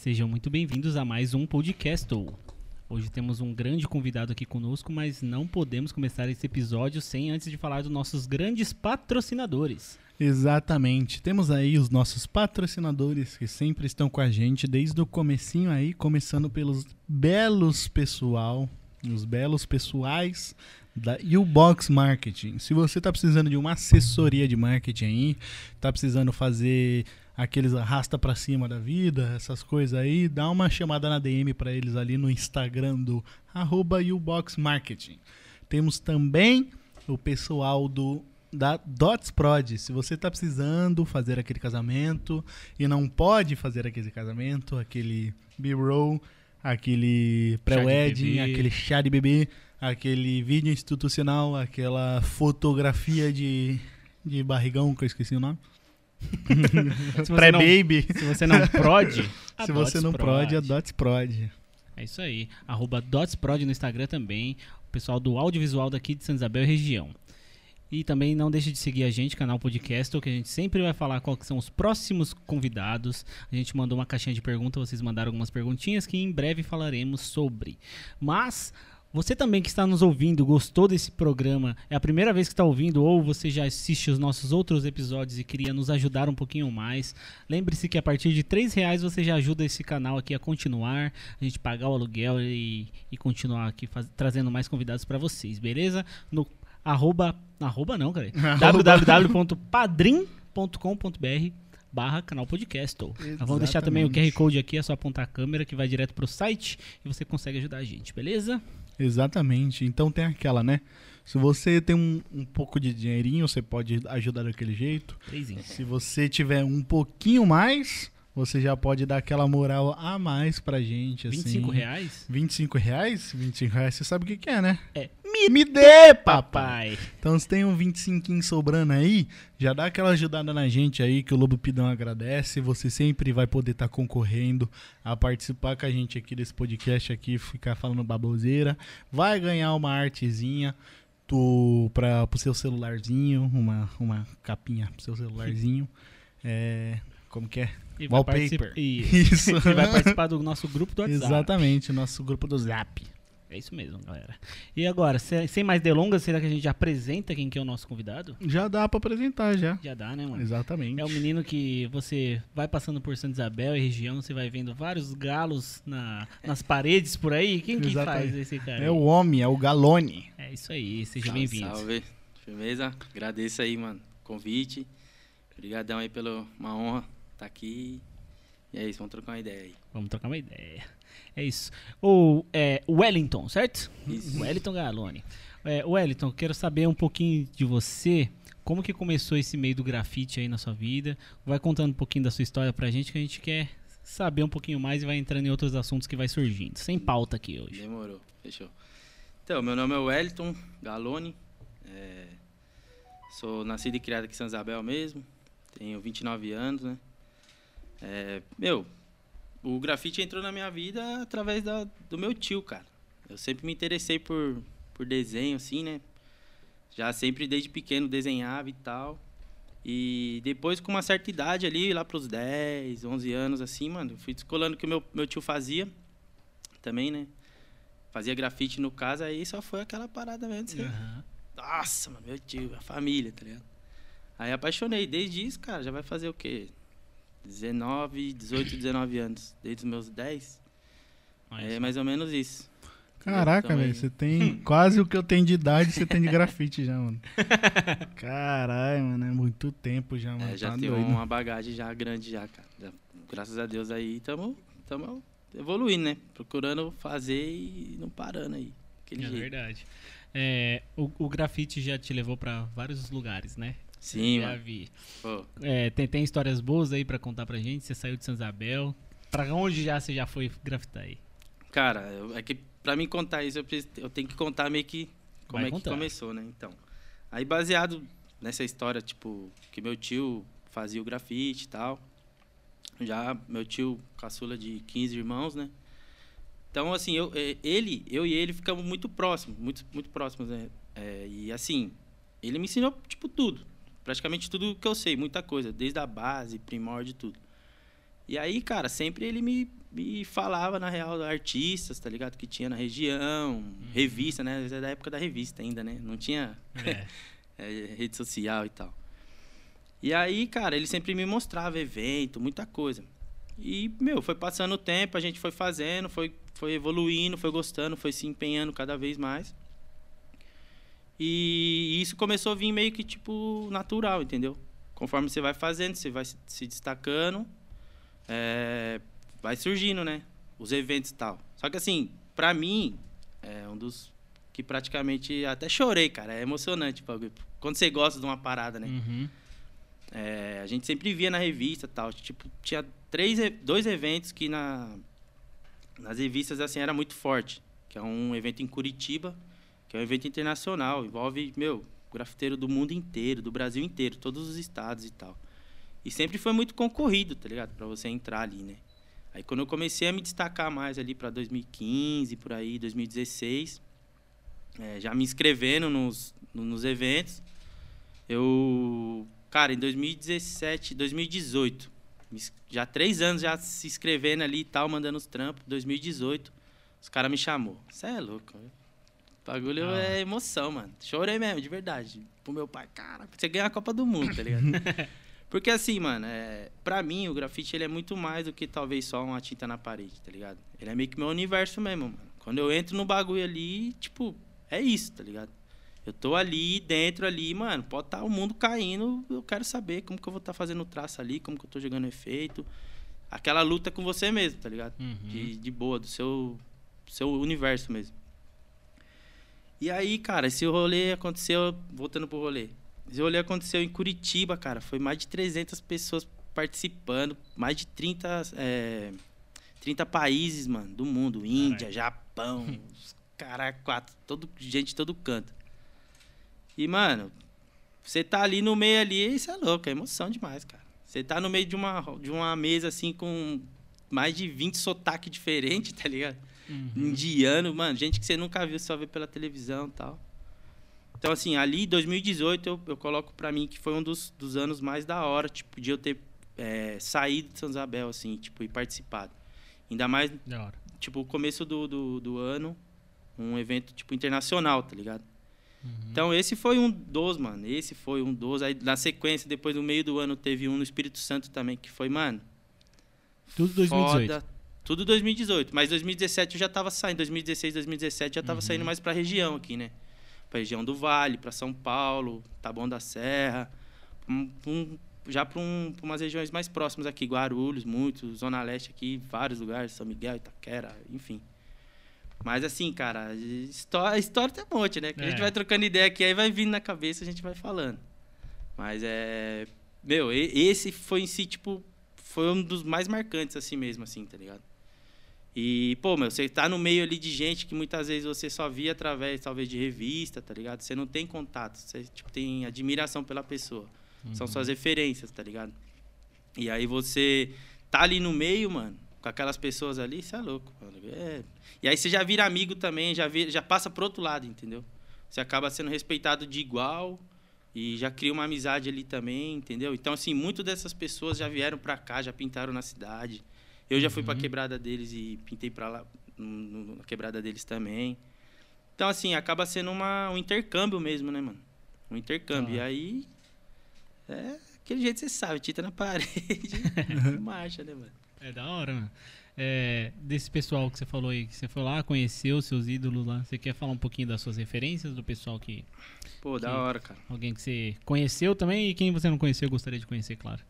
Sejam muito bem-vindos a mais um podcast. Hoje temos um grande convidado aqui conosco, mas não podemos começar esse episódio sem antes de falar dos nossos grandes patrocinadores. Exatamente. Temos aí os nossos patrocinadores que sempre estão com a gente desde o comecinho aí, começando pelos belos pessoal, os belos pessoais da U-Box Marketing. Se você está precisando de uma assessoria de marketing aí, está precisando fazer aqueles arrasta para cima da vida, essas coisas aí, dá uma chamada na DM para eles ali no Instagram do arroba. Temos também o pessoal do da Dots Prod. Se você está precisando fazer aquele casamento e não pode fazer aquele casamento, aquele B-roll, aquele pré-wedding, aquele chá de bebê, aquele vídeo institucional, aquela fotografia de, de barrigão, que eu esqueci o nome. Pré-baby. Se você não prod, se você não prod, a Dots Prod. É isso aí. Arroba DotsProd no Instagram também. O pessoal do audiovisual daqui de Santa Isabel e região. E também não deixe de seguir a gente, canal Podcast, que a gente sempre vai falar quais são os próximos convidados. A gente mandou uma caixinha de perguntas, vocês mandaram algumas perguntinhas que em breve falaremos sobre. Mas você também que está nos ouvindo, gostou desse programa, é a primeira vez que está ouvindo ou você já assiste os nossos outros episódios e queria nos ajudar um pouquinho mais, lembre-se que a partir de três reais você já ajuda esse canal aqui a continuar, a gente pagar o aluguel e, e continuar aqui faz, trazendo mais convidados para vocês, beleza? No arroba, arroba não, cara, www.padrim.com.br barra canal podcast. Vamos deixar também o QR Code aqui, é só apontar a câmera que vai direto pro site e você consegue ajudar a gente, beleza? Exatamente. Então tem aquela, né? Se você tem um, um pouco de dinheirinho, você pode ajudar daquele jeito. Trêsinho. Se você tiver um pouquinho mais, você já pode dar aquela moral a mais pra gente. Assim. 25 reais? 25 reais? 25 reais, você sabe o que, que é, né? É. Me, Me dê, papai! Então, se tem um 25 sobrando aí, já dá aquela ajudada na gente aí, que o Lobo Pidão agradece. Você sempre vai poder estar tá concorrendo a participar com a gente aqui desse podcast aqui, ficar falando baboseira. Vai ganhar uma artezinha do, pra, pro seu celularzinho, uma, uma capinha pro seu celularzinho. É, como que é? E Wallpaper. Isso. Isso. e vai participar do nosso grupo do WhatsApp. Exatamente, nosso grupo do Zap. É isso mesmo, galera. E agora, sem mais delongas, será que a gente apresenta quem que é o nosso convidado? Já dá para apresentar, já. Já dá, né, mano? Exatamente. É um menino que você vai passando por Santa Isabel e região, você vai vendo vários galos na, nas paredes por aí. Quem que faz esse cara? É o homem, é o Galone. É isso aí, seja bem-vindo. Salve, firmeza. Agradeço aí, mano, convite. Obrigadão aí pela uma honra tá aqui. E é isso, vamos trocar uma ideia aí. Vamos trocar uma ideia. É isso. O é, Wellington, certo? Isso. Wellington Galone. É, Wellington, quero saber um pouquinho de você. Como que começou esse meio do grafite aí na sua vida? Vai contando um pouquinho da sua história pra gente que a gente quer saber um pouquinho mais e vai entrando em outros assuntos que vai surgindo. Sem pauta aqui hoje. Demorou, fechou. Então, meu nome é Wellington Galone. É, sou nascido e criado aqui em São Isabel mesmo. Tenho 29 anos, né? É, meu, o grafite entrou na minha vida através da, do meu tio, cara. Eu sempre me interessei por, por desenho, assim, né? Já sempre desde pequeno desenhava e tal. E depois, com uma certa idade ali, lá pros 10, 11 anos, assim, mano, fui descolando o que meu, meu tio fazia também, né? Fazia grafite no caso, aí só foi aquela parada mesmo. Assim. Uhum. Nossa, mano, meu tio, a família, tá ligado? Aí apaixonei. Desde isso, cara, já vai fazer o quê? 19, 18, 19 anos. Desde os meus 10. é mais ou menos isso. Caraca, velho, você tem quase o que eu tenho de idade, você tem de grafite já, mano. Caralho, mano, é muito tempo já, mano. É, já tá tem doido. uma bagagem já grande já, cara. Já, graças a Deus aí, estamos evoluindo, né? Procurando fazer e não parando aí. Aquele é jeito. verdade. É, o, o grafite já te levou para vários lugares, né? Sim, já vi. É, tem, tem histórias boas aí para contar pra gente? Você saiu de São Isabel. Pra onde já você já foi grafitar aí? Cara, eu, é que pra mim contar isso, eu, preciso, eu tenho que contar meio que como Vai é contar. que começou, né? Então. Aí baseado nessa história, tipo, que meu tio fazia o grafite e tal. Já meu tio, caçula de 15 irmãos, né? Então, assim, eu, é, ele, eu e ele ficamos muito próximos, muito, muito próximos, né? É, e assim, ele me ensinou, tipo, tudo praticamente tudo que eu sei, muita coisa, desde a base, primórdio, tudo. E aí, cara, sempre ele me, e falava, na real, artistas, tá ligado? Que tinha na região, Uhum. revista, né? É da época da revista ainda, né? Não tinha É. é, rede social e tal. E aí, cara, ele sempre me mostrava evento, muita coisa. E, meu, foi passando o tempo, a gente foi fazendo, foi, foi evoluindo, foi gostando, foi se empenhando cada vez mais. E isso começou a vir meio que, tipo, natural, entendeu? Conforme você vai fazendo, você vai se- destacando, é, vai surgindo, né? Os eventos e tal. Só que, assim, pra mim, é um dos que praticamente até chorei, cara. É emocionante. Quando você gosta de uma parada, né? Uhum. É, a gente sempre via na revista e tal. Tipo, tinha três, dois eventos que na, nas revistas assim era muito forte. Que é um evento em Curitiba, que é um evento internacional. Envolve, meu, grafiteiro do mundo inteiro, do Brasil inteiro, todos os estados e tal. E sempre foi muito concorrido, tá ligado? Pra você entrar ali, né? Aí quando eu comecei a me destacar mais ali pra 2015, por aí, 2016, é, já me inscrevendo nos, nos eventos, eu, cara, em 2017, 2018, me ins- já três anos já se inscrevendo ali e tal, mandando os trampos, 2018, os caras me chamou. Você é louco, né? O bagulho Ah. é emoção, mano. Chorei mesmo, de verdade. Pro meu pai, cara, você ganha a Copa do Mundo, tá ligado? Porque assim, mano, é, pra mim o grafite ele é muito mais do que talvez só uma tinta na parede, tá ligado? Ele é meio que meu universo mesmo, mano. Quando eu entro no bagulho ali, tipo, é isso, tá ligado? Eu tô ali, dentro ali, mano, pode estar o mundo caindo, eu quero saber como que eu vou estar fazendo o traço ali, como que eu tô jogando efeito. Aquela luta com você mesmo, tá ligado? Uhum. de, de boa, do seu, seu universo mesmo. E aí, cara, esse rolê aconteceu, voltando pro rolê. Esse rolê aconteceu em Curitiba, cara. Foi mais de 300 pessoas participando, mais de 30, é, 30 países, mano, do mundo. Índia, Japão, os cara quatro, todo, gente de todo canto. E, mano, você tá ali no meio ali, isso é louco, é emoção demais, cara. Você tá no meio de uma, de uma mesa, assim, com mais de 20 sotaques diferentes, tá ligado? Uhum. Indiano, mano, gente que você nunca viu, só vê pela televisão e tal. Então, assim, ali, 2018, eu, eu coloco pra mim que foi um dos, dos anos mais da hora, tipo, de eu ter é, saído de São Isabel, assim, tipo, e participado. Ainda mais, Da hora. tipo, o começo do, do, do ano, um evento, tipo, internacional, tá ligado? Então, esse foi um dos, mano. Esse foi um dos. Aí, na sequência, depois, no meio do ano, teve um no Espírito Santo também, que foi, mano, Tudo 2018. Foda. Tudo 2018. Mas 2017 eu já tava saindo. 2016, 2017 já tava Uhum. saindo mais pra região aqui, né? Pra região do Vale, pra São Paulo, Taboão da Serra. um- um- já pra, um, umas regiões mais próximas aqui. Guarulhos, muito. Zona Leste aqui, vários lugares. São Miguel, Itaquera, enfim. Mas assim, cara, história, história tem um monte, né? Que a gente É. vai trocando ideia aqui, aí vai vindo na cabeça a gente vai falando. Mas é. Meu, esse foi em si, tipo, foi um dos mais marcantes, assim mesmo, assim, tá ligado? E, pô, meu, você tá no meio ali de gente que muitas vezes você só via através, talvez, de revista, tá ligado? Você não tem contato, você, tipo, tem admiração pela pessoa. São suas referências, tá ligado? E aí você tá ali no meio, mano, com aquelas pessoas ali, você é louco, mano. É. E aí você já vira amigo também, já, vira, já passa pro outro lado, entendeu? Você acaba sendo respeitado de igual e já cria uma amizade ali também, entendeu? Então, assim, muitas dessas pessoas já vieram pra cá, já pintaram na cidade. Eu já fui pra Uhum. quebrada deles e pintei pra lá, na quebrada deles também. Então, assim, acaba sendo uma, um intercâmbio mesmo, né, mano? Um intercâmbio. Ah. E aí, é aquele jeito que você sabe, tinta na parede, marcha, né, mano? É da hora, mano. É, desse pessoal que você falou aí, que você foi lá, conheceu seus ídolos lá. Você quer falar um pouquinho das suas referências, do pessoal que. Pô, da Que- hora, cara. Alguém que você conheceu também e quem você não conheceu gostaria de conhecer, claro.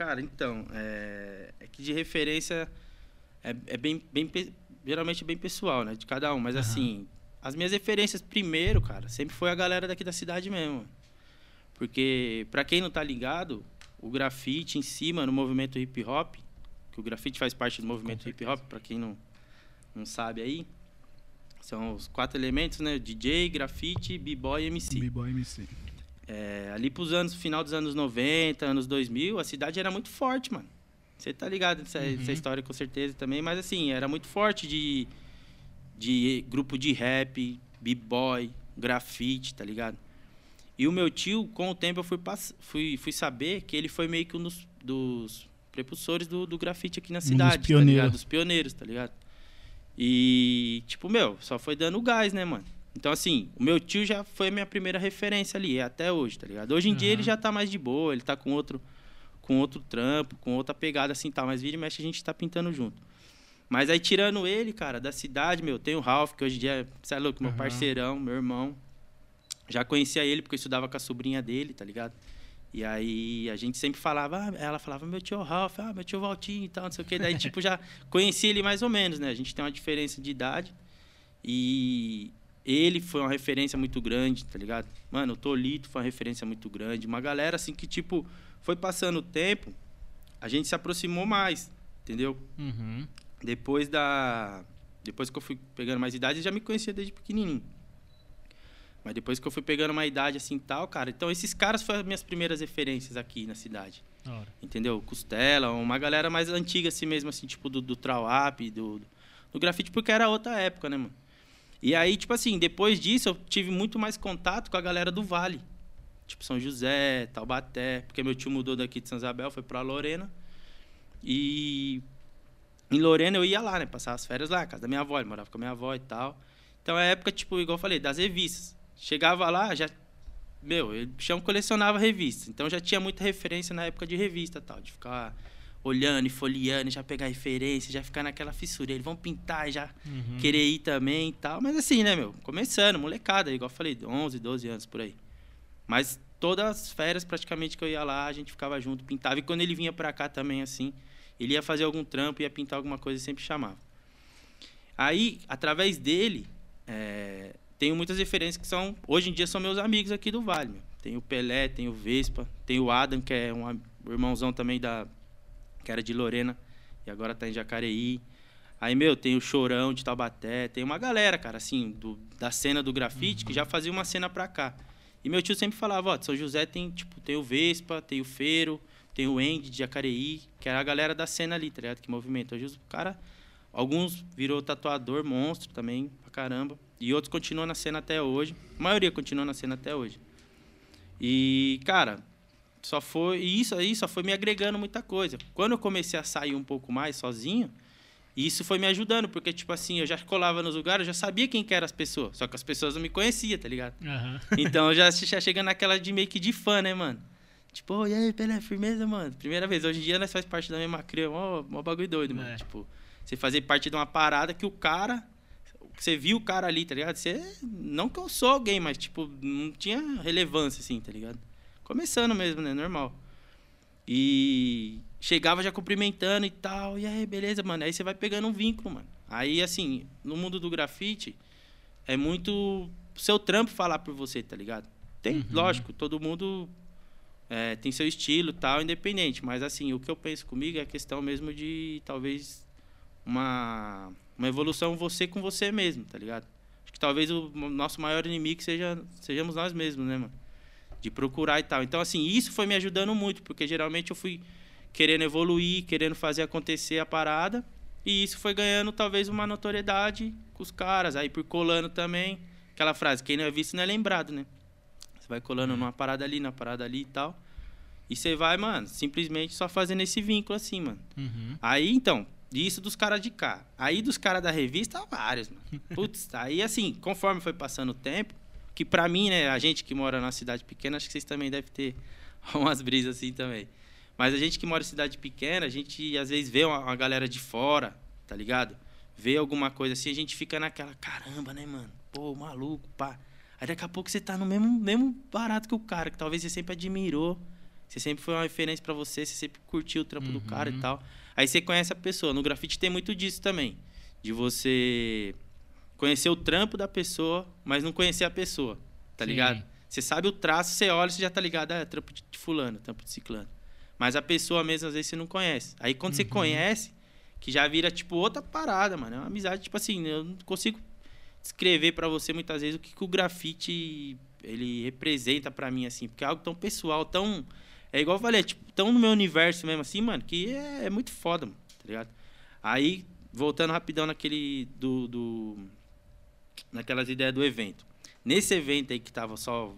Cara, então, é, é que de referência é, é bem, bem, geralmente é bem pessoal, né, de cada um. Mas Aham. assim, as minhas referências primeiro, cara, sempre foi a galera daqui da cidade mesmo. Porque, pra quem não tá ligado, o grafite em cima no movimento hip hop, que o grafite faz parte do movimento hip hop, pra quem não, não sabe aí, são os quatro elementos, né? DJ, grafite, b-boy e MC. B-Boy MC. É, ali pros anos, final dos anos 90, anos 2000, a cidade era muito forte, mano. Você tá ligado nessa, Uhum. nessa história com certeza também, mas assim, era muito forte de, de grupo de rap, b-boy, grafite, tá ligado? E o meu tio, com o tempo, eu fui, fui, fui saber que ele foi meio que um dos, dos precursores do, do grafite aqui na Um dos cidade, tá pioneiros. ligado? Dos pioneiros, tá ligado? E, tipo, meu, só foi dando gás, né, mano? Então, assim, o meu tio já foi a minha primeira referência ali, é até hoje, tá ligado? Hoje em dia Aham. ele já tá mais de boa, ele tá com outro, com outro trampo, com outra pegada assim, tal. Mas vira e mexe a gente tá pintando junto. Mas aí, tirando ele, cara, da cidade, meu, tem o Ralph, que hoje em dia é, cê é louco, meu Aham. parceirão, meu irmão. Já conhecia ele porque eu estudava com a sobrinha dele, tá ligado? E aí a gente sempre falava, ah, ela falava, meu tio Ralph, ah, meu tio Valtinho e tal, não sei o quê. Daí, tipo, já conhecia ele mais ou menos, né? A gente tem uma diferença de idade. E ele foi uma referência muito grande, tá ligado? Mano, o Tolito foi uma referência muito grande. Uma galera, assim, que, tipo, foi passando o tempo, a gente se aproximou mais, entendeu? Uhum. Depois da. Depois que eu fui pegando mais idade, eu já me conhecia desde pequenininho. Mas depois que eu fui pegando uma idade assim tal, cara. Então esses caras foram as minhas primeiras referências aqui na cidade. Da hora. Entendeu? Costela, uma galera mais antiga assim mesmo, assim, tipo do, do Trawap, do, do, do grafite, porque era outra época, né, mano? E aí, tipo assim, depois disso eu tive muito mais contato com a galera do Vale. Tipo São José, Taubaté, porque meu tio mudou daqui de São Isabel, foi pra Lorena. E em Lorena eu ia lá, né? Passar as férias lá, casa da minha avó, ele morava com a minha avó e tal. Então é época, tipo, igual eu falei, das revistas. Chegava lá, já. Meu, ele chão colecionava revistas. Então já tinha muita referência na época de revista tal, de ficar olhando e folheando, já pegar referência, já ficar naquela fissura. Eles vão pintar e já Uhum. querer ir também e tal. Mas assim, né, meu? Começando, molecada, igual eu falei, 11, 12 anos por aí. Mas todas as férias praticamente que eu ia lá, a gente ficava junto, pintava. E quando ele vinha pra cá também, assim, ele ia fazer algum trampo, ia pintar alguma coisa e sempre chamava. Aí, através dele, é, tenho muitas referências que são, hoje em dia, são meus amigos aqui do Vale. Meu. Tem o Pelé, tem o Vespa, tem o Adam, que é um irmãozão também da. Que era de Lorena e agora tá em Jacareí. Aí, meu, tem o Chorão de Taubaté, tem uma galera, cara, assim, do, da cena do grafite que já fazia uma cena pra cá. E meu tio sempre falava, ó, de São José tem, tipo, tem o Vespa, tem o Feiro, tem o Andy de Jacareí, que era a galera da cena ali, tá ligado? Que movimenta. Hoje o cara, alguns virou tatuador, monstro também, pra caramba. E outros continuam na cena até hoje. A maioria continua na cena até hoje. E, cara, só foi. E isso aí só foi me agregando muita coisa. Quando eu comecei a sair um pouco mais sozinho, isso foi me ajudando, porque, tipo assim, eu já colava nos lugares, eu já sabia quem que eram as pessoas. Só que as pessoas não me conheciam, tá ligado? Aham. Então eu já, já chega naquela de meio que de fã, né, mano? Tipo, "Ô, e aí, Pelé, firmeza, mano? Primeira vez. Hoje em dia nós faz parte da mesma cria, mó, mó bagulho doido, mano. É. Tipo, você fazer parte de uma parada que o cara. Você viu o cara ali, tá ligado? Você. Não que eu sou alguém, mas, tipo, não tinha relevância, assim, tá ligado? Começando mesmo, né? Normal. E chegava já cumprimentando e tal. E aí, beleza, mano. Aí você vai pegando um vínculo, mano. Aí, assim, no mundo do grafite, é muito seu trampo falar por você, tá ligado? Tem, Uhum. lógico, todo mundo é, tem seu estilo tal, independente. Mas assim, o que eu penso comigo é a questão mesmo de talvez uma, uma evolução você com você mesmo, tá ligado? Acho que talvez o nosso maior inimigo seja, sejamos nós mesmos, né, mano? De procurar e tal. Então, assim, isso foi me ajudando muito, porque geralmente eu fui querendo evoluir, querendo fazer acontecer a parada. E isso foi ganhando talvez uma notoriedade com os caras. Aí por colando também. Aquela frase, quem não é visto não é lembrado, né? Você vai colando numa parada ali, na parada ali e tal. E você vai, mano, simplesmente só fazendo esse vínculo assim, mano. Uhum. Aí, então, isso dos caras de cá. Aí dos caras da revista, vários, mano. Putz, aí assim, conforme foi passando o tempo, que pra mim, né, a gente que mora numa cidade pequena, acho que vocês também devem ter umas brisas assim também. Mas a gente que mora em cidade pequena, a gente às vezes vê uma, uma galera de fora, tá ligado? Vê alguma coisa assim, a gente fica naquela, caramba, né, mano? Pô, maluco, pá. Aí daqui a pouco você tá no mesmo, mesmo barato que o cara, que talvez você sempre admirou. Você sempre foi uma referência pra você, você sempre curtiu o trampo do cara e Uhum. tal. Aí você conhece a pessoa. No grafite tem muito disso também. De você conhecer o trampo da pessoa, mas não conhecer a pessoa. Tá Sim. ligado? Você sabe o traço, você olha, você já tá ligado, ah, é trampo de fulano, trampo de ciclano. Mas a pessoa mesmo, às vezes, você não conhece. Aí quando você Uhum. conhece, que já vira, tipo, outra parada, mano. É uma amizade, tipo assim, eu não consigo descrever pra você muitas vezes o que, que o grafite ele representa pra mim, assim, porque é algo tão pessoal, tão. É igual eu falei, tipo, tão no meu universo mesmo, assim, mano, que é, é muito foda, mano, tá ligado? Aí, voltando rapidão naquele. do. do naquelas ideias do evento. Nesse evento aí que tava só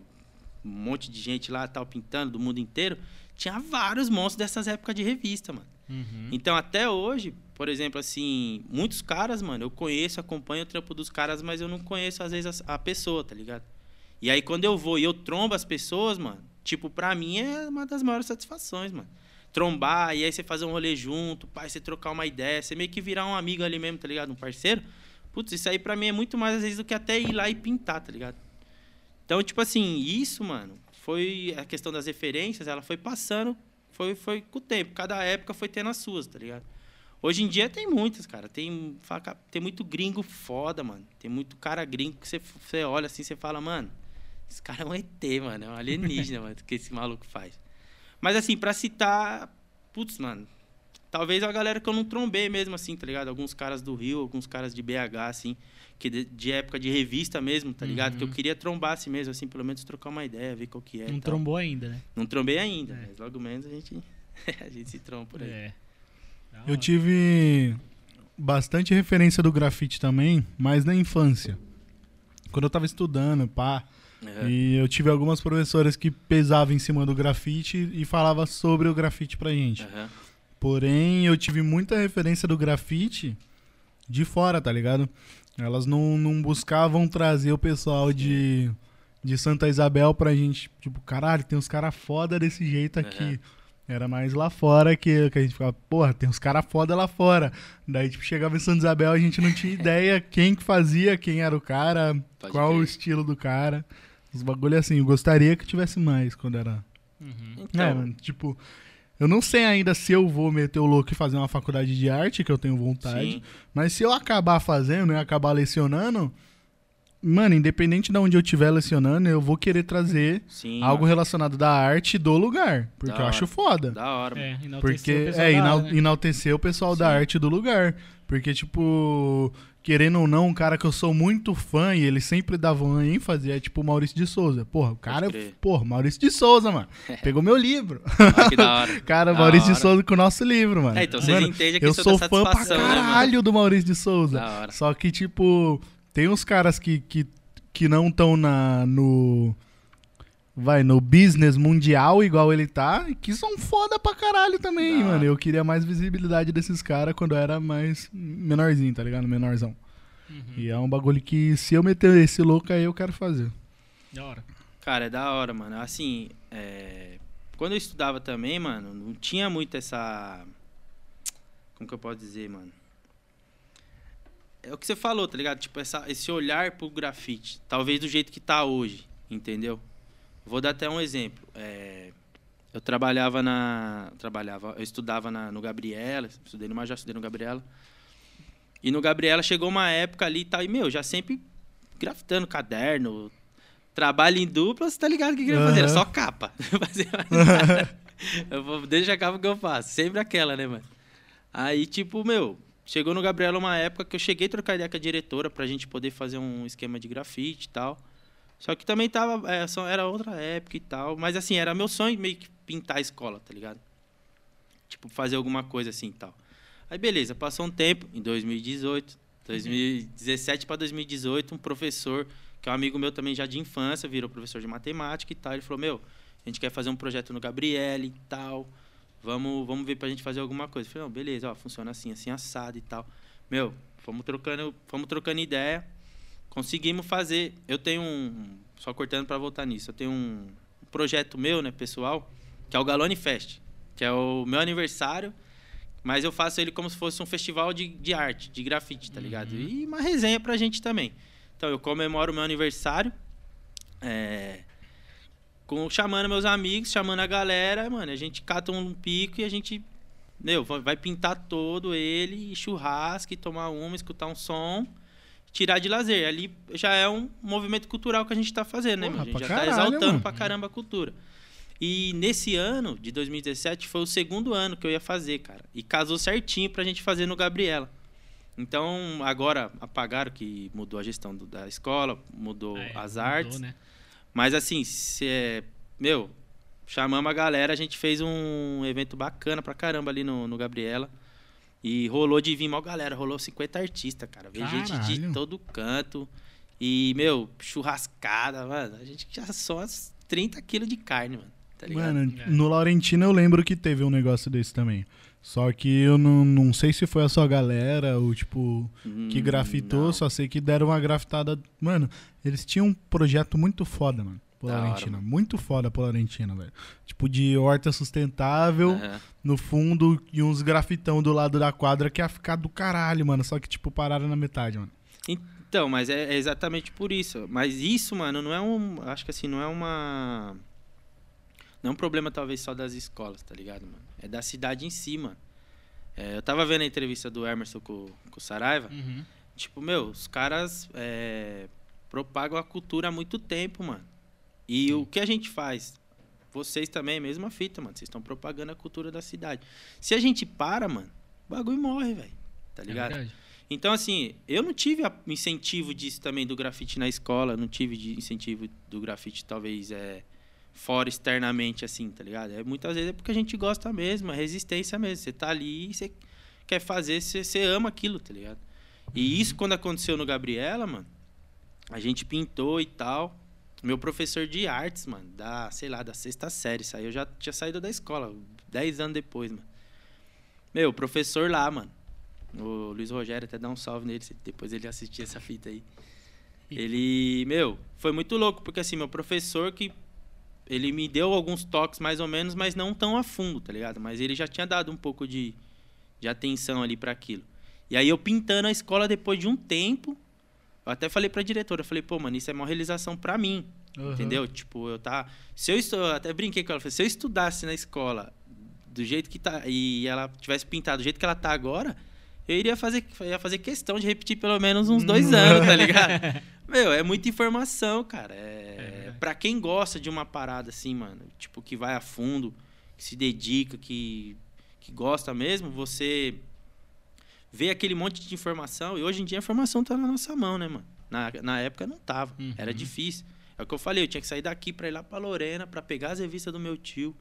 um monte de gente lá, tal, pintando, do mundo inteiro, tinha vários monstros dessas épocas de revista, mano. Uhum. Então, até hoje, por exemplo, assim, muitos caras, mano, eu conheço, acompanho o trampo dos caras, mas eu não conheço, às vezes, a, a pessoa, tá ligado? E aí, quando eu vou e eu trombo as pessoas, mano, tipo, pra mim é uma das maiores satisfações, mano. Trombar, e aí você fazer um rolê junto, pai, você trocar uma ideia, você meio que virar um amigo ali mesmo, tá ligado? Um parceiro. Putz, isso aí pra mim é muito mais, às vezes, do que até ir lá e pintar, tá ligado? Então, tipo assim, isso, mano, foi a questão das referências, ela foi passando, foi, foi com o tempo. Cada época foi tendo as suas, tá ligado? Hoje em dia tem muitas, cara. Tem, tem muito gringo foda, mano. Tem muito cara gringo que você, você olha assim, você fala, mano, esse cara é um ET, mano. É um alienígena, mano, que esse maluco faz. Mas assim, pra citar, putz, mano, talvez a galera que eu não trombei mesmo, assim, tá ligado? Alguns caras do Rio, alguns caras de BH, assim, que de, de época de revista mesmo, tá ligado? Uhum. Que eu queria trombar assim mesmo, assim, pelo menos trocar uma ideia, ver qual que é. Não tal. trombou ainda, né? Não trombei ainda, É. mas logo menos a gente, a gente se tromba por aí. É. Eu tive bastante referência do grafite também, mas na infância. Quando eu tava estudando, pá. Aham. E eu tive algumas professoras que pesavam em cima do grafite e falavam sobre o grafite pra gente. Aham. Porém, eu tive muita referência do grafite de fora, tá ligado? Elas não, não buscavam trazer o pessoal de, de Santa Isabel pra gente. Tipo, caralho, tem uns caras foda desse jeito aqui. Aham. Era mais lá fora que, que a gente ficava, porra, tem uns caras foda lá fora. Daí, tipo, chegava em Santa Isabel, a gente não tinha ideia quem que fazia, quem era o cara, Pode qual o estilo do cara. Os bagulho assim, eu gostaria que tivesse mais quando era Uhum. Então, é, mano, tipo, eu não sei ainda se eu vou meter o louco e fazer uma faculdade de arte, que eu tenho vontade. sim, Mas se eu acabar fazendo e acabar lecionando, mano, independente de onde eu estiver lecionando, eu vou querer trazer sim. algo mano. relacionado da arte do lugar. Porque Da eu hora. acho foda. Da hora, mano. É, enaltecer Porque o pessoal é área, né? enaltecer o pessoal da arte do lugar. Porque, tipo, querendo ou não, um cara que eu sou muito fã e ele sempre dava uma ênfase é tipo o Maurício de Souza. Porra, o cara, crer. porra, Maurício de Souza, mano. Pegou meu livro. Ah, que da hora. Cara, Da Maurício de hora. Souza com o nosso livro, mano. É, então vocês Mano, entendem a eu questão sou fã pra né, caralho do Maurício de Souza. Da hora. Só que, tipo, tem uns caras que, que, que não estão na no vai no business mundial igual ele tá, e que são foda pra caralho também, Da mano. Eu queria mais visibilidade desses caras quando eu era mais menorzinho, tá ligado? Menorzão. Uhum. E é um bagulho que se eu meter esse louco aí eu quero fazer. Da hora. Cara, é da hora, mano. Assim, é, quando eu estudava também, mano, não tinha muito essa. Como que eu posso dizer, mano? É o que você falou, tá ligado? Tipo, essa, esse olhar pro grafite. Talvez do jeito que tá hoje, entendeu? Vou dar até um exemplo. É, eu trabalhava na. Trabalhava, eu estudava na, no Gabriela, estudei no Major, estudei no Gabriela. E no Gabriela chegou uma época ali e tal, e, meu, já sempre grafitando caderno, trabalho em dupla, você tá ligado o que, que eu ia fazer? Só capa. Eu vou, deixa a capa que eu faço. Sempre aquela, né, mano? Aí, tipo, meu, chegou no Gabriela uma época que eu cheguei a trocar ideia com a diretora pra gente poder fazer um esquema de grafite e tal. Só que também tava. é, só- era outra época e tal. Mas assim, era meu sonho meio que pintar a escola, tá ligado? Tipo, fazer alguma coisa assim e tal. Aí beleza, passou um tempo, em 2018, 2017 para 2018, um professor, que é um amigo meu também já de infância, virou professor de matemática e tal. Ele falou: Meu, a gente quer fazer um projeto no Gabriele e tal. Vamos, vamos ver pra gente fazer alguma coisa. Eu falei, não, beleza, ó, funciona assim, assim, assado e tal. Meu, fomos trocando, fomos trocando ideia. Conseguimos fazer. Eu tenho um. Só cortando para voltar nisso. Eu tenho um projeto meu, né, pessoal, que é o Galone Fest, que é o meu aniversário. Mas eu faço ele como se fosse um festival de, de arte, de grafite, tá ligado? E uma resenha pra gente também. Então eu comemoro o meu aniversário. É, com, chamando meus amigos, chamando a galera, mano, a gente cata um pico e a gente, meu, vai pintar todo ele, churrasco, tomar uma, escutar um som, tirar de lazer. Ali já é um movimento cultural que a gente tá fazendo, né, Porra, mano? A gente já tá caralho, exaltando mano. pra caramba a cultura. E nesse ano, de 2017, foi o segundo ano que eu ia fazer, cara. E casou certinho pra gente fazer no Gabriela. Então, agora apagaram que mudou a gestão do- da escola, mudou É, as mudou, artes. né? Mas assim, se é, meu, chamamos a galera, a gente fez um evento bacana pra caramba ali no, no Gabriela. E rolou de vir mal galera, rolou 50 artistas, cara. Veio gente de todo canto. E, meu, churrascada, mano. A gente já só uns 30 quilos de carne, mano. Tá ligado? Mano, É. no Laurentino eu lembro que teve um negócio desse também. Só que eu não, não sei se foi a sua galera ou, tipo, que Hum, grafitou, não. só sei que deram uma grafitada. Mano, eles tinham um projeto muito foda, mano. Hora, Polarentina. mano. Muito foda a Polarentina, velho. Tipo, de horta sustentável Aham. no fundo e uns grafitão do lado da quadra que ia ficar do caralho, mano. Só que, tipo, pararam na metade, mano. Então, mas é, é exatamente por isso. Mas isso, mano, não é um. Acho que assim, não é uma. Não é um problema, talvez, só das escolas, tá ligado, mano? É da cidade em si, mano. É, eu tava vendo a entrevista do Emerson com, com o Saraiva. Uhum. Tipo, meu, os caras é, propagam a cultura há muito tempo, mano. E o que a gente faz? Vocês também, mesma fita, mano. Vocês estão propagando a cultura da cidade. Se a gente para, mano, o bagulho morre, velho. Tá É ligado? verdade. Então, assim, eu não tive incentivo disso também do grafite na escola, não tive de incentivo do grafite, talvez, é, fora externamente, assim, tá ligado? É, muitas vezes é porque a gente gosta mesmo, é resistência mesmo. Você tá ali e você quer fazer, você, você ama aquilo, tá ligado? E isso, quando aconteceu no Gabriela, mano, a gente pintou e tal. Meu professor de artes, mano, da, sei lá, da sexta série, saiu, eu já tinha saído da escola, dez anos depois, mano. Meu, professor lá, mano, o Luiz Rogério, até dá um salve nele, depois ele assistir essa fita aí. Ele, meu, foi muito louco, porque assim, meu professor que ele me deu alguns toques mais ou menos, mas não tão a fundo, tá ligado? Mas ele já tinha dado um pouco de, de atenção ali para aquilo. E aí eu pintando a escola depois de um tempo, eu até falei pra diretora, eu falei, pô, mano, isso é uma realização pra mim, Uhum. entendeu? Tipo, eu tá, se eu estu- eu até brinquei com ela, falei, se eu estudasse na escola do jeito que tá e ela tivesse pintado do jeito que ela tá agora, eu iria fazer, ia fazer questão de repetir pelo menos uns dois anos, tá ligado? Meu, é muita informação, cara. É. para quem gosta de uma parada assim, mano, tipo que vai a fundo, que se dedica, que que gosta mesmo, você vê aquele monte de informação e hoje em dia a informação tá na nossa mão, né, mano? Na, na época não tava, Uhum. era difícil. É o que eu falei, eu tinha que sair daqui pra ir lá pra Lorena, pra pegar as revistas do meu tio,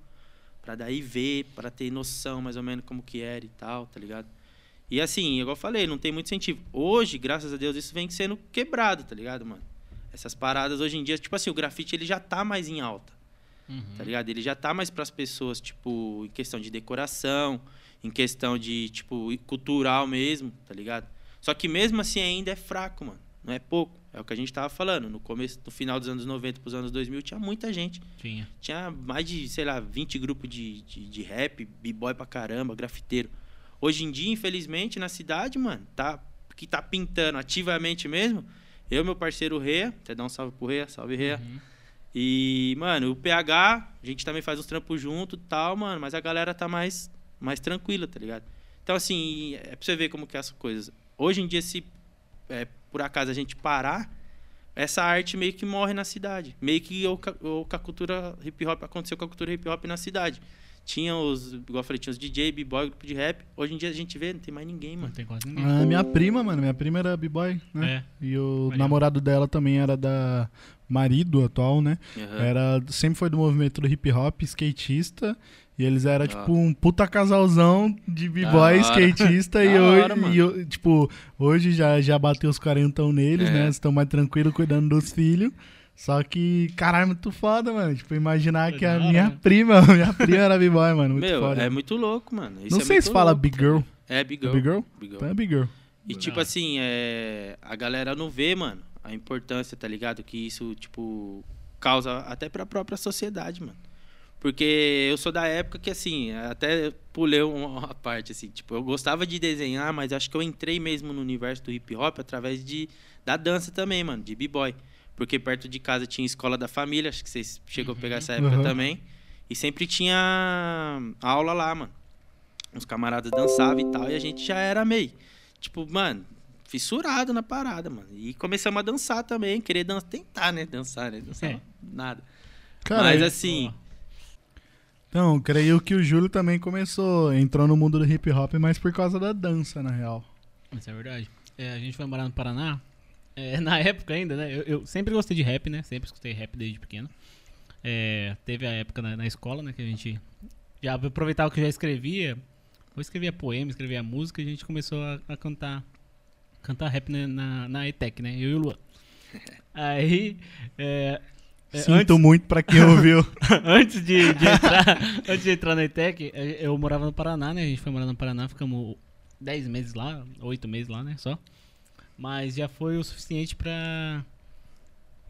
pra daí ver, pra ter noção mais ou menos como que era e tal, tá ligado? E assim, igual eu falei, não tem muito incentivo. Hoje, graças a Deus, isso vem sendo quebrado, tá ligado, mano? Essas paradas hoje em dia, tipo assim, o grafite ele já tá mais em alta, Uhum. tá ligado? Ele já tá mais pras pessoas, tipo, em questão de decoração, em questão de, tipo, cultural mesmo, tá ligado? Só que mesmo assim ainda é fraco, mano. Não é pouco. É o que a gente tava falando. No começo, no final dos anos 90 pros anos 2000, tinha muita gente. Tinha. Tinha mais de, sei lá, 20 grupos de, de, de rap, b-boy pra caramba, grafiteiro. Hoje em dia, infelizmente, na cidade, mano, tá, que tá pintando ativamente mesmo, eu, meu parceiro Rea, até dar um salve pro Rea, salve Rea. Uhum. E, mano, o PH, a gente também faz uns trampos junto e tal, mano, mas a galera tá mais, mais tranquila, tá ligado? Então, assim, é pra você ver como que é as coisas. Hoje em dia, se é, por acaso a gente parar, essa arte meio que morre na cidade. Meio que o, ca- o, com a cultura hip hop aconteceu com a cultura hip hop na cidade. Tinha os, igual eu falei, tinha os DJ, b-boy, grupo de rap. Hoje em dia a gente vê, não tem mais ninguém, Não mano. tem quase ninguém. A minha prima, mano, minha prima era b-boy, né? É. E o ó. namorado dela também era da marido atual, né? Aham. Era, sempre foi do movimento do hip hop, skatista. E eles eram, Da tipo, um puta casalzão de b-boy, skatista. e, hoje, hora, mano. e tipo, hoje já, já bateu os quarentão neles, É. né? Estão mais tranquilos cuidando dos filhos. Só que, caralho, muito foda, mano. Tipo, imaginar Foi que a hora, minha né? prima, minha prima era b-boy, mano. Muito Meu, foda. é muito louco, mano. Isso Não é sei muito se fala louco, big tá girl. É, Big Girl. Big girl? Big Girl. Então é big girl. E tipo Não. assim, é... a galera não vê, mano, a importância, tá ligado? Que isso, tipo, causa até pra própria sociedade, mano. Porque eu sou da época que, assim, até pulei uma parte, assim, tipo, eu gostava de desenhar, mas acho que eu entrei mesmo no universo do hip hop através de, da dança também, mano, de b-boy. Porque perto de casa tinha escola da família, acho que vocês chegou a pegar essa época Uhum. também. E sempre tinha aula lá, mano. Uns camaradas dançavam e tal, e a gente já era meio, tipo, mano, fissurado na parada, mano. E começamos a dançar também, querer dançar, tentar, né, dançar, né, dançar É. nada. Cara, Mas assim, Então, creio que o Júlio também começou, entrou no mundo do hip hop, mas por causa da dança, na real. Isso é verdade. É, a gente foi morar no Paraná. É, na época ainda, né? Eu, eu sempre gostei de rap, né? Sempre escutei rap desde pequeno. É, teve a época na, na escola, né? Que a gente já aproveitava que eu já escrevia. Eu escrevia poema, escrevia música e a gente começou a, a cantar cantar rap né, na, na ETEC, né? Eu e o Luan. Aí, é, É, Sinto antes- muito pra quem ouviu. antes de, de entrar, antes de entrar na ETEC, eh, eu morava no Paraná, né? A gente foi morar no Paraná, ficamos 10 meses lá, 8 meses lá, né? Só. Mas já foi o suficiente pra,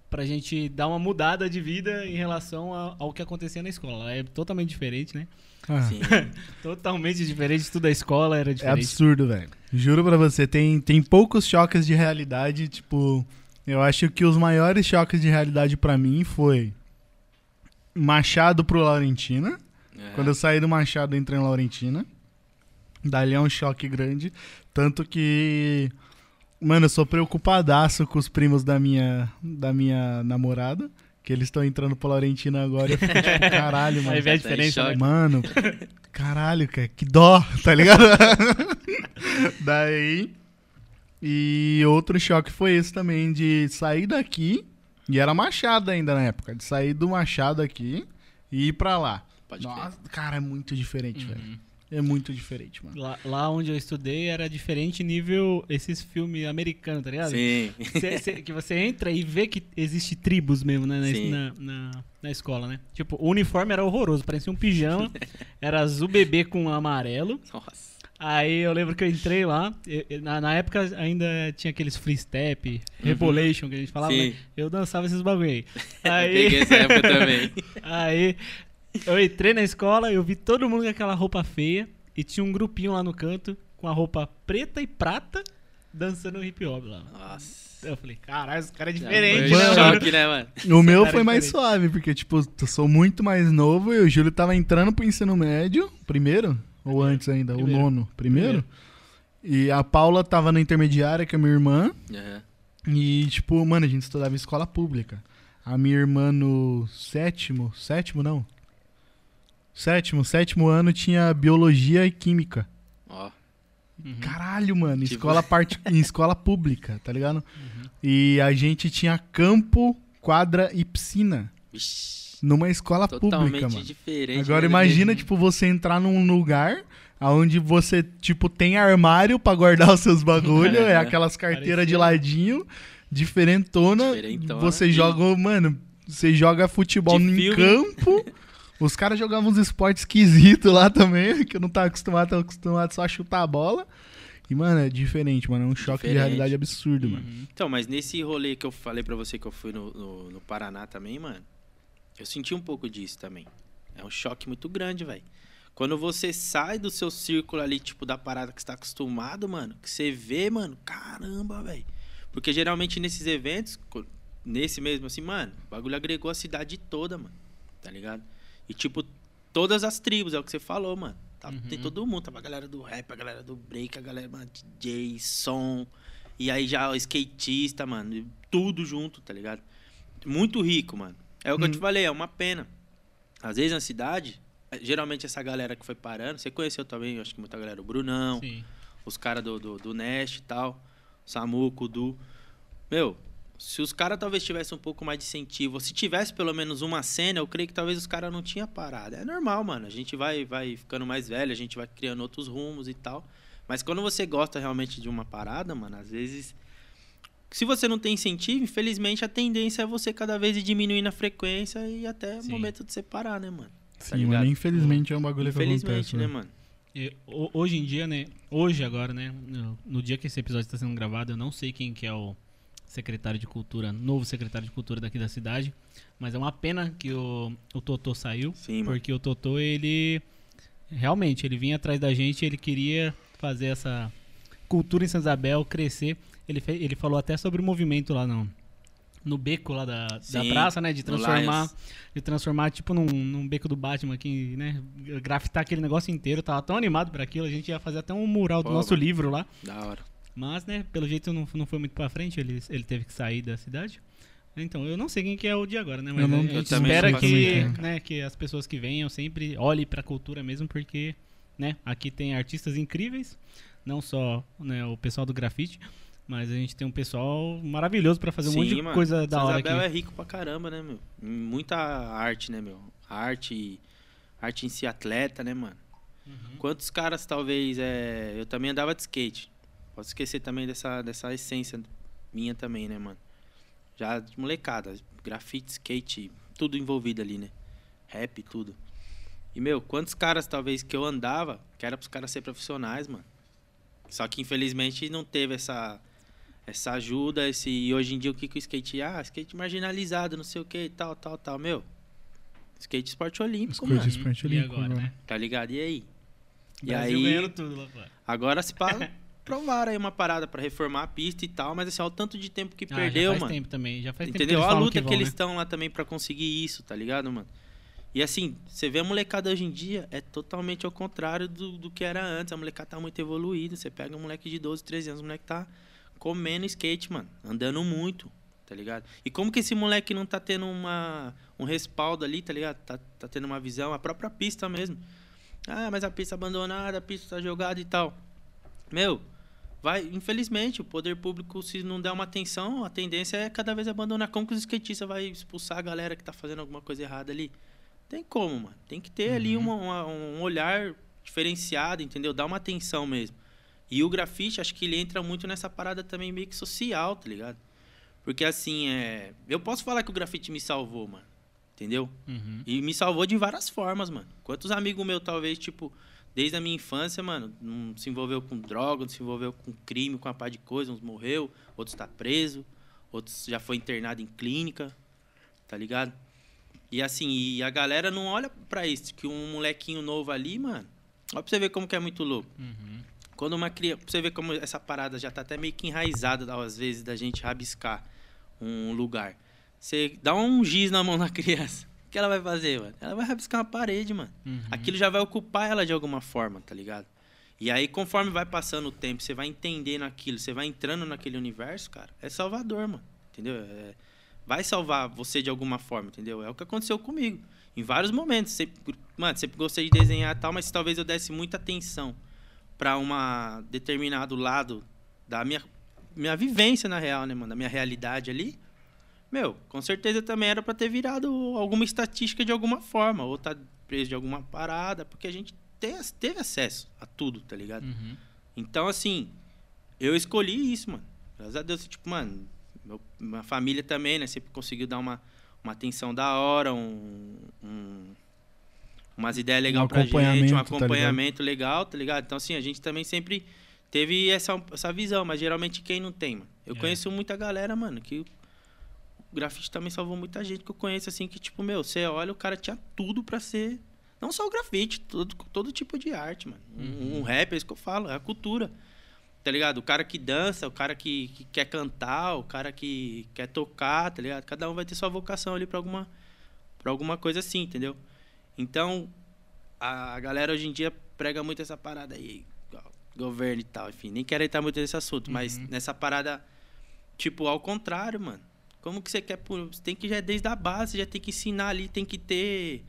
pra gente dar uma mudada de vida em relação a- ao que acontecia na escola. É totalmente diferente, né? Ah, Sim. Totalmente diferente, tudo da escola era é diferente. absurdo, velho. Juro pra você, tem, tem poucos choques de realidade, tipo... Eu acho que os maiores choques de realidade pra mim foi... Machado pro Laurentina. É. Quando eu saí do Machado, eu entrei em Laurentina. Dali é um choque grande. Tanto que. Mano, eu sou preocupadaço com os primos da minha, da minha namorada. Que eles estão entrando pra Laurentina agora. Eu fico tipo, caralho, mano. Aí vê a Tá diferença, né? Mano, caralho, cara, que dó, tá ligado? Daí. E outro choque foi esse também, de sair daqui. E era Machado ainda na época. De sair do Machado aqui e ir pra lá. Pode. Nossa, cara, é muito diferente, velho. Uhum. É muito diferente, mano. Lá, lá onde eu estudei era diferente nível esses filmes americanos, tá ligado? Sim. Cê- cê- que você entra e vê que existe tribos mesmo, né? Na, Sim. na, na, na escola, né? Tipo, o uniforme era horroroso, parecia um pijama. era azul bebê com amarelo. Nossa. Aí eu lembro que eu entrei lá. Na, na época ainda tinha aqueles free step, rebolation que a gente falava. Sim. né? Eu dançava esses bagulho aí. Eu Aí, peguei essa época também. aí eu entrei na escola, eu vi todo mundo com aquela roupa feia. E tinha um grupinho lá no canto com a roupa preta e prata dançando hip hop lá. Nossa. Eu falei, caralho, esse cara é diferente, né, Mano. choque, né, mano? O meu cara foi é mais diferente. suave, porque, tipo, eu sou muito mais novo e o Júlio tava entrando pro ensino médio. Primeiro? Ou antes ainda? Primeiro. O nono? Primeiro? E a Paula tava na intermediária, que é minha irmã. Aham. E, tipo, mano, a gente estudava em escola pública. A minha irmã no sétimo, sétimo não. Sétimo, sétimo ano tinha biologia e química. Ó. Uhum. Caralho, mano, Tipo- escola part... em escola pública, tá ligado? Uhum. E a gente tinha campo, quadra e piscina Vixe. numa escola Totalmente pública, mano. diferente. Agora né, imagina, do- tipo, você entrar num lugar onde você, tipo, tem armário pra guardar os seus bagulho, é aquelas carteiras de ladinho, diferentona, Diferentona, você e- joga, mano, você joga futebol De em filme. campo. Os caras jogavam uns esportes esquisitos lá também, que eu não tava acostumado, tava acostumado só a chutar a bola. E, mano, é diferente, mano. É um choque de Diferente. realidade absurdo, mano. Uhum. Então, mas nesse rolê que eu falei pra você que eu fui no, no, no Paraná também, mano, eu senti um pouco disso também. É um choque muito grande, velho. Quando você sai do seu círculo ali, tipo, da parada que você tá acostumado, mano, que você vê, mano, caramba, velho. Porque geralmente nesses eventos, nesse mesmo assim, mano, o bagulho agregou a cidade toda, mano. Tá ligado? E tipo, todas as tribos, é o que você falou, mano. Tá- Uhum. Tem todo mundo, tava a galera do rap, a galera do break, a galera, mano, DJ, som. E aí já o skatista, mano, tudo junto, tá ligado? Muito rico, mano. É o que eu te Hum. falei, é uma pena. Às vezes na cidade, eh, geralmente essa galera que foi parando, você conheceu também, eu acho que muita galera, o Brunão, Sim. os caras do, do, do Nest e tal, Samuco, Du. Meu, se os caras talvez tivessem um pouco mais de incentivo, ou se tivesse pelo menos uma cena, eu creio que talvez os caras não tinham parado. É normal, mano. A gente vai, vai ficando mais velho, a gente vai criando outros rumos e tal. Mas quando você gosta realmente de uma parada, mano, às vezes. Se você não tem incentivo, infelizmente a tendência é você cada vez ir diminuindo a frequência e até o Sim. momento de você parar, né, mano? Sim, ligado? mano. Infelizmente é um bagulho que Infelizmente, acontece. né, né? mano? E, ho- hoje em dia, né? Hoje agora, né? No, no dia que esse episódio está sendo gravado, eu não sei quem que é o secretário de cultura, novo secretário de cultura daqui da cidade. Mas é uma pena que o, o Totô saiu. Sim, mano. Porque o Totô, ele. Realmente, ele vinha atrás da gente, ele queria fazer essa cultura em Santa Isabel crescer. Ele, fe- ele falou até sobre o movimento lá no, no beco lá da, da Sim, praça, né? De transformar, de transformar tipo num, num beco do Batman aqui, né? Grafitar aquele negócio inteiro. Tava tão animado pra aquilo, a gente ia fazer até um mural do Pô, nosso mano. livro lá. Da hora. Mas, né, pelo jeito não, não foi muito pra frente, ele, ele teve que sair da cidade. Então, eu não sei quem que é o de agora, né? Mas Eu não- a eu gente também espera não que, ideia. né, que as pessoas que venham sempre olhem pra cultura mesmo, porque, né, aqui tem artistas incríveis, não só né, o pessoal do grafite, mas a gente tem um pessoal maravilhoso pra fazer um monte de mano. coisa da São hora aqui. Isabel é rico pra caramba, né, meu? Muita arte, né, meu? Arte, arte em si atleta, né, mano? Uhum. Quantos caras, talvez, é... Eu também andava de skate. Posso esquecer também dessa, dessa essência minha também, né, mano? Já de molecada. Grafite, skate, tudo envolvido ali, né? Rap, tudo. E, meu, quantos caras talvez que eu andava, que era pros caras ser profissionais, mano. Só que infelizmente não teve essa essa ajuda, esse e hoje em dia o que que o skate, ah, skate marginalizado, não sei o que e tal, tal, tal, meu. Skate esporte olímpico, Skate mano. esporte E olímpico agora, agora. né? Tá ligado? E aí? E Brasil aí, ganhando tudo lá fora. agora se pá, provaram aí uma parada pra reformar a pista e tal, mas assim, olha o tanto de tempo que Ah, perdeu, já faz mano. tempo também. Já faz tempo Entendeu? que eles Olha a luta que, vão, eles né? estão lá também pra conseguir isso, tá ligado, mano? E assim, você vê a molecada hoje em dia, é totalmente ao contrário do, do que era antes. A molecada tá muito evoluída. Você pega um moleque de 12, 13 anos, o moleque tá comendo skate, mano. Andando muito, tá ligado? E como que esse moleque não tá tendo uma, um respaldo ali, tá ligado? Tá, tá tendo uma visão, a própria pista mesmo. Ah, mas a pista abandonada, a pista tá jogada e tal. Meu, vai, infelizmente, o poder público, se não der uma atenção, a tendência é cada vez abandonar. Como que os skatistas vai expulsar a galera que tá fazendo alguma coisa errada ali? Tem como, mano. Tem que ter ali uma- uma- um olhar diferenciado, entendeu? Dar uma atenção mesmo. E o grafite, acho que ele entra muito nessa parada também meio que social, tá ligado? Porque assim, é. Eu posso falar que o grafite me salvou, mano. Entendeu? Uhum. E me salvou de várias formas, mano. Quantos amigos meus, talvez, tipo, desde a minha infância, mano, não se envolveu com droga, não se envolveu com crime, com uma par de coisa, uns morreu, outros tá preso, outros já foi internado em clínica, tá ligado? E assim, e a galera não olha pra isso, que um molequinho novo ali, mano, olha pra você ver como que é muito louco. Uhum. Quando uma criança. Pra você ver como essa parada já tá até meio que enraizada, às vezes, da gente rabiscar um lugar. Você dá um giz na mão da criança. O que ela vai fazer, mano? Ela vai rabiscar uma parede, mano. Uhum. Aquilo já vai ocupar ela de alguma forma, tá ligado? E aí, conforme vai passando o tempo, você vai entendendo aquilo, você vai entrando naquele universo, cara, é salvador, mano. Entendeu? É- vai salvar você de alguma forma, entendeu? É o que aconteceu comigo. Em vários momentos. Sempre, mano, sempre gostei de desenhar e tal, mas se talvez eu desse muita atenção pra uma determinado lado da minha, minha vivência, na real, né, mano? Da minha realidade ali. Meu, com certeza também era pra ter virado alguma estatística de alguma forma, ou tá preso de alguma parada, porque a gente te- teve acesso a tudo, tá ligado? Uhum. Então, assim, eu escolhi isso, mano. Graças a Deus, tipo, mano, meu, minha família também, né? Sempre conseguiu dar uma, uma atenção da hora, um, um- umas ideias legais pra gente, um acompanhamento, tá legal, tá ligado? Então, assim, a gente também sempre teve essa, essa visão, mas geralmente quem não tem, mano? Eu É. conheço muita galera, mano, que o grafite também salvou muita gente que eu conheço, assim, que, tipo, meu, você olha, o cara tinha tudo pra ser. Não só o grafite, todo, todo tipo de arte, mano. Um, Uhum. um rap, é isso que eu falo, é a cultura. Tá ligado? O cara que dança, o cara que, que quer cantar, o cara que quer tocar, tá ligado? Cada um vai ter sua vocação ali pra alguma, pra alguma coisa assim, entendeu? Então, a galera hoje em dia prega muito essa parada aí, governo e tal, enfim, nem quero entrar muito nesse assunto, mas Uhum. nessa parada, tipo, ao contrário, mano. Como que você quer. Você tem que já desde a base, já tem que ensinar ali, tem que ter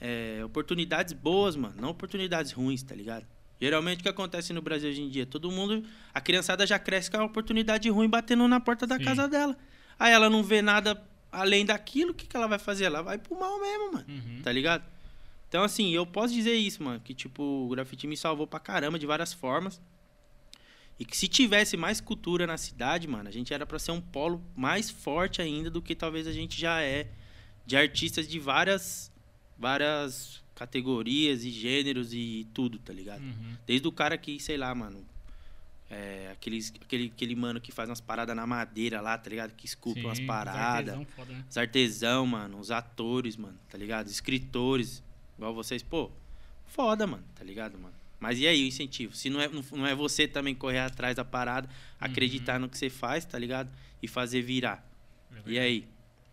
é, oportunidades boas, mano, não oportunidades ruins, tá ligado? Geralmente o que acontece no Brasil hoje em dia? Todo mundo. A criançada já cresce com a oportunidade ruim batendo na porta da Sim. casa dela. Aí ela não vê nada além daquilo, o que, que ela vai fazer? Ela vai pro mal mesmo, mano. Uhum. Tá ligado? Então, assim, eu posso dizer isso, mano. Que, tipo, o grafite me salvou pra caramba de várias formas. E que se tivesse mais cultura na cidade, mano, a gente era pra ser um polo mais forte ainda do que talvez a gente já é. De artistas de várias, várias categorias e gêneros e tudo, tá ligado? Uhum. Desde o cara que, sei lá, mano. É, aqueles, aquele, aquele mano que faz umas paradas na madeira lá, tá ligado? Que esculpe umas os paradas. artesão foda, né? Os artesão, mano, os atores, mano, tá ligado? Escritores, igual vocês, pô, foda, mano, tá ligado, mano? Mas e aí o incentivo? Se não é, não, é você também correr atrás da parada, acreditar no que você faz, tá ligado? E fazer virar. E aí?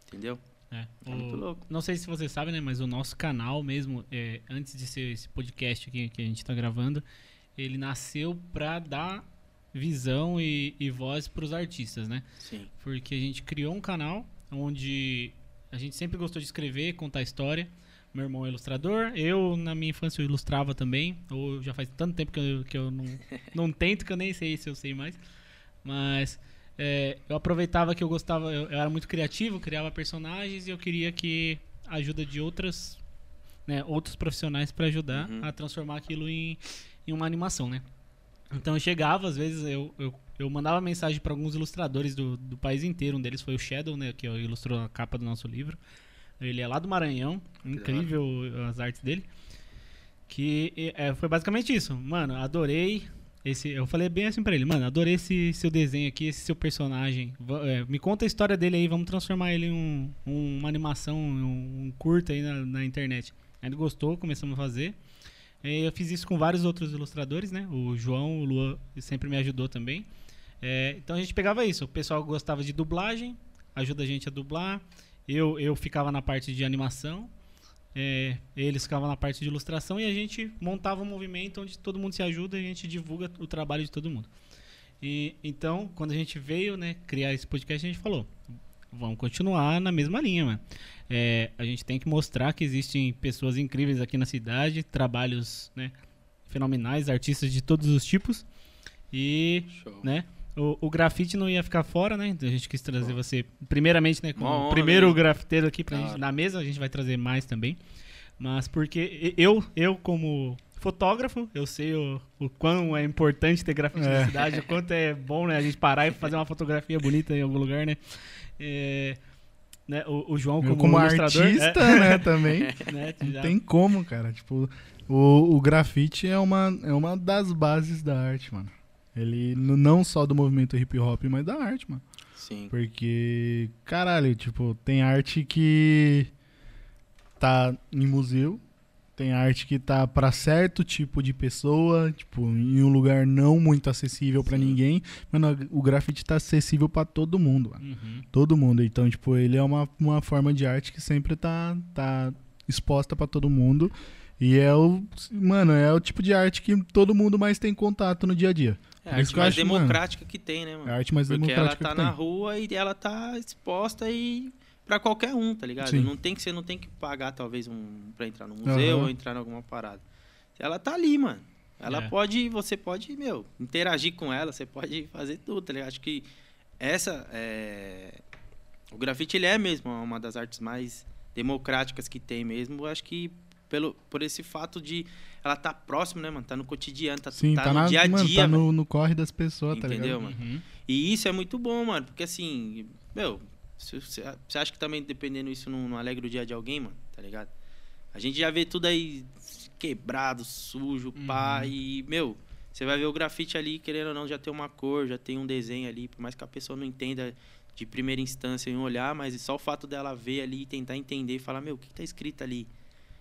Entendeu? É. É muito O- louco. Não sei se você sabe, né? Mas o nosso canal mesmo, é, antes de ser esse podcast aqui que a gente tá gravando, ele nasceu pra dar visão e, e voz pros artistas, né? Sim. Porque a gente criou um canal onde a gente sempre gostou de escrever, contar história. Meu irmão é ilustrador, eu na minha infância eu ilustrava também. Ou já faz tanto tempo que eu, que eu não, não tento que eu nem sei se eu sei mais. Mas é, eu aproveitava que eu gostava, eu, eu era muito criativo, criava personagens e eu queria que a ajuda de outras, né, outros profissionais para ajudar Uhum. a transformar aquilo em, em uma animação, né? Então eu chegava, às vezes, eu, eu, eu mandava mensagem para alguns ilustradores do, do país inteiro. Um deles foi o Shadow, né, que ilustrou a capa do nosso livro. Ele é lá do Maranhão, incrível as artes dele. Que é, foi basicamente isso. Mano, adorei esse. Eu falei bem assim pra ele, mano, adorei esse seu desenho aqui, esse seu personagem. É, me conta a história dele aí, vamos transformar ele em um, um, uma animação, um, um curta aí na, na internet. Aí ele gostou, começamos a fazer. Eu fiz isso com vários outros ilustradores, né? O João, o Luan sempre me ajudou também. É, então a gente pegava isso. O pessoal gostava de dublagem, ajuda a gente a dublar. Eu, eu ficava na parte de animação. É, eles ficavam na parte de ilustração e a gente montava um movimento onde todo mundo se ajuda e a gente divulga o trabalho de todo mundo. E, então, quando a gente veio né, criar esse podcast, a gente falou: vamos continuar na mesma linha. É, a gente tem que mostrar que existem pessoas incríveis aqui na cidade, trabalhos né, fenomenais, artistas de todos os tipos. E, Show. né, o, o grafite não ia ficar fora, né? Então a gente quis trazer você, primeiramente, né, como o primeiro mesmo. grafiteiro aqui pra claro. gente, na mesa, a gente vai trazer mais também. Mas porque eu, eu como fotógrafo, eu sei o, o quão é importante ter grafite é. na cidade, o quanto é bom, né, a gente parar e fazer uma fotografia bonita em algum lugar, né? É, né? O, o João como, como artista, é. né, também. né, não tem como, cara. Tipo, o, o grafite é uma, é uma das bases da arte, mano. Ele não só do movimento hip hop, mas da arte, mano. Sim. Porque, caralho, tipo, tem arte que tá em museu, tem arte que tá para certo tipo de pessoa, tipo, em um lugar não muito acessível para ninguém. Mano, o grafite tá acessível para todo mundo, uhum. Todo mundo. Então, tipo, ele é uma, uma forma de arte que sempre tá, tá exposta para todo mundo. E é o. Mano, é o tipo de arte que todo mundo mais tem contato no dia a dia. É a arte mais acho, democrática mano, que tem, né, mano? É a arte mais Porque democrática. Porque ela tá na rua e ela tá exposta e para qualquer um, tá ligado? Sim. Não tem que você não tem que pagar talvez um para entrar no museu uhum. ou entrar em alguma parada. Ela tá ali, mano. Ela é. pode, você pode, meu, interagir com ela, você pode fazer tudo, tá ligado? Acho que essa é... o grafite ele é mesmo uma das artes mais democráticas que tem mesmo. Acho que pelo por esse fato de ela tá próximo, né, mano? Tá no cotidiano, tá, Sim, tá, tá no dia a dia. Mano, tá no, no, corre das pessoas, Entendeu, tá ligado? mano? Uhum. E isso é muito bom, mano, porque assim, meu, você acha que também dependendo isso não, não alegra o dia de alguém, mano? Tá ligado? A gente já vê tudo aí quebrado, sujo, uhum. pá. E, meu, você vai ver o grafite ali, querendo ou não, já tem uma cor, já tem um desenho ali. Por mais que a pessoa não entenda de primeira instância em olhar, mas só o fato dela ver ali, tentar entender e falar, meu, o que tá escrito ali?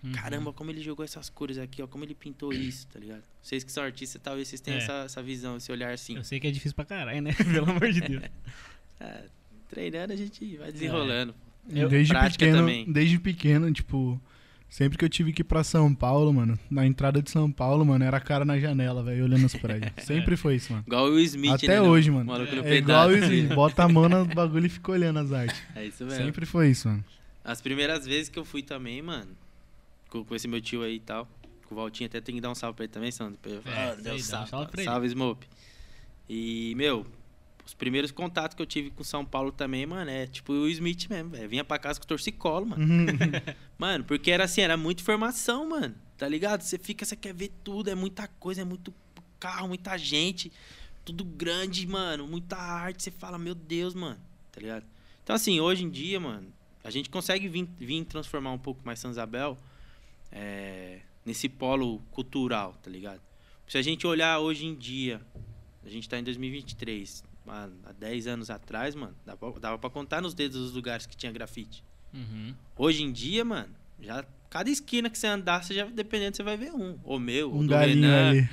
Uhum. Caramba, como ele jogou essas cores aqui, ó, como ele pintou isso, tá ligado? Vocês que são artistas, talvez vocês tenham é. essa, essa visão, esse olhar assim. Eu sei que é difícil pra caralho, né? Pelo amor de Deus. é, treinando a gente vai desenrolando. É. Eu, desde pequeno, também. desde pequeno, tipo, sempre que eu tive que ir pra São Paulo, mano, na entrada de São Paulo, mano, era a cara na janela, velho, olhando os prédios. Sempre foi isso, mano. Igual o Smith, Até né, hoje, mano. É, é igual o Smith, bota a mão no bagulho e fica olhando as artes. É isso mesmo. Sempre foi isso, mano. As primeiras vezes que eu fui também, mano, com, com esse meu tio aí e tal, com o Valtinho, até tem que dar um salve pra ele também, Sandro. É, ah, deu salve, um salve, pra salve Smope. E, meu, os primeiros contatos que eu tive com São Paulo também, mano, é tipo o Smith mesmo, velho. Vinha pra casa com torcicolo, mano. Mano, porque era assim, era muita informação, mano. Tá ligado? Você fica, você quer ver tudo, é muita coisa, é muito carro, muita gente, tudo grande, mano, muita arte. Você fala, meu Deus, mano, tá ligado? Então, assim, hoje em dia, mano, a gente consegue vir, vir transformar um pouco mais São Isabel é, nesse polo cultural, tá ligado? Se a gente olhar hoje em dia, a gente tá em 2023 mano, há 10 anos atrás, mano, dava, pra contar nos dedos os lugares que tinha grafite. Uhum. Hoje em dia, mano, já cada esquina que você andar, você já, dependendo, você vai ver um. O meu, um o galinho Renan. ali.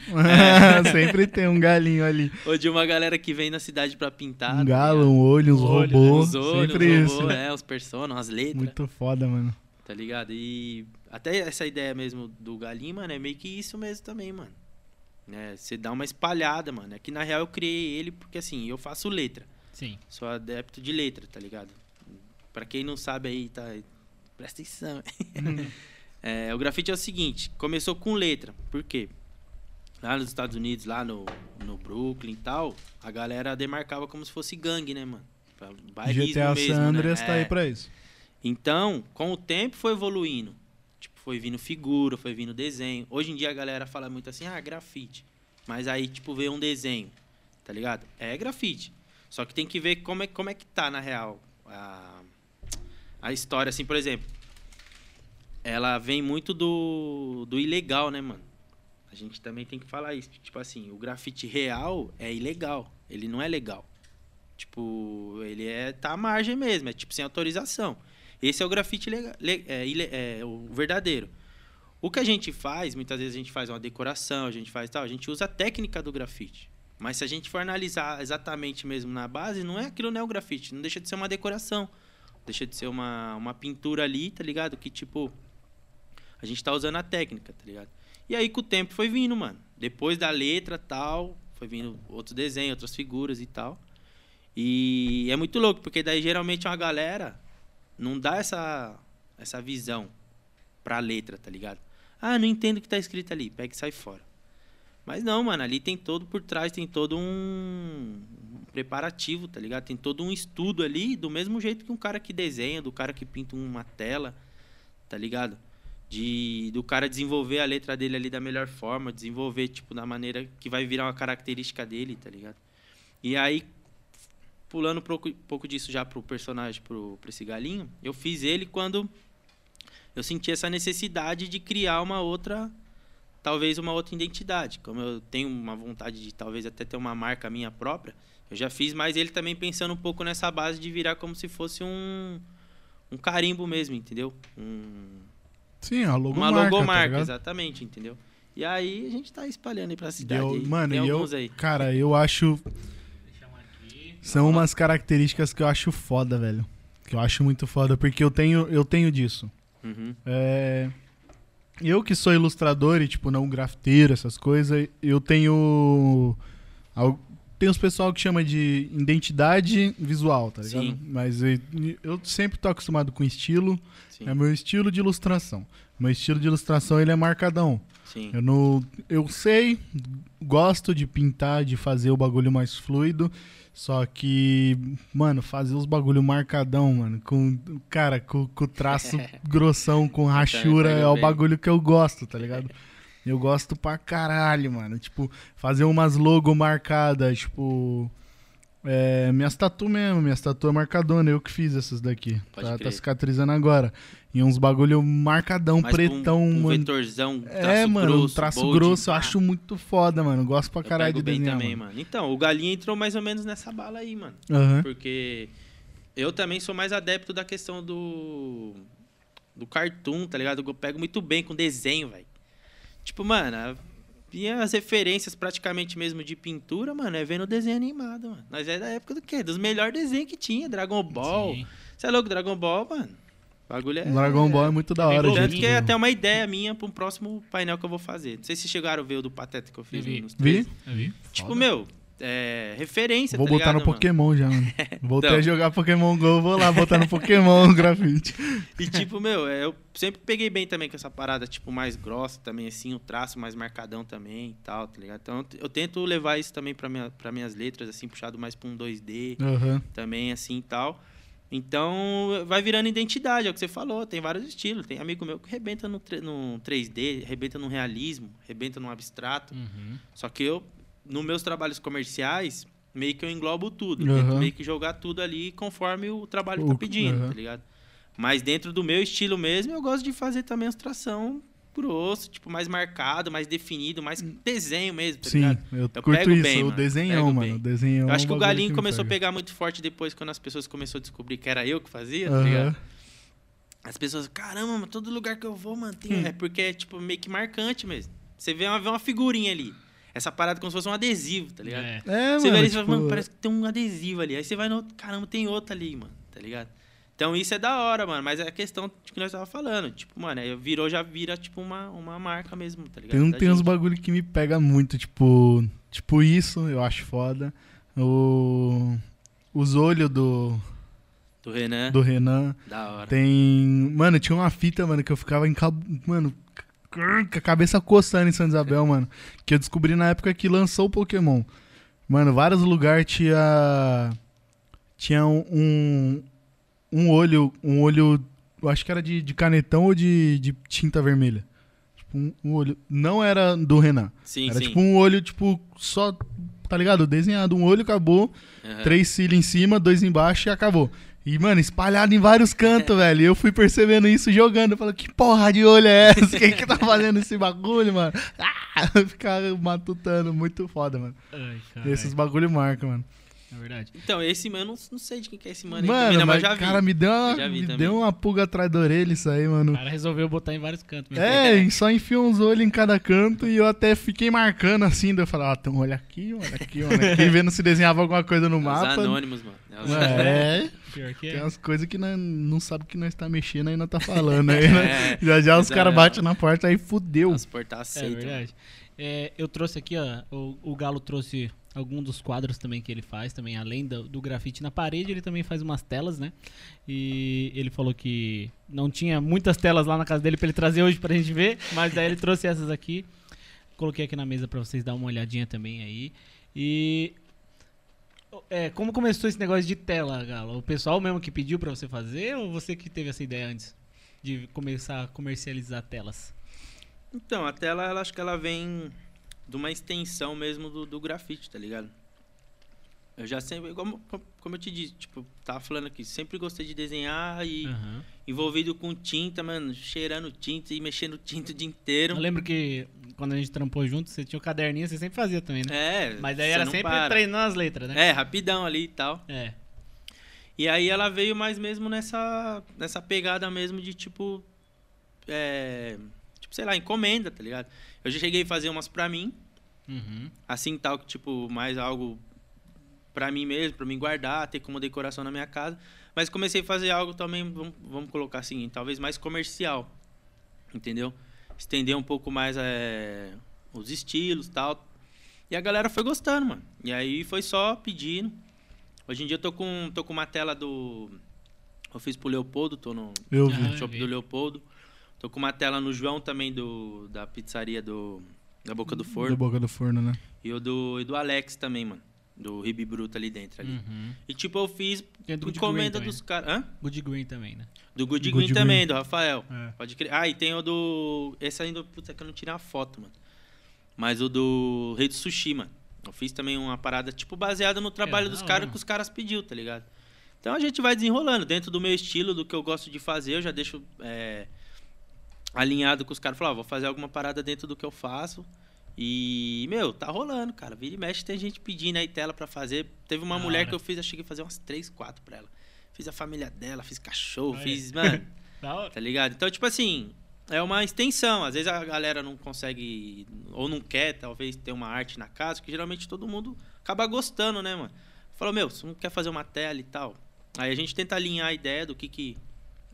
É. Sempre tem um galinho ali. Ou de uma galera que vem na cidade pra pintar. Um tá galo, um olho, uns robôs. Uns olhos, sempre uns isso. É, os personas, as letras. Muito foda, mano. Tá ligado? E até essa ideia mesmo do galinho, mano, é meio que isso mesmo também, mano. Né? Você dá uma espalhada, mano. É que na real eu criei ele porque assim, eu faço letra. Sim. Sou adepto de letra, tá ligado? Pra quem não sabe aí, tá. Presta atenção. é, o grafite é o seguinte: começou com letra. Por quê? Lá nos Estados Unidos, lá no, no Brooklyn e tal, a galera demarcava como se fosse gangue, né, mano? Bairrismo GTA mesmo, San Andreas né? tá aí é. pra isso. Então, com o tempo foi evoluindo foi vindo figura, foi vindo desenho. Hoje em dia a galera fala muito assim, ah, grafite. mas aí, tipo, vê um desenho, tá ligado? É grafite. Só que tem que ver como é, como é que tá, na real, a, a história, assim, por exemplo. Ela vem muito do, do ilegal, né, mano? A gente também tem que falar isso. Tipo assim, o grafite real é ilegal. Ele não é legal. Tipo, ele é tá à margem mesmo, é tipo sem autorização. Esse é o grafite legal, é, é, o verdadeiro. O que a gente faz, muitas vezes a gente faz uma decoração, a gente faz tal, a gente usa a técnica do grafite. Mas se a gente for analisar exatamente mesmo na base, não é aquilo não é o grafite, não deixa de ser uma decoração. Deixa de ser uma, uma pintura ali, tá ligado? Que tipo a gente tá usando a técnica, tá ligado? E aí com o tempo foi vindo, mano. Depois da letra, tal, foi vindo outros desenhos, outras figuras e tal. E é muito louco, porque daí geralmente uma galera não dá essa essa visão pra letra, tá ligado? Ah, não entendo o que tá escrito ali. Pega e sai fora. Mas não, mano, ali tem todo por trás, tem todo um preparativo, tá ligado? Tem todo um estudo ali, do mesmo jeito que um cara que desenha, do cara que pinta uma tela, tá ligado? De do cara desenvolver a letra dele ali da melhor forma, desenvolver tipo da maneira que vai virar uma característica dele, tá ligado? E aí pulando um pouco, pouco disso já pro personagem, pro, pro esse galinho, eu fiz ele quando eu senti essa necessidade de criar uma outra, talvez uma outra identidade. Como eu tenho uma vontade de talvez até ter uma marca minha própria, eu já fiz, mas ele também pensando um pouco nessa base de virar como se fosse um, um carimbo mesmo, entendeu? Um, Sim, a logomarca. uma logomarca, tá exatamente, entendeu? E aí a gente tá espalhando aí pra cidade. Eu, aí. mano, Tem eu, aí. cara, eu acho. São umas características que eu acho foda, velho. Que eu acho muito foda, porque eu tenho, eu tenho disso. Uhum. É, eu que sou ilustrador e, tipo, não grafiteiro, essas coisas, eu tenho. Tem os pessoal que chama de identidade visual, tá ligado? Sim. Mas eu, eu sempre tô acostumado com estilo. Sim. É meu estilo de ilustração. Meu estilo de ilustração ele é marcadão. Sim. Eu não, eu sei, gosto de pintar, de fazer o bagulho mais fluido. Só que, mano, fazer os bagulho marcadão, mano, com, cara, com, com traço grossão, com rachura, é o bagulho que eu gosto, tá ligado? Eu gosto pra caralho, mano. Tipo, fazer umas logo marcadas, tipo. É, minhas tatu mesmo, minhas tatu é marcadona, eu que fiz essas daqui. Tá, tá, cicatrizando agora. E uns bagulho marcadão, Mas pretão, um, um mano. vetorzão, traço é, mano, grosso, um traço bold, grosso, eu pá. acho muito foda, mano. Gosto pra caralho de desenhar, também, mano. mano. Então, o Galinha entrou mais ou menos nessa bala aí, mano. Aham. Porque eu também sou mais adepto da questão do. do cartoon, tá ligado? Eu pego muito bem com desenho, velho. Tipo, mano, e as referências praticamente mesmo de pintura, mano, é vendo desenho animado, mano. Nós é da época do quê? Dos melhores desenhos que tinha. Dragon Ball. Sim. Você é louco, Dragon Ball, mano? O bagulho é. Dragon Ball é muito da hora. Tanto gente. que é até uma ideia minha pra um próximo painel que eu vou fazer. Não sei se chegaram a ver o do Pateta que eu fiz Eu vi. nos Vi? vi. Tipo, Foda. meu, é, referência, Vou tá botar no ligado, mano? Pokémon já, mano. Voltei Então. a jogar Pokémon GO, vou lá botar no Pokémon o grafite. E tipo, meu, é, eu sempre peguei bem também com essa parada, tipo, mais grossa também, assim, o traço mais marcadão também e tal, tá ligado? Então eu tento levar isso também pra, minha, pra minhas letras, assim, puxado mais pra um 2D Aham. também, assim e tal. Então vai virando identidade, é o que você falou, tem vários estilos. Tem amigo meu que rebenta no, no 3D, rebenta no realismo, rebenta no abstrato. Uhum. Só que eu, nos meus trabalhos comerciais, meio que eu englobo tudo. Aham. Tento meio que jogar tudo ali conforme o trabalho O- tá pedindo, aham. tá ligado? Mas dentro do meu estilo mesmo, eu gosto de fazer também as tração grosso, tipo, mais marcado, mais definido, mais desenho mesmo, tá Sim, ligado? eu, Eu curto pego isso, bem, o mano, desenhão, pego mano. desenhão Eu acho que é o galinho me começou a pega. pegar muito forte depois, quando as pessoas começaram a descobrir que era eu que fazia, tá Aham. ligado? As pessoas, caramba, mano, todo lugar que eu vou, mano, tem... Hum. é porque é, tipo, meio que marcante mesmo. Você vê uma, vê uma figurinha ali. Essa parada como se fosse um adesivo, tá ligado? É. É, Você mano, vê ali e tipo, fala, mano, parece que tem um adesivo ali. Aí você vai no outro, caramba, tem outro ali, mano, tá ligado? Então isso é da hora, mano. Mas é a questão de que nós tava falando. Tipo, mano, aí virou, já vira, tipo, uma, uma marca mesmo, tá ligado? Tem, um, Da tem uns bagulho que me pega muito, tipo. Tipo isso, eu acho foda. O, os olhos do, Do Renan, do Renan. da hora. Tem. Mano, tinha uma fita, mano, que eu ficava encab... Mano, cabeça coçando em Santa Isabel, mano. Que eu descobri na época que lançou o Pokémon. Mano, vários lugares tinha. Tinha um. Um olho. Um olho. Eu acho que era de, de canetão ou de, de tinta vermelha. tipo um, um olho. Não era do Renan. Sim, era sim. tipo um olho, tipo, só. Tá ligado? Desenhado. Um olho acabou. Aham. Três cílios em cima, dois embaixo e acabou. E, mano, espalhado em vários cantos, velho. E eu fui percebendo isso jogando. Eu falei, que porra de olho é essa? Quem que tá fazendo esse bagulho, mano? Ah, ficar matutando. Muito foda, mano. Ai, E esses bagulho marcam, mano. É verdade. Então, esse mano, eu não, não sei de quem que é esse mano aí Mano, também, não, mas, já vi. cara, me deu, uma, me também. deu uma pulga atrás da orelha isso aí, O mano. cara resolveu botar em vários cantos. É, e só enfiou uns olhos em cada canto e eu até fiquei marcando assim. Daí eu falei, ah, tem um olho aqui, um olho aqui, um olho aqui, vendo se desenhava alguma coisa no É Os mapa. anônimos, mano. É os É, Pior que tem é. umas coisas que nós não sabe que nós tá mexendo aí não tá falando aí, né? É, Já já os caras batem na porta aí fudeu. transportar É aceita. verdade. É, eu trouxe aqui, ó, o, o Galo trouxe algum dos quadros também que ele faz, também além do, do grafite na parede, ele também faz umas telas, né? E ele falou que não tinha muitas telas lá na casa dele pra ele trazer hoje pra gente ver, mas daí ele trouxe essas aqui. Coloquei aqui na mesa pra vocês dar uma olhadinha também aí. E é, como começou esse negócio de tela, Galo? O pessoal mesmo que pediu pra você fazer ou você que teve essa ideia antes de começar a comercializar telas? Então, a tela, ela, acho que ela vem de uma extensão mesmo do, do grafite, tá ligado? Eu já sempre, como, como eu te disse, tipo, tava falando aqui, sempre gostei de desenhar e Aham. envolvido com tinta, mano, cheirando tinta e mexendo tinta o dia inteiro. Eu lembro que quando a gente trampou junto, você tinha o caderninho, você sempre fazia também, né? É, Mas daí era sempre para. treinando as letras, né? É, rapidão ali e tal. É. E aí ela veio mais mesmo nessa, nessa pegada mesmo de tipo. É, tipo, sei lá, encomenda, tá ligado? Eu já cheguei a fazer umas pra mim, Uhum. assim tal que tipo mais algo pra mim mesmo, pra mim guardar, ter como decoração na minha casa. Mas comecei a fazer algo também, vamos, vamos colocar assim, talvez mais comercial, entendeu? Estender um pouco mais é, os estilos, tal. E a galera foi gostando, mano. E aí foi só pedindo. Hoje em dia eu tô com, tô com uma tela do eu fiz pro Leopoldo, tô no shopping vi. do Leopoldo. Tô com uma tela no João também do da pizzaria do da Boca do Da Forno. boca do forno, né? E o do, e do Alex também, mano. Do Ribe Bruto ali dentro. Ali. Uhum. E tipo, eu fiz Tem do encomenda dos também, caras. Hã? Good Green também, né? Do Good Good Green também, do Rafael. É. Pode crer. Ah, e tem o do. Esse ainda, putz, é que eu não tirei a foto, mano. Mas o do Rei do Sushi, mano. Eu fiz também uma parada, tipo, baseada no trabalho É, dos da caras que os caras pediu, tá ligado? Então a gente vai desenrolando. Dentro do meu estilo, do que eu gosto de fazer, eu já deixo é, alinhado com os caras. Falar, ó, vou fazer alguma parada dentro do que eu faço. E, meu, tá rolando, cara. Vira e mexe, tem gente pedindo aí tela pra fazer. Teve uma Da mulher que eu fiz, eu cheguei a fazer umas 3, 4 pra ela. Fiz a família dela, fiz cachorro, Olha. fiz, mano. Tá ligado? Então, tipo assim, é uma extensão. Às vezes a galera não consegue, ou não quer, talvez, ter uma arte na casa, que geralmente todo mundo acaba gostando, né, mano? Falou, meu, você não quer fazer uma tela e tal. Aí a gente tenta alinhar a ideia do que que,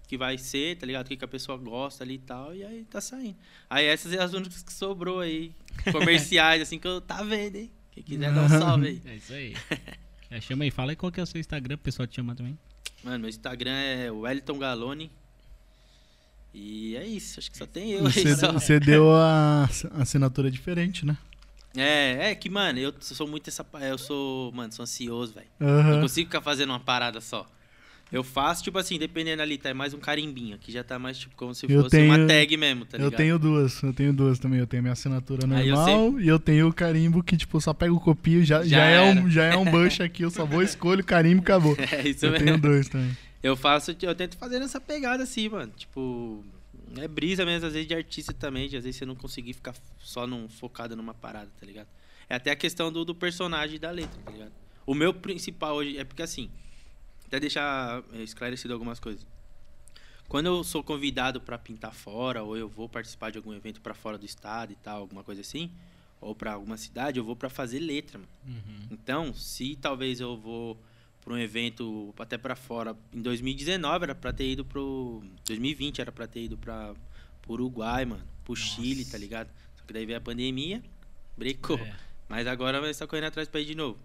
que vai ser, tá ligado? O que, que a pessoa gosta ali e tal, e aí tá saindo. Aí essas são as únicas que sobrou aí, comerciais, assim, que eu tá vendo, hein? Quem quiser dar um salve aí. É isso aí. É, chama aí, fala aí qual que é o seu Instagram, o pessoal te chama também. Mano, meu Instagram é Wellington Galone. E é isso, acho que só tem eu Você, aí. Só. você deu a assinatura diferente, né? É, é que, mano, eu sou muito essa. Eu sou, mano, sou ansioso, velho. Não Aham. consigo ficar fazendo uma parada só. Eu faço, tipo assim, dependendo ali, tá? É mais um carimbinho. Aqui já tá mais, tipo, como se Eu fosse uma tenho- tag mesmo, tá Eu ligado? tenho duas, eu tenho duas também. Eu tenho minha assinatura eu normal e eu tenho o carimbo que, tipo, só pego o copio, já, Já já, é, um, já é um bush aqui, eu só vou, escolho o carimbo e acabou. É isso Eu mesmo. tenho dois também. Eu faço, eu tento fazer nessa pegada assim, mano. Tipo, é brisa mesmo, às vezes de artista também, de às vezes você não conseguir ficar só num, focado numa parada, tá ligado? É até a questão do, do personagem e da letra, tá ligado? O meu principal hoje é porque assim, até deixar é, esclarecido algumas coisas. Quando eu sou convidado pra pintar fora, ou eu vou participar de algum evento pra fora do estado e tal, alguma coisa assim, ou pra alguma cidade, eu vou pra fazer letra, mano. Uhum. Então, se talvez eu vou para um evento até para fora, em 2019 era para ter ido pro 2020 era para ter ido para Uruguai, mano, pro Chile, tá ligado? Só que daí veio a pandemia, brecou. É. Mas agora vai estar correndo atrás para ir de novo.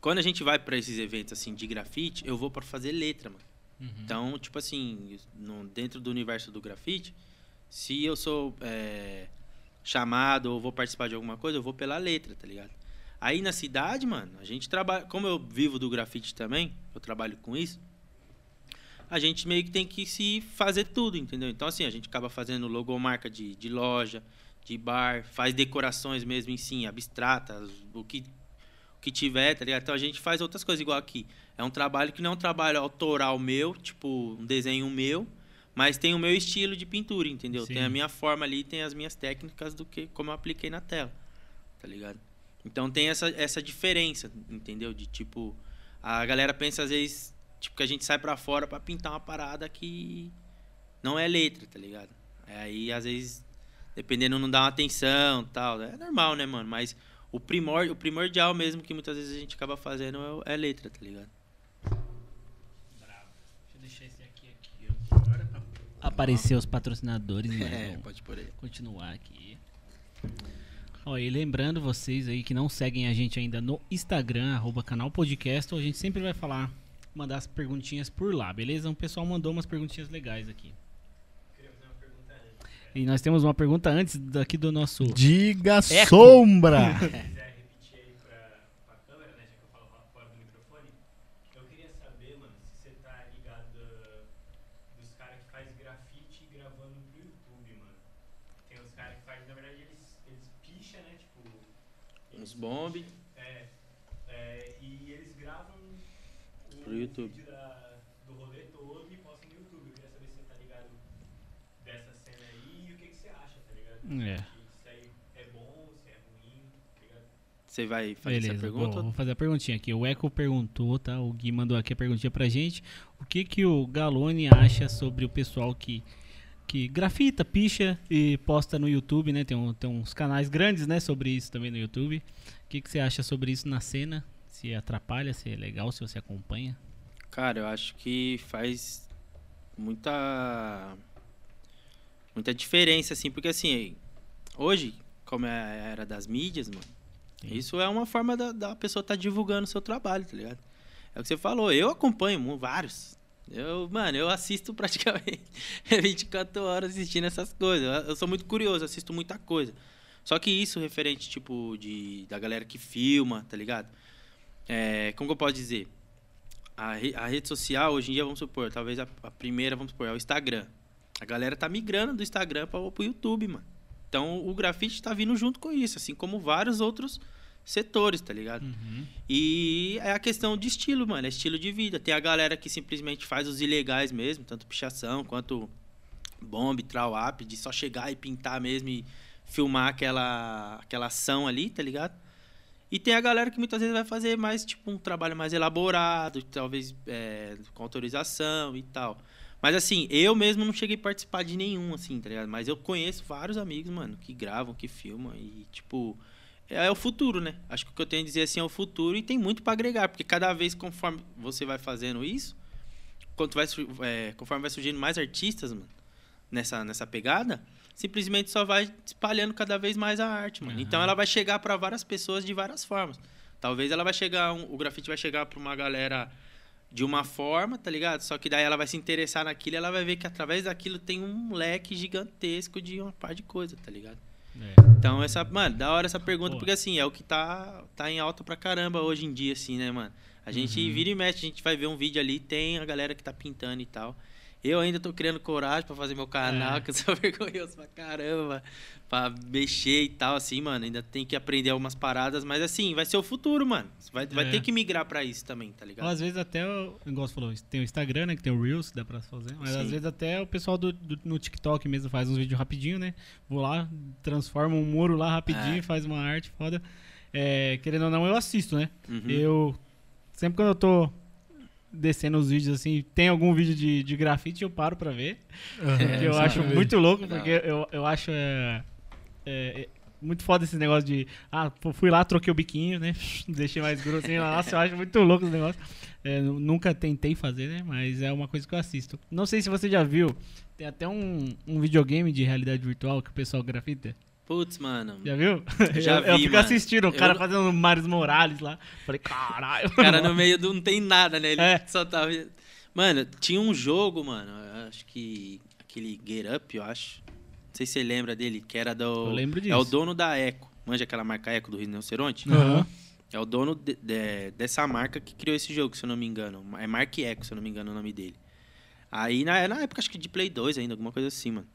Quando a gente vai para esses eventos assim de grafite, eu vou para fazer letra, mano. Uhum. Então, tipo assim, no- dentro do universo do grafite, se eu sou é, chamado ou vou participar de alguma coisa, eu vou pela letra, tá ligado? Aí na cidade, mano, a gente trabalha. Como eu vivo do grafite também, eu trabalho com isso. a gente meio que tem que se fazer tudo, entendeu? Então, assim, a gente acaba fazendo logomarca de, de loja, de bar, faz decorações mesmo em si, abstratas, o que, que tiver, tá ligado? Então a gente faz outras coisas, igual aqui. É um trabalho que não é um trabalho autoral meu, tipo, um desenho meu, mas tem o meu estilo de pintura, entendeu? Sim. Tem a minha forma ali, tem as minhas técnicas do que como eu apliquei na tela, tá ligado? Então tem essa, essa diferença, entendeu? De tipo, a galera pensa às vezes, tipo, que a gente sai pra fora pra pintar uma parada que não é letra, tá ligado? Aí às vezes, dependendo, não dá uma atenção tal. É normal, né, mano? Mas o, primor, o primordial mesmo que muitas vezes a gente acaba fazendo é, é letra, tá ligado? Deixa eu deixar esse aqui aqui. ó. Aparecer os patrocinadores, né? É, pode por aí. continuar aqui. Ó, e lembrando vocês aí que não seguem a gente ainda no Instagram, arroba canal podcast, a gente sempre vai falar, mandar as perguntinhas por lá, beleza? O pessoal mandou umas perguntinhas legais aqui. E nós temos uma pergunta antes daqui do nosso. Diga Eco. sombra! quiser repetir aí pra, pra câmera, né? Já que ligado? Você vai fazer Beleza, essa pergunta? vou, vou fazer a perguntinha aqui. O Eco perguntou, tá? O Gui mandou aqui a perguntinha pra gente. O que que o Galone acha sobre o pessoal que, que grafita, picha e posta no YouTube, né? Tem, um- tem uns canais grandes, né, sobre isso também no YouTube. O que que você acha sobre isso na cena? Se atrapalha, se é legal, se você acompanha? Cara, eu acho que faz muita muita diferença assim, porque assim, hoje, como é a era das mídias, mano, Sim. isso é uma forma da, da pessoa estar divulgando o seu trabalho, tá ligado? É o que você falou, eu acompanho vários. Eu, mano, eu assisto praticamente 24 horas assistindo essas coisas. Eu, eu sou muito curioso, assisto muita coisa. Só que isso referente, tipo, de, da galera que filma, tá ligado? É, como que eu posso dizer? A, re- a rede social, hoje em dia, vamos supor, talvez a, a primeira, vamos supor, é o Instagram. A galera tá migrando do Instagram para pro YouTube, mano. Então o grafite tá vindo junto com isso, assim como vários outros setores, tá ligado? Uhum. E é a questão de estilo, mano, é estilo de vida. Tem a galera que simplesmente faz os ilegais mesmo, tanto pichação quanto bomb, trawap, de só chegar e pintar mesmo e filmar aquela, aquela ação ali, tá ligado? E tem a galera que muitas vezes vai fazer mais, tipo, um trabalho mais elaborado, talvez é, com autorização e tal. Mas assim, eu mesmo não cheguei a participar de nenhum, assim, tá ligado? Mas eu conheço vários amigos, mano, que gravam, que filmam e, tipo, é, é o futuro, né? Acho que o que eu tenho a dizer assim é o futuro e tem muito pra agregar, porque cada vez conforme você vai fazendo isso, quanto vai, é, conforme vai surgindo mais artistas, mano, nessa, nessa pegada, simplesmente só vai espalhando cada vez mais a arte, mano. Aham. Então ela vai chegar pra várias pessoas de várias formas. Talvez ela vai chegar, um- o grafite vai chegar pra uma galera de uma forma, tá ligado? Só que daí ela vai se interessar naquilo e ela vai ver que através daquilo tem um leque gigantesco de uma par de coisa, tá ligado? É. Então, essa, mano, da hora essa pergunta, Boa. porque assim, é o que tá, tá em alta pra caramba hoje em dia, assim, né, mano? A gente Uhum. vira e mexe, a gente vai ver um vídeo ali, tem a galera que tá pintando e tal. Eu ainda tô criando coragem pra fazer meu canal, É. que eu sou vergonhoso pra caramba, pra mexer e tal, assim, mano. Ainda tem que aprender algumas paradas, mas assim, vai ser o futuro, mano. Vai, vai É. ter que migrar pra isso também, tá Ou ligado? às vezes até, o- igual você falou, tem o Instagram, né? Que tem o Reels, que dá pra fazer. Mas Sim. às vezes até o pessoal do, do- no TikTok mesmo faz uns vídeos rapidinho, né? Vou lá, transforma um muro lá rapidinho, É. faz uma arte foda. É, querendo ou não, eu assisto, né? Uhum. Eu. Sempre quando eu tô descendo os vídeos assim, tem algum vídeo de, de grafite, eu paro pra ver. Aham, que eu acho muito louco, porque eu, eu acho é, é, é muito foda esse negócio de. Ah, fui lá, troquei o biquinho, né? Deixei mais grossinho lá. Nossa, eu acho muito louco esse negócio. É, nu- nunca tentei fazer, né? Mas é uma coisa que eu assisto. Não sei se você já viu, tem até um, um videogame de realidade virtual que o pessoal grafita. Putz, mano. Já viu? Já eu, eu vi, fico mano. assistindo o cara Eu- fazendo Maris Morales lá. Falei, caralho. O cara no meio do não tem nada, né? Ele É. só tava. Mano, tinha um jogo, mano. eu Acho que. Aquele Get Up, eu acho. Não sei se você lembra dele, que era do. Eu lembro disso. É o dono da Eco. Manja aquela marca Eco do Rinoceronte? Aham. É o dono de- de- dessa marca que criou esse jogo, se eu não me engano. É Mark Eco, se eu não me engano o nome dele. Aí na, na época, acho que de Play 2 ainda, alguma coisa assim, mano.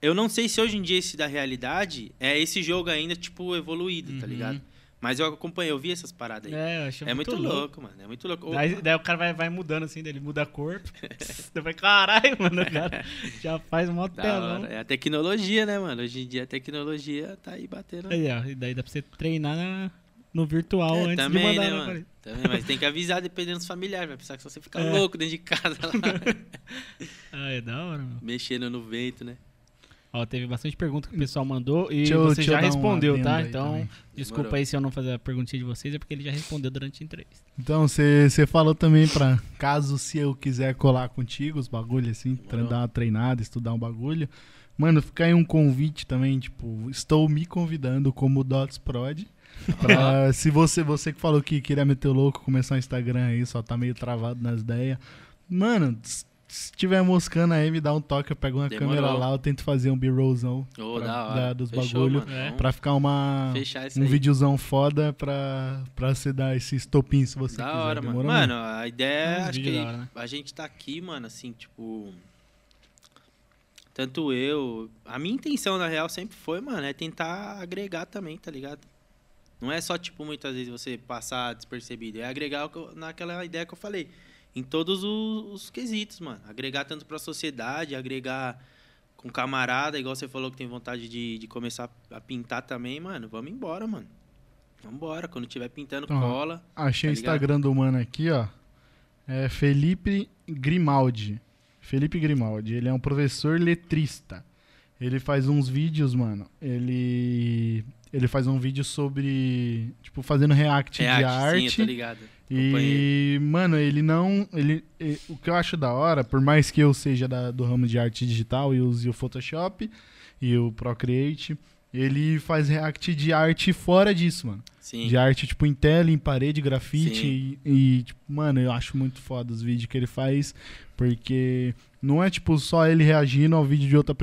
Eu não sei se hoje em dia esse da realidade é esse jogo ainda, tipo, evoluído, tá Uhum. ligado? Mas eu acompanhei, eu vi essas paradas aí. É, eu achei É, muito, louco. mano. É muito louco. Daí, daí o cara vai, vai mudando assim, ele muda a cor. Você vai, caralho, mano, o cara já faz telão. hora. É a tecnologia, né, mano? Hoje em dia a tecnologia tá aí batendo. Aí, ó, e daí dá pra você treinar na- no virtual É, antes também, de mandar né, mano? parede. Também, mas tem que avisar dependendo dos familiares. Vai pensar que você fica É. louco dentro de casa lá, Ah, é da hora, mano. mexendo no vento, né? Ó, teve bastante pergunta que o pessoal mandou e Deixa eu- você deixa eu já um respondeu, tá? Então, também. desculpa Demorou. aí se eu não fazer a perguntinha de vocês, é porque ele já respondeu durante a entrevista. Então, você falou também pra caso se eu quiser colar contigo os bagulho assim, Demorou. dar uma treinada, estudar um bagulho. Mano, fica aí um convite também, tipo, estou me convidando como Dots Prod. Pra, se você, você que falou que queria meter o louco, começar um Instagram aí, só tá meio travado nas ideias. Mano, se tiver moscando aí, me dá um toque, eu pego uma Demorou. câmera lá, eu tento fazer um B-rollzão da- dos Fechou, bagulho mano. É. Pra ficar uma, um aí. videozão foda pra, pra você dar esse estopim se você Da quiser. hora, mano. Demorou, Mano, a ideia, Uns acho que da hora, né? a gente tá aqui, mano, assim, tipo. Tanto eu. A minha intenção, na real, sempre foi, mano, é tentar agregar também, tá ligado? Não é só, tipo, muitas vezes você passar despercebido. É agregar naquela ideia que eu falei. Em todos os, os quesitos, mano. Agregar tanto pra sociedade, agregar com camarada, igual você falou que tem vontade de, de começar a pintar também, mano. Vamos embora, mano. Vamos embora. Quando tiver pintando, Ó, cola. Achei o Tá ligado? Instagram do mano aqui, ó. É Felipe Grimaldi. Felipe Grimaldi. Ele é um professor letrista. Ele faz uns vídeos, mano. Ele. Ele faz um vídeo sobre. Tipo, fazendo react, É de arte, sim, eu tô ligado. E, mano, ele não. Ele, o que eu acho da hora, por mais que eu seja da- do ramo de arte digital e use o Photoshop e o Procreate, ele faz react de arte fora disso, mano. Sim. De arte, tipo, em tela, em parede, grafite. E, e, tipo, mano, eu acho muito foda os vídeos que ele faz. Porque não é, tipo, só ele reagindo ao vídeo de outra,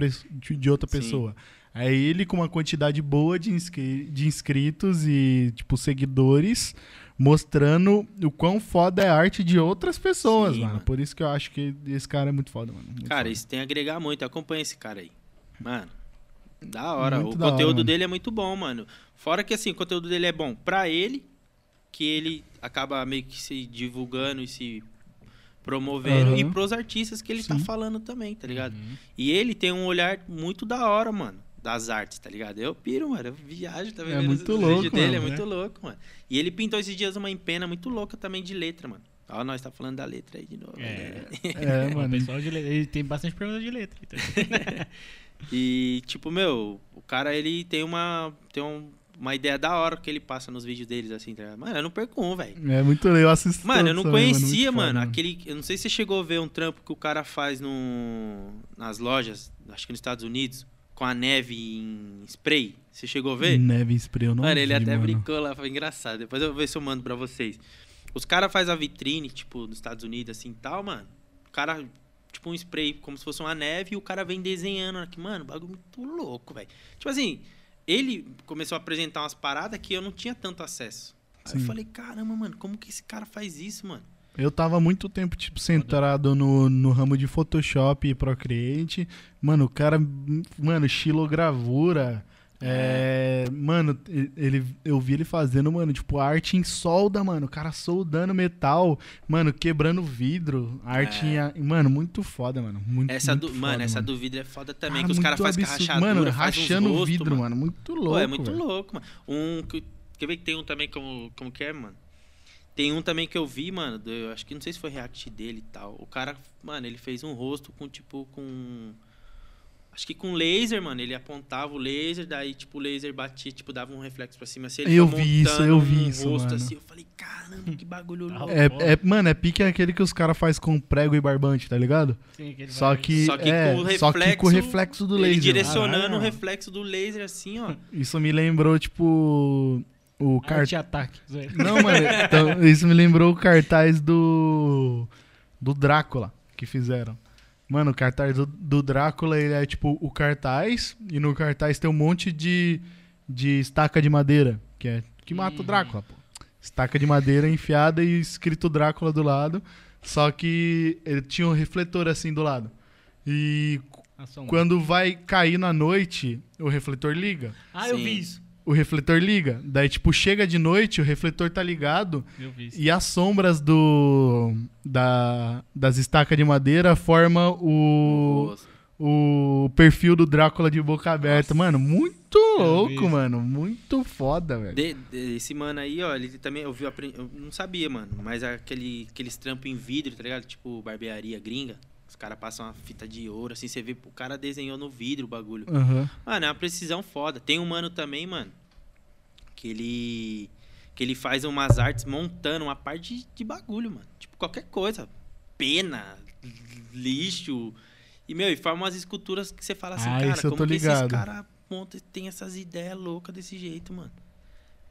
de outra Sim. É ele com uma quantidade boa de, inscri- de inscritos e, tipo, seguidores, mostrando o quão foda é a arte de outras pessoas, Sim, mano. mano. Por isso que eu acho que esse cara é muito foda, mano. Muito Cara, foda. isso tem a agregar muito. Acompanha esse cara aí. Mano, da hora. Muito o da hora, conteúdo mano. dele é muito bom, mano. Fora que, assim, o conteúdo dele é bom pra ele, que ele acaba meio que se divulgando e se promovendo, Aham. e pros artistas que ele tá Sim. falando também, tá ligado? Uhum. E ele tem um olhar muito da hora, mano, das artes, tá ligado? Eu piro, mano, eu viajo também. É vendo muito os louco, dele, é mano, muito louco, mano. E ele pintou esses dias uma empena muito louca também de letra, mano. Ó, nós tá falando da letra aí de novo. É. né? É, O mano. pessoal de letra. Ele tem bastante pergunta de letra. então. E, tipo, meu, o cara, ele tem uma, tem um- uma ideia da hora que ele passa nos vídeos deles, assim, tá ligado? Mano, eu não perco um, velho. É muito legal, eu assisto Mano, eu não também, conhecia, mano, foda, aquele... Eu não sei se você chegou a ver um trampo que o cara faz no, nas lojas, acho que nos Estados Unidos, com a neve em spray. Você chegou a ver? Neve spray, eu não mano, ele vi, até mano. brincou lá, foi engraçado. Depois eu vou ver se eu mando pra vocês. Os caras fazem a vitrine, tipo, nos Estados Unidos, assim, tal, mano. O cara, tipo, um spray como se fosse uma neve e o cara vem desenhando aqui. Mano, bagulho muito louco, velho. Tipo assim, ele começou a apresentar umas paradas que eu não tinha tanto acesso. Aí eu Sim. falei, caramba, mano, como que esse cara faz isso, mano? Eu tava muito tempo, tipo, centrado no, no ramo de Photoshop e Procreate. Mano, o cara, mano, estilogravura. É, mano, ele, eu vi ele fazendo, mano, tipo, arte em solda, mano. O cara soldando metal, mano, quebrando vidro. Arte É. em. Mano, muito foda, mano. Muito, Essa muito do, foda, mano, essa do vidro é foda também, Cara, que os caras fazem rachadura, Mano, rachando rostos, vidro, mano. Muito louco. Pô, é muito velho. louco, mano. Um que. Quer ver que tem um também como, como que é, mano? Tem um também que eu vi, mano. do- eu acho que não sei se foi react dele e tal. O cara, mano, ele fez um rosto com tipo com. Acho que com laser, mano. Ele apontava o laser, daí, tipo, o laser batia, tipo, dava um reflexo pra cima. Assim, ele Eu vi isso, eu vi um isso, rosto mano. assim. Eu falei, caramba, que bagulho Tá louco. É, é, mano, é pique aquele que os caras faz com prego e barbante, tá ligado? Sim, que ele Só que, Só que é, com o só que com o reflexo, reflexo do ele laser. direcionando Caralho. o reflexo do laser assim, ó. Isso me lembrou, tipo, o cartaz. Arte ataque. Não, mano, então, isso me lembrou o cartaz do do Drácula que fizeram. Mano, o cartaz do, do Drácula, ele é tipo o cartaz e no cartaz tem um monte de de estaca de madeira, que é que mata o Uhum. Drácula, pô. Estaca de madeira enfiada e escrito Drácula do lado. Só que ele tinha um refletor assim do lado. E quando vai cair na noite, o refletor liga. Ah, eu Sim. vi isso. O refletor liga. Daí, tipo, chega de noite, o refletor tá ligado. Eu. E as sombras do da, das estacas de madeira forma o, Nossa. o perfil do Drácula de boca aberta. Nossa. Mano, muito louco, mano. Muito foda, velho. De- de- esse mano aí, ó, ele também, eu, vi, apre- eu não sabia, mano, mas aquele, aqueles trampos em vidro, tá ligado? Tipo, barbearia gringa. Os caras passam uma fita de ouro, assim, você vê, o cara desenhou no vidro o bagulho. Aham. Mano, é uma precisão foda. Tem um mano também, mano, que ele que ele faz umas artes montando uma parte de, de bagulho, mano. Tipo, qualquer coisa. Pena, lixo. E, meu, e forma umas esculturas que você fala assim, Ah, cara, como que esses caras montam tem essas ideias loucas desse jeito, mano.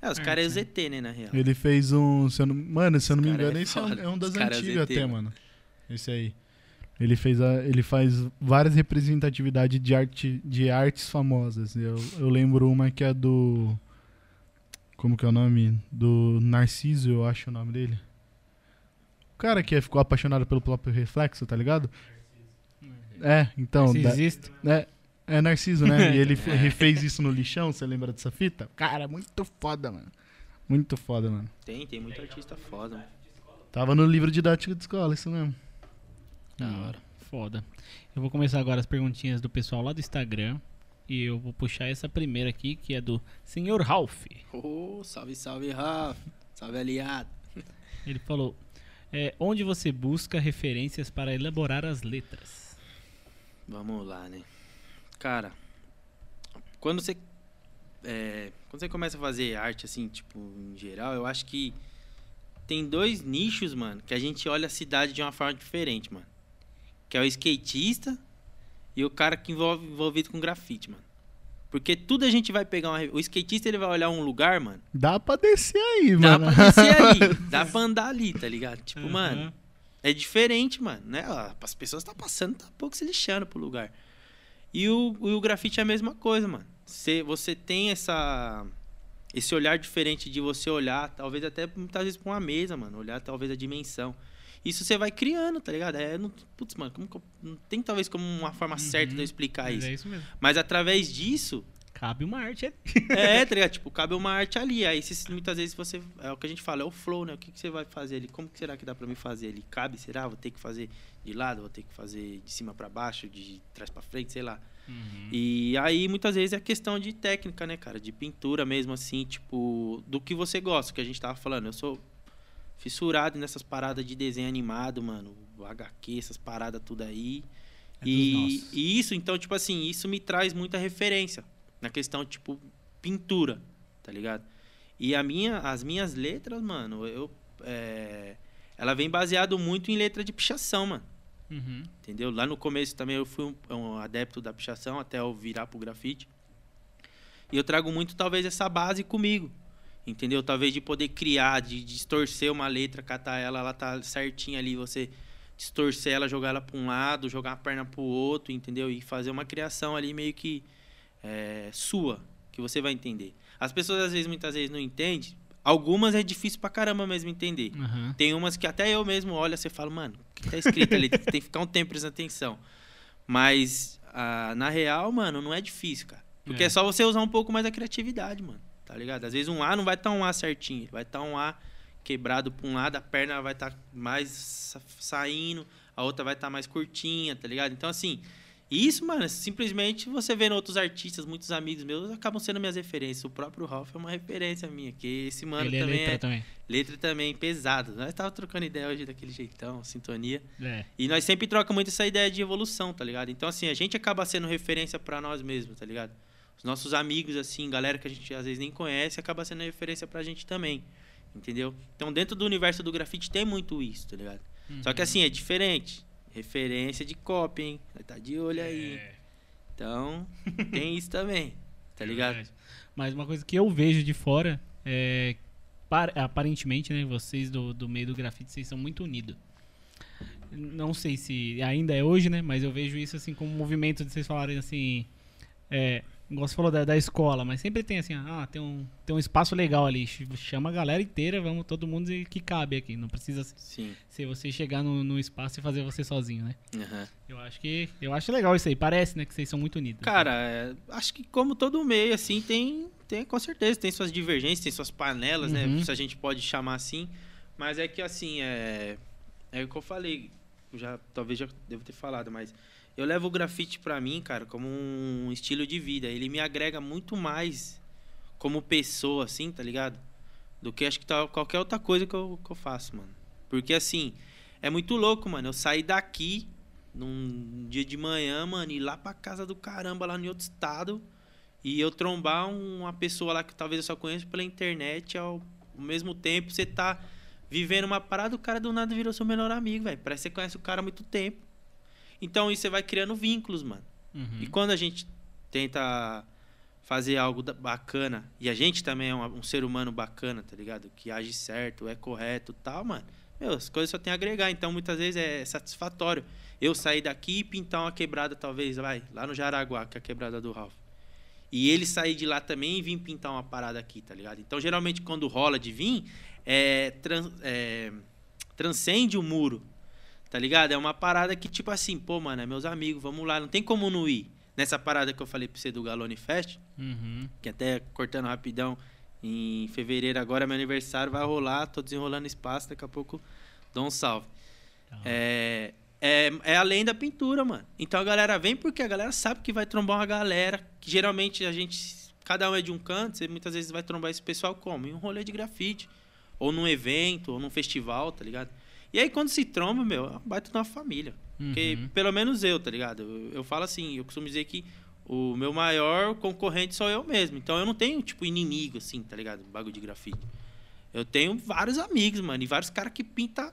É, os É, caras é o. ZT, né, na real. Ele fez um. Se eu não, mano, se eu não me engano, é esse é um, é um das é antigas até, mano. Esse aí. Ele fez a, ele faz várias representatividades de arte de artes famosas. Eu, eu lembro uma que é do como que é o nome do Narciso, eu acho o nome dele. O cara que ficou apaixonado pelo próprio reflexo, tá ligado? É, então, Se da- existe. é, é Narciso, né? E ele fe- refez isso no lixão, você lembra dessa fita? Cara, muito foda, mano. Muito foda, mano. Tem, tem muito artista foda, mano. Tava no livro didático de escola, isso mesmo. Da Hum, hora. Foda. Eu vou começar agora as perguntinhas do pessoal lá do Instagram. E eu vou puxar essa primeira aqui, que é do Senhor Ralph. Ô, salve, salve, Rafa. Salve, aliado. Ele falou: é, Onde você busca referências para elaborar as letras? Vamos lá, né? Cara, quando você é, quando você começa a fazer arte assim, tipo, em geral, eu acho que tem dois nichos, mano, que a gente olha a cidade de uma forma diferente, mano. Que é o skatista e o cara que envolve envolvido com grafite, mano. Porque tudo a gente vai pegar uma, o skatista ele vai olhar um lugar, mano. Dá pra descer aí, Dá mano. pra descer ali, dá pra andar ali, tá ligado? Tipo, Aham. mano, é diferente, mano, né? As pessoas tá passando, tá pouco se lixando pro lugar. E o, o grafite é a mesma coisa, mano. Você, você tem essa esse olhar diferente de você olhar, talvez até muitas vezes pra uma mesa, mano, olhar talvez a dimensão. Isso você vai criando, tá ligado? É, não, putz, mano, como que eu- não tem talvez como uma forma certa de eu explicar isso. é isso mesmo. Mas através disso, Cabe uma arte ali. é, tá ligado? Tipo, cabe uma arte ali. Aí se- muitas vezes você. É o que a gente fala, é o flow, né? O que, que você vai fazer ali? Como que será que dá pra mim fazer ali? Cabe? Será? Vou ter que fazer de lado? Vou ter que fazer de cima pra baixo, de trás pra frente, sei lá. Uhum. E aí muitas vezes é questão de técnica, né, cara? De pintura mesmo, assim, tipo, do que você gosta, que a gente tava falando. Eu sou fissurado nessas paradas de desenho animado, mano. O HQ, essas paradas tudo aí. É e, e isso, então, tipo assim, isso me traz muita referência na questão, tipo, pintura, tá ligado? E a minha, as minhas letras, mano, eu. é, ela vem baseado muito em letra de pichação, mano. Uhum. Entendeu? Lá no começo também eu fui um, um adepto da pichação até eu virar pro grafite. E eu trago muito, talvez, essa base comigo. Entendeu? Talvez de poder criar, de distorcer uma letra, catar ela, ela tá certinha ali, você distorcer ela, jogar ela para um lado, jogar a perna pro outro, entendeu? E fazer uma criação ali meio que é, sua, que você vai entender. As pessoas às vezes, muitas vezes, não entendem. Algumas é difícil pra caramba mesmo entender. Aham. Tem umas que até eu mesmo olho e falo, mano, o que tá escrito ali? Tem que ficar um tempo prestando atenção. Mas, ah, na real, mano, não é difícil, cara. Porque É. é. só você usar um pouco mais da criatividade, mano. Tá ligado? Às vezes um A não vai estar um A certinho. Vai estar um A quebrado pra um lado, a perna vai estar mais sa- saindo, a outra vai estar mais curtinha, tá ligado? Então, assim, isso, mano, simplesmente você vendo outros artistas, muitos amigos meus, acabam sendo minhas referências. O próprio Ralph é uma referência minha, que esse mano Ele é também letra é também. Letra também pesada. Nós tava trocando ideia hoje daquele jeitão, sintonia. É. E nós sempre troca muito essa ideia de evolução, tá ligado? Então, assim, a gente acaba sendo referência pra nós mesmos, tá ligado? Os nossos amigos, assim, galera que a gente às vezes nem conhece, acaba sendo referência pra gente também. Entendeu? Então, dentro do universo do grafite tem muito isso, tá ligado? Só que, assim, é diferente. Referência de cópia, hein? Tá de olho aí. É. Então, tem isso também, tá É ligado? verdade. Mas uma coisa que eu vejo de fora é. par- Aparentemente, né? Vocês do, do meio do grafite, vocês são muito unidos. Não sei se ainda é hoje, né? Mas eu vejo isso assim como um movimento de vocês falarem assim. é, igual você falou da, da escola, mas sempre tem assim, ah, tem um, tem um espaço legal ali, ch- chama a galera inteira, vamos todo mundo e- que cabe aqui, não precisa ser- Sim. ser você chegar no, no espaço e fazer você sozinho, né? Aham. Eu acho que, eu acho legal isso aí, parece, né, que vocês são muito unidos. Cara, é, acho que como todo meio, assim, tem, tem com certeza, tem suas divergências, tem suas panelas, Uhum. né? Se a gente pode chamar assim. Mas é que, assim, é, é o que eu falei, já, talvez já devo ter falado, mas eu levo o grafite pra mim, cara, como um estilo de vida. Ele me agrega muito mais como pessoa, assim, tá ligado? Do que acho que tá, qualquer outra coisa que eu, que eu faço, mano. Porque, assim, é muito louco, mano. Eu saí daqui num dia de manhã, mano, ir lá pra casa do caramba, lá em outro estado, e eu trombar um- uma pessoa lá que talvez eu só conheço pela internet, ao, ao mesmo tempo você tá vivendo uma parada, o cara do nada virou seu melhor amigo, velho. Parece que você conhece o cara há muito tempo. Então isso você vai criando vínculos, mano. Uhum. E quando a gente tenta fazer algo bacana, e a gente também é um, um ser humano bacana, tá ligado? Que age certo, é correto e tal, mano. Meu, as coisas só tem a agregar, então muitas vezes é satisfatório. Eu sair daqui e pintar uma quebrada, talvez, vai, lá no Jaraguá, que é a quebrada do Ralph. E ele sair de lá também e vir pintar uma parada aqui, tá ligado? Então, geralmente, quando rola de vir, é, tran- é, transcende o muro, tá ligado? É uma parada que, tipo assim, pô, mano, é meus amigos, vamos lá, não tem como não ir. Nessa parada que eu falei pra você do Galone Fest, Uhum. que até cortando rapidão, em fevereiro agora é meu aniversário, vai rolar, tô desenrolando espaço, daqui a pouco dou um salve. É, é, é além da pintura, mano. Então a galera vem porque a galera sabe que vai trombar uma galera, que geralmente a gente, cada um é de um canto, você muitas vezes vai trombar esse pessoal como? Em um rolê de grafite, ou num evento, ou num festival, tá ligado? E aí quando se tromba, meu, é um baita de uma família. Porque, Uhum. pelo menos eu, tá ligado? Eu, eu falo assim, eu costumo dizer que o meu maior concorrente sou eu mesmo. Então eu não tenho, tipo, inimigo, assim, tá ligado? Bagulho de grafite. Eu tenho vários amigos, mano, e vários caras que pintam,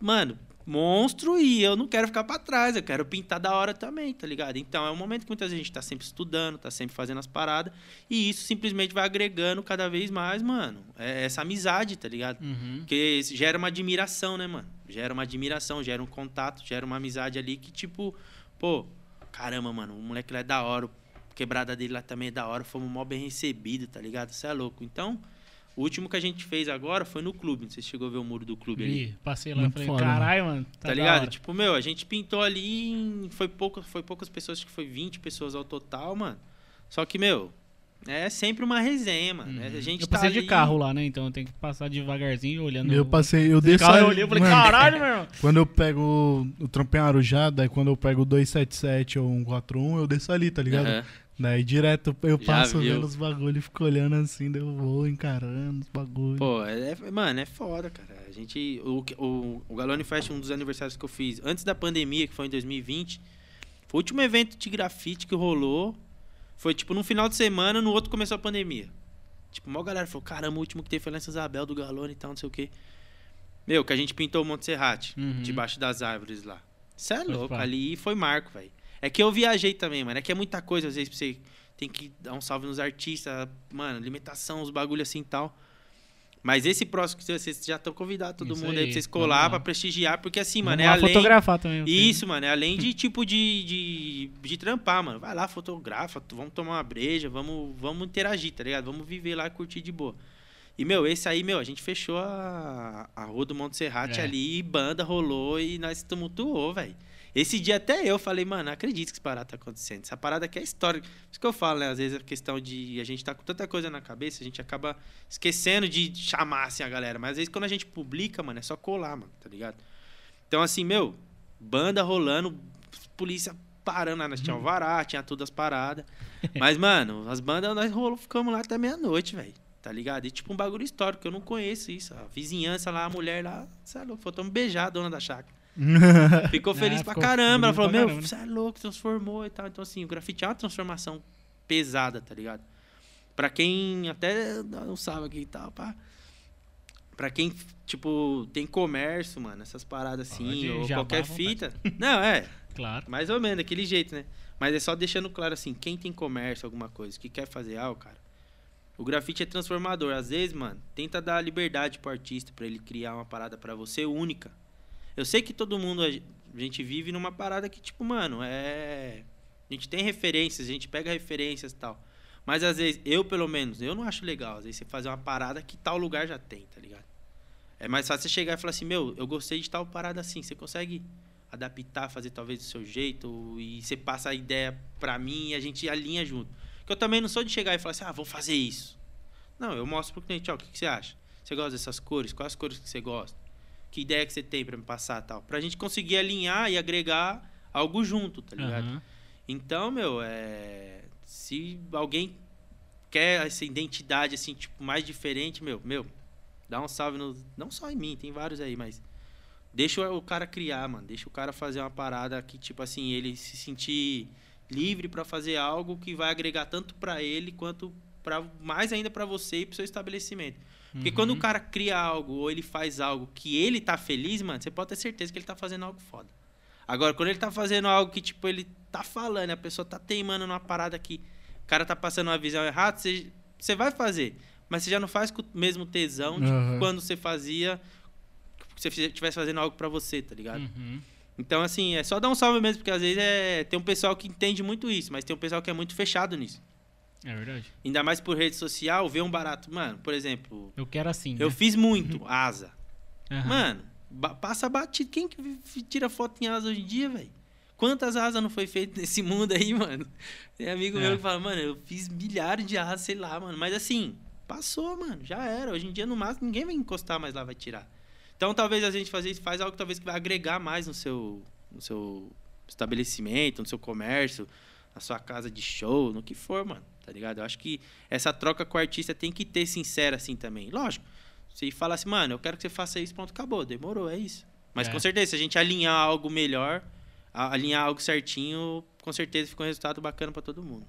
mano, monstro e eu não quero ficar pra trás, eu quero pintar da hora também, tá ligado? Então é um momento que muita gente tá sempre estudando, tá sempre fazendo as paradas, e isso simplesmente vai agregando cada vez mais, mano, é essa amizade, tá ligado? Uhum. Porque gera uma admiração, né, mano? Gera uma admiração, gera um contato, gera uma amizade ali que, tipo, pô, caramba, mano, o moleque lá é da hora, a quebrada dele lá também é da hora, fomos mó bem recebido, tá ligado? Você é louco. Então, o último que a gente fez agora foi no clube. Não sei se chegou a ver o muro do clube ali. Vi, passei lá e falei, foda, caralho, mano. Tá, da ligado? hora." Tipo, meu, a gente pintou ali, em- foi, pouco, foi poucas pessoas, acho que foi 20 pessoas ao total, mano. Só que, meu, é sempre uma resenha, mano. Uhum. A gente eu tá passei de ali- carro lá, né? Então eu tenho que passar devagarzinho olhando. Eu passei, eu desço carro, eu ali- olhei e falei, mano, caralho, meu irmão. Quando eu pego o trampei em Arujá, daí quando eu pego o 277 ou 141, eu desço ali, tá ligado? Aham. Daí direto eu passo vendo os bagulho e fico olhando assim, daí eu vou encarando os bagulhos. Pô, é, é- mano, é foda, cara. A gente. O, o, o Galone Fest, um dos aniversários que eu fiz antes da pandemia, que foi em 2020, foi o último evento de grafite que rolou. Foi tipo no final de semana, no outro começou a pandemia. Tipo, uma galera falou: caramba, o último que teve foi lá em São Isabel do Galone e tal, não sei o quê. Meu, que a gente pintou o Monte Serrate, Uhum. debaixo das árvores lá. Isso é louco, ali foi marco, velho. É que eu viajei também, mano. É que é muita coisa, às vezes, pra você tem que dar um salve nos artistas, mano, limitação, os bagulho assim e tal. Mas esse próximo que vocês já estão convidados, todo Isso mundo aí, aí, pra vocês colar, pra prestigiar, porque assim, Vamos mano, é lá além. fotografar também. Isso, mano, é além de tipo de, de, de trampar, mano. Vai lá, fotografa, vamos tomar uma breja, vamos, vamos interagir, tá ligado? Vamos viver lá e curtir de boa. E, meu, esse aí, meu, a gente fechou a, a rua do Monte Serrate É. ali, banda rolou e nós tumultuou, velho. Esse dia até eu falei, mano, não acredito que essa parada tá acontecendo. Essa parada aqui é histórica. Por isso que eu falo, né? Às vezes a questão de a gente tá com tanta coisa na cabeça, a gente acaba esquecendo de chamar assim a galera. Mas às vezes quando a gente publica, mano, é só colar, mano, tá ligado? Então, assim, meu, banda rolando, polícia parando, nós tinha alvará, tinha todas as paradas. Mas, mano, as bandas nós rolou, ficamos lá até meia-noite, velho. Tá ligado? E tipo um bagulho histórico, eu não conheço isso. A vizinhança lá, a mulher lá, é louco, faltou me beijar a dona da chácara. Ficou Ah, feliz pra ficou caramba. Ela falou, meu, caramba, né?" você é louco, transformou e tal. Então, assim, o grafite é uma transformação pesada, tá ligado? Pra quem até não sabe aqui e tal, pá. Pra quem, tipo, tem comércio, mano, essas paradas assim, ou qualquer fita. Não, é, Claro. mais ou menos, daquele jeito, né? Mas é só deixando claro assim, quem tem comércio, alguma coisa, que quer fazer algo, cara. O grafite é transformador. Às vezes, mano, tenta dar liberdade pro artista pra ele criar uma parada pra você única. Eu sei que todo mundo, a gen- a gente vive numa parada que, tipo, mano, é. A gente tem referências, a gente pega referências e tal. Mas às vezes, eu pelo menos, eu não acho legal. Às vezes você fazer uma parada que tal lugar já tem, tá ligado? É mais fácil você chegar e falar assim, meu, eu gostei de tal parada assim. Você consegue adaptar, fazer talvez do seu jeito e você passa a ideia pra mim e a gente alinha junto. Porque eu também não sou de chegar e falar assim, ah, vou fazer isso. Não, eu mostro pro cliente, ó, o que, que você acha? Você gosta dessas cores? Quais as cores que você gosta? Que ideia que você tem pra me passar tal? Pra gente conseguir alinhar e agregar algo junto, tá ligado? Aham. Então, meu, é... se alguém quer essa identidade assim, tipo, mais diferente, meu, meu, dá um salve no, não só em mim, tem vários aí, mas deixa o cara criar, mano, deixa o cara fazer uma parada que tipo assim, ele se sentir livre pra fazer algo que vai agregar tanto pra ele quanto para mais ainda pra você e pro seu estabelecimento. Porque Uhum. quando o cara cria algo ou ele faz algo que ele tá feliz, mano, você pode ter certeza que ele tá fazendo algo foda. Agora, quando ele tá fazendo algo que, tipo, ele tá falando, a pessoa tá teimando numa parada que o cara tá passando uma visão errada, você, você vai fazer. Mas você já não faz com o mesmo tesão de Aham. quando você fazia. Se você estivesse fazendo algo pra você, tá ligado? Uhum. Então, assim, é só dar um salve mesmo, porque às vezes é, tem um pessoal que entende muito isso, mas tem um pessoal que é muito fechado nisso. É verdade. Ainda mais por rede social, ver um barato. Mano, por exemplo, Eu quero assim. eu né? fiz muito asa. Aham. Mano, passa batido. Quem que tira foto em asa hoje em dia, velho? Quantas asas não foi feito nesse mundo aí, mano? Tem amigo É. meu que fala, mano, eu fiz milhares de asas, sei lá, mano. Mas assim, passou, mano. Já era. Hoje em dia, no máximo, ninguém vai encostar mais lá, vai tirar. Então, talvez a gente fazer isso, faz algo talvez que vai agregar mais no seu, no seu estabelecimento, no seu comércio, na sua casa de show, no que for, mano. Tá ligado? Eu acho que essa troca com o artista tem que ter sincera assim também. Lógico. Você fala assim, mano, eu quero que você faça isso, pronto, acabou, demorou, é isso. Mas É. com certeza, se a gente alinhar algo melhor, alinhar algo certinho, com certeza fica um resultado bacana pra todo mundo.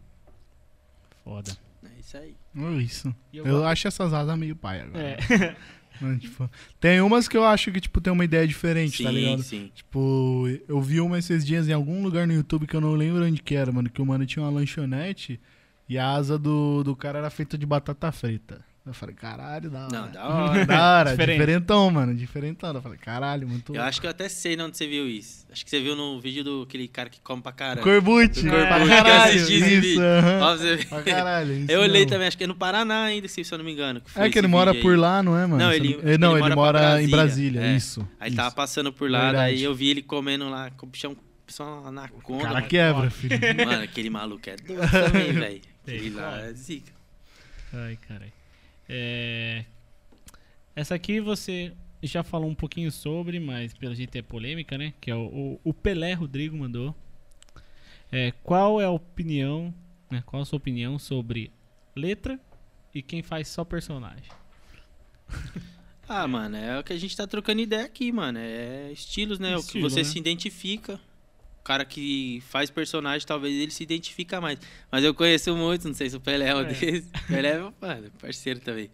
Foda. É isso aí. É isso. Eu, eu acho essas asas meio pai agora. É. Tipo, tem umas que eu acho que, tipo, tem uma ideia diferente, sim, tá ligado? sim. Tipo, eu vi uma esses dias em algum lugar no YouTube que eu não lembro onde que era, mano. Que o mano tinha uma lanchonete e a asa do, do cara era feita de batata frita. Eu falei, caralho, da hora. Não, da hora. Da hora, Diferente. diferentão, mano. Diferentão. Eu falei, caralho, muito Eu acho que eu até sei onde você viu isso. Acho que você viu no vídeo do aquele cara que come pra caramba. Corbute, pra Corbucci, que eu caralho. assisti esse Isso, vídeo. aham. Ó, pra você ver. Pra caralho. isso Eu olhei mesmo. também, acho que é no Paraná ainda, se eu não me engano. que foi É que ele mora por aí. lá, não é, mano? Não, ele- não, ele não, ele mora mora, pra em Brasília, Brasília, é. isso. Aí ele tava isso. passando por lá, Verdade. daí eu vi ele comendo lá, com o bichão, só uma anaconda. Cara mano. quebra, filho. Mano, aquele maluco é doido também, velho. Aquele lá é zica. Ai, caralho. É... Essa aqui você já falou um pouquinho sobre, mas pelo jeito é polêmica, né? Que é o, o, o Pelé Rodrigo mandou. É, qual é a opinião, né? Qual a sua opinião sobre letra e quem faz só personagem? Ah, mano, é o que a gente tá trocando ideia aqui, mano. É estilos, né? o que Estilo, você né? se identifica. O cara que faz personagem, talvez ele se identifica mais. Mas eu conheço muito, não sei se o Pelé é um É. desses. O Pelé é, mano, parceiro também.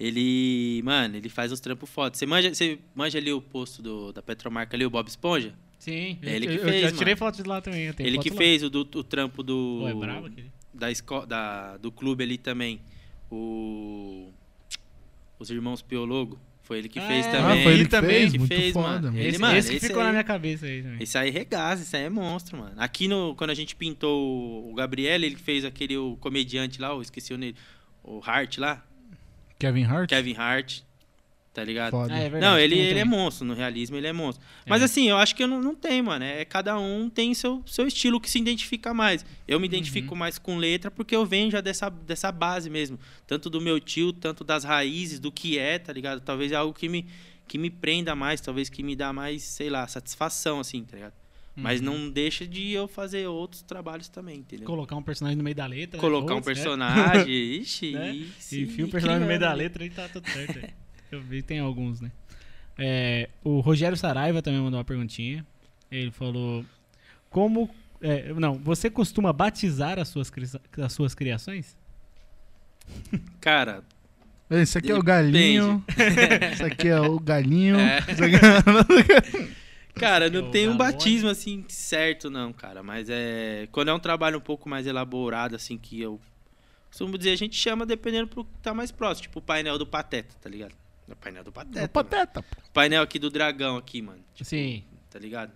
Ele, mano, ele faz uns trampos fotos. Você manja, você manja ali o posto do, da Petromarca ali, o Bob Esponja? Sim, É ele eu, que eu fez, já tirei mano. foto de lá também. eu tenho ele que lá. fez o, do, o trampo do. Pô, é brabo aquele. da, esco da do clube ali também. O. Os irmãos Piologo. Foi ele que fez É, também. Ah, foi ele que também, fez? que Muito fez, foda, mano. Ele, Esse, mano, esse que esse ficou aí- na minha cabeça aí também. Esse aí regaça, esse aí é monstro, mano. Aqui no, quando a gente pintou o Gabriel, ele fez aquele o comediante lá, eu esqueci o nele. O Hart lá, Kevin Hart? Kevin Hart. Tá ligado? Foda. Ah, é verdade, Não, ele, um ele é monstro, no realismo ele é monstro. Mas É. assim, eu acho que eu não, não tem, mano. É, cada um tem seu, seu estilo que se identifica mais. Eu me identifico Uhum. mais com letra porque eu venho já dessa, dessa base mesmo. Tanto do meu tio, tanto das raízes, do que é, tá ligado? Talvez é algo que me, que me prenda mais, talvez que me dá mais, sei lá, satisfação, assim, tá ligado? Mas Uhum. não deixa de eu fazer outros trabalhos também, entendeu? Colocar um personagem no meio da letra. né? Colocar um né? personagem, ixi, Né? e se Enfia o personagem no meio da letra e tá tudo certo. Eu vi, tem alguns, né? É, o Rogério Saraiva também mandou uma perguntinha. Ele falou: Como. é, não, você costuma batizar as suas, as suas criações? Cara, Esse aqui é o galinho. Esse aqui é o galinho. É. É- Cara, é não o tem um batismo assim certo, não, cara. Mas é. Quando é um trabalho um pouco mais elaborado, assim, que eu costumo dizer, a gente chama dependendo pro que tá mais próximo. Tipo o painel do Pateta, tá ligado? O painel do Pateta. É o mano. pateta. O painel aqui do dragão aqui, mano. Tipo, Sim. Tá ligado?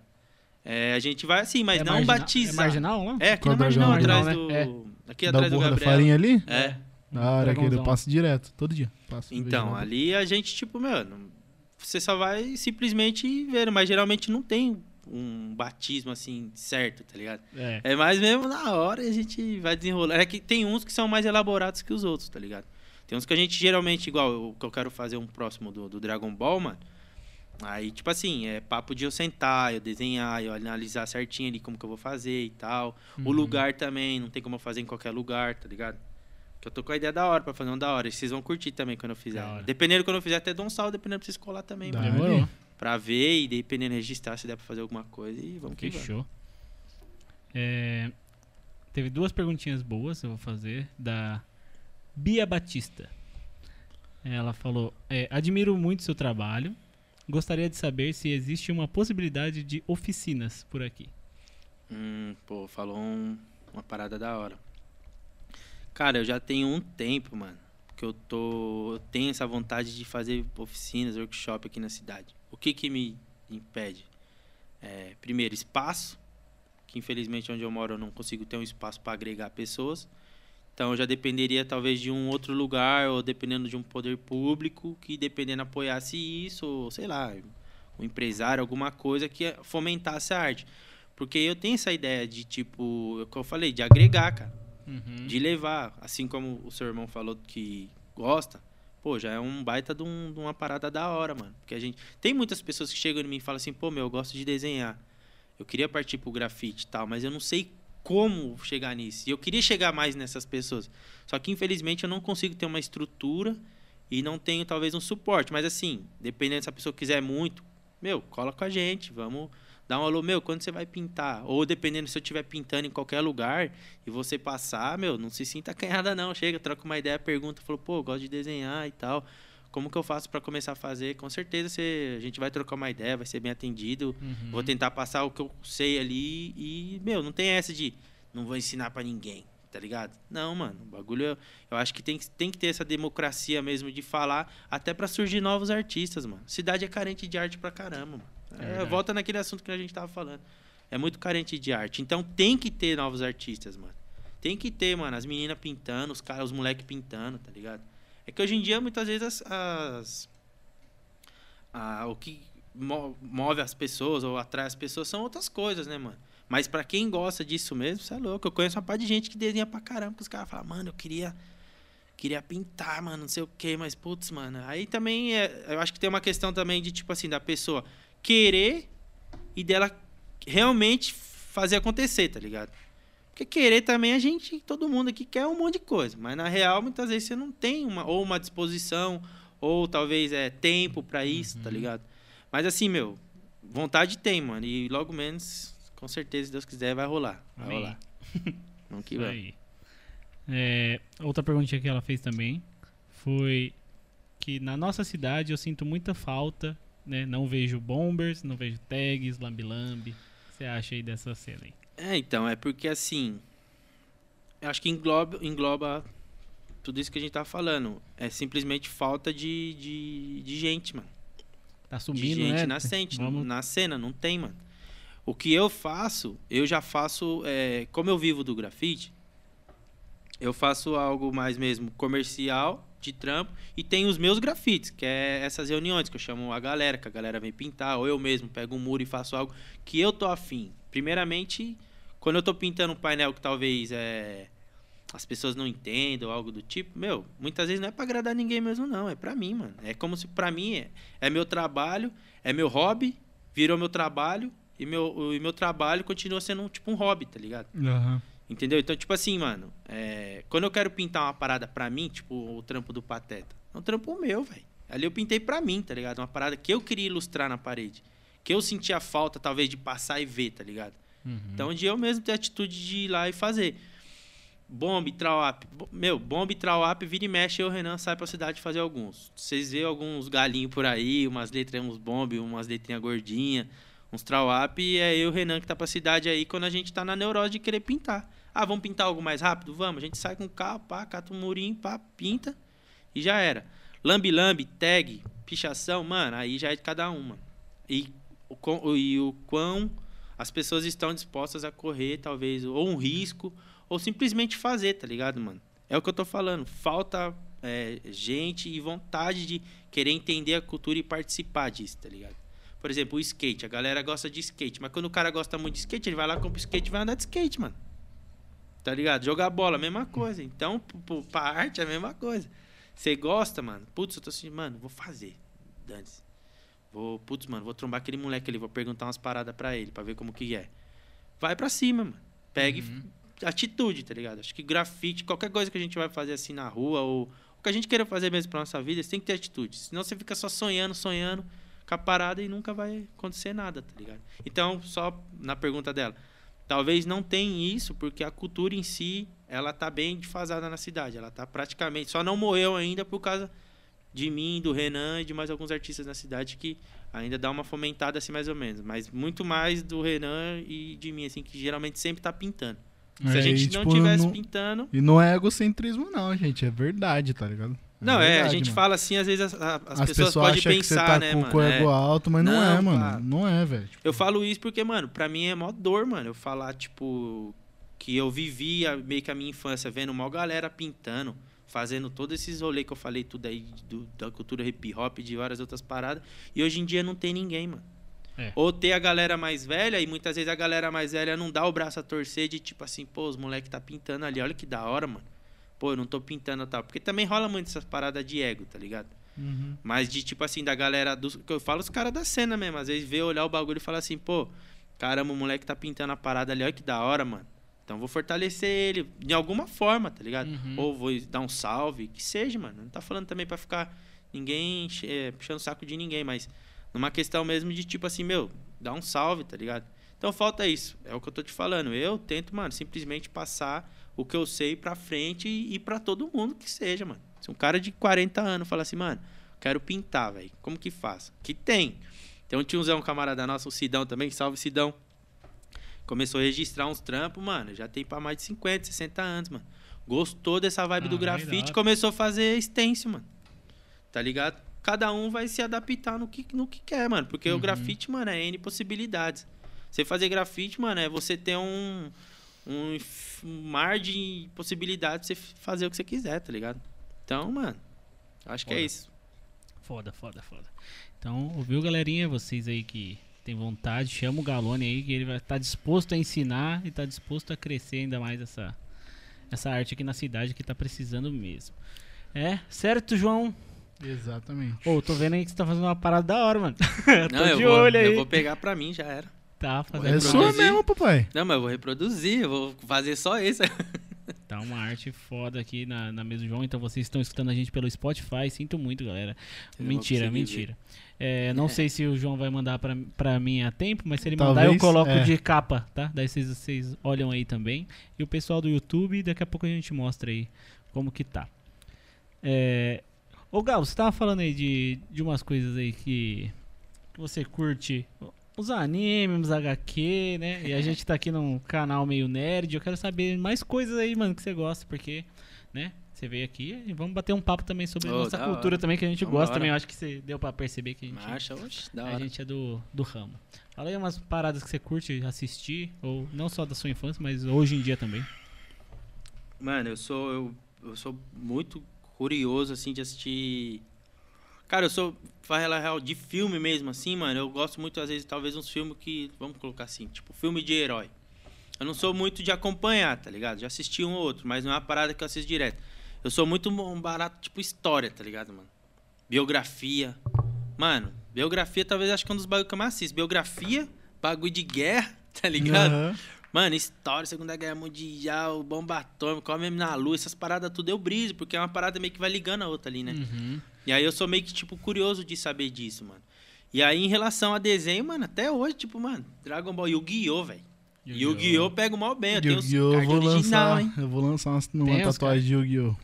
É, a gente vai assim, mas é não marginal- batizar. É marginal lá? É, aqui Qual na marginal, dragão? atrás Marginal, do. né? Aqui da atrás do borra da Gabriel. farinha ali? É. Na hora que eu passo direto, todo dia. Passo, Então, ali a gente, tipo, mano, você só vai simplesmente ver, mas geralmente não tem um batismo assim certo, tá ligado? É. É mais mesmo na hora a gente vai desenrolar. É que tem uns que são mais elaborados que os outros, tá ligado? Tem uns que a gente geralmente, igual o que eu quero fazer um próximo do, do Dragon Ball, mano. Aí, tipo assim, é papo de eu sentar, eu desenhar, eu analisar certinho ali como que eu vou fazer e tal. O Uhum. lugar também, não tem como eu fazer em qualquer lugar, tá ligado? Que eu tô com a ideia da hora pra fazer um da hora. E vocês vão curtir também quando eu fizer. Dependendo quando eu fizer, até dou um salve, dependendo pra vocês colar também. Demorou. Pra ver e dependendo registrar se der pra fazer alguma coisa e vamos que. Fechou. É, teve duas perguntinhas boas, eu vou fazer, da Bia Batista. Ela falou: é, Admiro muito seu trabalho. Gostaria de saber se existe uma possibilidade de oficinas por aqui. Hum, pô, falou um- uma parada da hora. Cara, eu já tenho um tempo, mano, que eu tô. Eu tenho essa vontade de fazer oficinas, workshop aqui na cidade. O que que me impede? É, primeiro, espaço, que infelizmente onde eu moro eu não consigo ter um espaço para agregar pessoas. Então eu já dependeria talvez de um outro lugar, ou dependendo de um poder público, que dependendo apoiasse isso, ou sei lá, um empresário, alguma coisa que fomentasse a arte. Porque eu tenho essa ideia de, tipo, é o que eu falei, de agregar, cara. Uhum. De levar. Assim como o seu irmão falou que gosta, pô, já é um baita de, um- de uma parada da hora, mano. Porque a gente. Tem muitas pessoas que chegam em mim e falam assim, pô, meu, eu gosto de desenhar. Eu queria partir pro grafite e tal, mas eu não sei como chegar nisso. E eu queria chegar mais nessas pessoas. Só que, infelizmente, eu não consigo ter uma estrutura e não tenho, talvez, um suporte. Mas, assim, dependendo se a pessoa quiser muito, meu, cola com a gente, vamos dar um alô, meu, quando você vai pintar? Ou dependendo se eu estiver pintando em qualquer lugar e você passar, meu, não se sinta acanhada não, chega, troca uma ideia, pergunta, falou, pô, gosto de desenhar e tal. Como que eu faço para começar a fazer? Com certeza você, a gente vai trocar uma ideia, vai ser bem atendido. Uhum. Vou tentar passar o que eu sei ali e, meu, não tem essa de não vou ensinar pra ninguém, tá ligado? Não, mano, o bagulho eu, eu acho que tem, que tem que ter essa democracia mesmo de falar, até pra surgir novos artistas, mano. Cidade é carente de arte pra caramba, mano. É É, volta naquele assunto que a gente tava falando. É muito carente de arte. Então tem que ter novos artistas, mano. Tem que ter, mano, as meninas pintando, os caras, os moleques pintando, tá ligado? É que hoje em dia, muitas vezes, as, as- a- o que mo- move as pessoas ou atrai as pessoas são outras coisas, né, mano? Mas pra quem gosta disso mesmo, você é louco. Eu conheço uma parte de gente que desenha pra caramba, que os caras falam, mano, eu queria. Queria pintar, mano, não sei o quê, mas putz, mano. Aí também é. Eu acho que tem uma questão também de, tipo assim, da pessoa querer e dela realmente fazer acontecer, tá ligado? Porque querer também a gente, todo mundo aqui quer um monte de coisa. Mas na real, muitas vezes você não tem uma, ou uma disposição, ou talvez é tempo pra isso, tá ligado? Mas assim, meu, vontade tem, mano. E logo menos, com certeza, se Deus quiser, vai rolar. Vai Amém. rolar. Vamos que vamos. É, outra perguntinha que ela fez também foi que na nossa cidade eu sinto muita falta, né? Não vejo bombers, não vejo tags, lambi-lambi. O que você acha aí dessa cena aí? É, então, é porque assim. Eu acho que engloba, engloba tudo isso que a gente tá falando. É simplesmente falta de, de, de gente, mano. Tá de sumindo, gente né? nascente Vamos- na cena, não tem, mano. O que eu faço, eu já faço, é, como eu vivo do grafite, eu faço algo mais mesmo comercial, de trampo, e tem os meus grafites, que é essas reuniões que eu chamo a galera, que a galera vem pintar, ou eu mesmo pego um muro e faço algo que eu tô afim. Primeiramente, quando eu tô pintando um painel que talvez é, as pessoas não entendam, algo do tipo, meu, muitas vezes não é pra agradar ninguém mesmo, não, é pra mim, mano. É como se pra mim é, é meu trabalho, é meu hobby, virou meu trabalho, e meu, e meu trabalho continua sendo um, tipo um hobby, tá ligado? Aham. Entendeu? Então, tipo assim, mano, é, quando eu quero pintar uma parada pra mim, tipo o trampo do Pateta, é um trampo meu, velho. Ali eu pintei pra mim, tá ligado? Uma parada que eu queria ilustrar na parede. Que eu sentia falta, talvez, de passar e ver, tá ligado? Uhum. Então, de eu mesmo ter a atitude de ir lá e fazer. Bomb, Trawap. Meu, Bomb, Trawap, vira e mexe, eu, Renan, sai pra cidade fazer alguns. Vocês vê alguns galinhos por aí, umas letras, uns Bomb, umas letrinhas gordinhas, uns Trawap, e é eu, Renan, que tá pra cidade aí quando a gente tá na neurose de querer pintar. Ah, vamos pintar algo mais rápido? Vamos. A gente sai com o carro, pá, cata um murinho, pá, pinta e já era. Lambi-lambi, tag, pichação, mano, aí já é de cada uma. E o, quão- e o quão as pessoas estão dispostas a correr, talvez, ou um risco, ou simplesmente fazer, tá ligado, mano? É o que eu tô falando. Falta é, gente e vontade de querer entender a cultura e participar disso, tá ligado? Por exemplo, o skate. A galera gosta de skate, mas quando o cara gosta muito de skate, ele vai lá, compra o skate e vai andar de skate, mano. Tá ligado? Jogar bola, mesma coisa. Então, pra arte é a mesma coisa. Você gosta, mano? Putz, eu tô assim, mano, vou fazer. Dane-se. Vou, putz, mano, vou trombar aquele moleque ali, vou perguntar umas paradas pra ele, pra ver como que é. Vai pra cima, mano. Pegue atitude, tá ligado? Acho que grafite, qualquer coisa que a gente vai fazer assim na rua, ou o que a gente queira fazer mesmo pra nossa vida, você tem que ter atitude. Senão você fica só sonhando, sonhando, com a parada e nunca vai acontecer nada, tá ligado? Então, só na pergunta dela, talvez não tenha isso, porque a cultura em si, ela tá bem defasada na cidade. Ela tá praticamente. Só não morreu ainda por causa de mim, do Renan e de mais alguns artistas na cidade que ainda dá uma fomentada assim mais ou menos. Mas muito mais do Renan e de mim, assim, que geralmente sempre tá pintando. Se a É, gente e, não tipo, tivesse não- pintando. E não é egocentrismo, não, gente. É verdade, tá ligado? Não, é, a verdade, gente mano. fala assim, às vezes as, as As pessoas, podem que você pensar, tá né, com mano? o É. ego alto, mas não, Não, é, mano. Não é, velho. Tipo, Eu falo isso porque, mano, pra mim é mó dor, mano. Eu falar, tipo, que eu vivia meio que a minha infância vendo mó galera pintando, fazendo todos esses rolês que eu falei, tudo aí do- da cultura hip hop, de várias outras paradas. E hoje em dia não tem ninguém, mano. É. Ou ter a galera mais velha, e muitas vezes a galera mais velha não dá o braço a torcer de tipo assim, pô, os moleque tá pintando ali, olha que da hora, mano. Pô, eu não tô pintando tal. Porque também rola muito essas paradas de ego, tá ligado? uhum. Mas de tipo assim, da galera dos. Que eu falo os caras da cena mesmo. Às vezes vê olhar o bagulho e fala assim, pô, caramba, o moleque tá pintando a parada ali, olha que da hora, mano. Então vou fortalecer ele de alguma forma, tá ligado? Uhum. Ou vou dar um salve, que seja, mano. Não tá falando também pra ficar ninguém é, puxando o saco de ninguém, mas numa questão mesmo de tipo assim, meu, dá um salve, tá ligado? Então falta isso. É o que eu tô te falando. Eu tento, mano, simplesmente passar o que eu sei pra frente e, e para todo mundo que seja, mano. Se um cara de 40 anos fala assim, mano, quero pintar, velho. Como que faz? Que tem. Tem um tiozão, um camarada nosso, o Sidão também, salve Sidão. Começou a registrar uns trampos, mano. Já tem pra mais de 50, 60 anos, mano. Gostou dessa vibe do Caralho, da grafite, começou a fazer stencil, mano. Tá ligado? Cada um vai se adaptar no que, no que quer, mano. Porque o Uhum. grafite, mano, é N possibilidades. Você fazer grafite, mano, é você ter um, um, um mar de possibilidades pra você fazer o que você quiser, tá ligado? Então, mano, acho que é Foda. isso. Foda, foda, foda. Então, ouviu, galerinha? Vocês aí que tem vontade, chama o Galone aí, que ele vai estar disposto a ensinar e tá disposto a crescer ainda mais essa, essa arte aqui na cidade que tá precisando mesmo. É, certo, João? Exatamente. Ô, tô vendo aí que você tá fazendo uma parada da hora, mano. tô Não, de vou, olho aí. eu vou pegar pra mim, já era. Tá Vou fazendo É reproduzir. sua mesmo, papai. Não, mas eu vou reproduzir, eu vou fazer só isso. Tá uma arte foda aqui na, na mesa do João. Então vocês estão escutando a gente pelo Spotify. Sinto muito, galera. Eu mentira, mentira. É, não É. sei se o João vai mandar pra, pra mim a tempo, mas se ele mandar, Talvez, eu coloco é. de capa, tá? Daí vocês, vocês olham aí também. E o pessoal do YouTube, daqui a pouco a gente mostra aí como que tá. É... Ô Gal, você tava falando aí de, de umas coisas aí que, que você curte. Os animes, os HQ, né? E a gente tá aqui num canal meio nerd. Eu quero saber mais coisas aí, mano, que você gosta, porque, né? Você veio aqui e vamos bater um papo também sobre Ô, nossa cultura hora. também, que a gente Vambora. gosta também. Eu acho que você deu pra perceber que a gente, Marcha, oxe, da a hora. gente é do, do ramo. Fala aí umas paradas que você curte assistir, ou não só da sua infância, mas hoje em dia também. Mano, eu sou, eu, eu sou muito curioso, assim, de assistir... Cara, eu sou, fala real, de filme mesmo, assim, mano. Eu gosto muito, às vezes, talvez uns filmes que, vamos colocar assim, tipo, filme de herói. Eu não sou muito de acompanhar, tá ligado? Já assisti um ou outro, mas não é uma parada que eu assisto direto. Eu sou muito um barato, tipo, história, tá ligado, mano? Biografia. Mano, biografia talvez acho que é um dos bagulhos que eu mais assisto. Biografia, bagulho de guerra, tá ligado? Aham. Mano, história, Segunda Guerra Mundial, bomba atômica, homem na lua, essas paradas tudo eu briso, porque é uma parada meio que vai ligando a outra ali, né? Uhum. E aí eu sou meio que, tipo, curioso de saber disso, mano. E aí, em relação a desenho, mano, até hoje, tipo, mano, Dragon Ball Yu-Gi-Oh, velho. Yu-Gi-Oh pego mal bem, eu tenho os! Eu cards vou original, lançar, hein? eu vou lançar uma, uma tatuagem de Yu-Gi-Oh!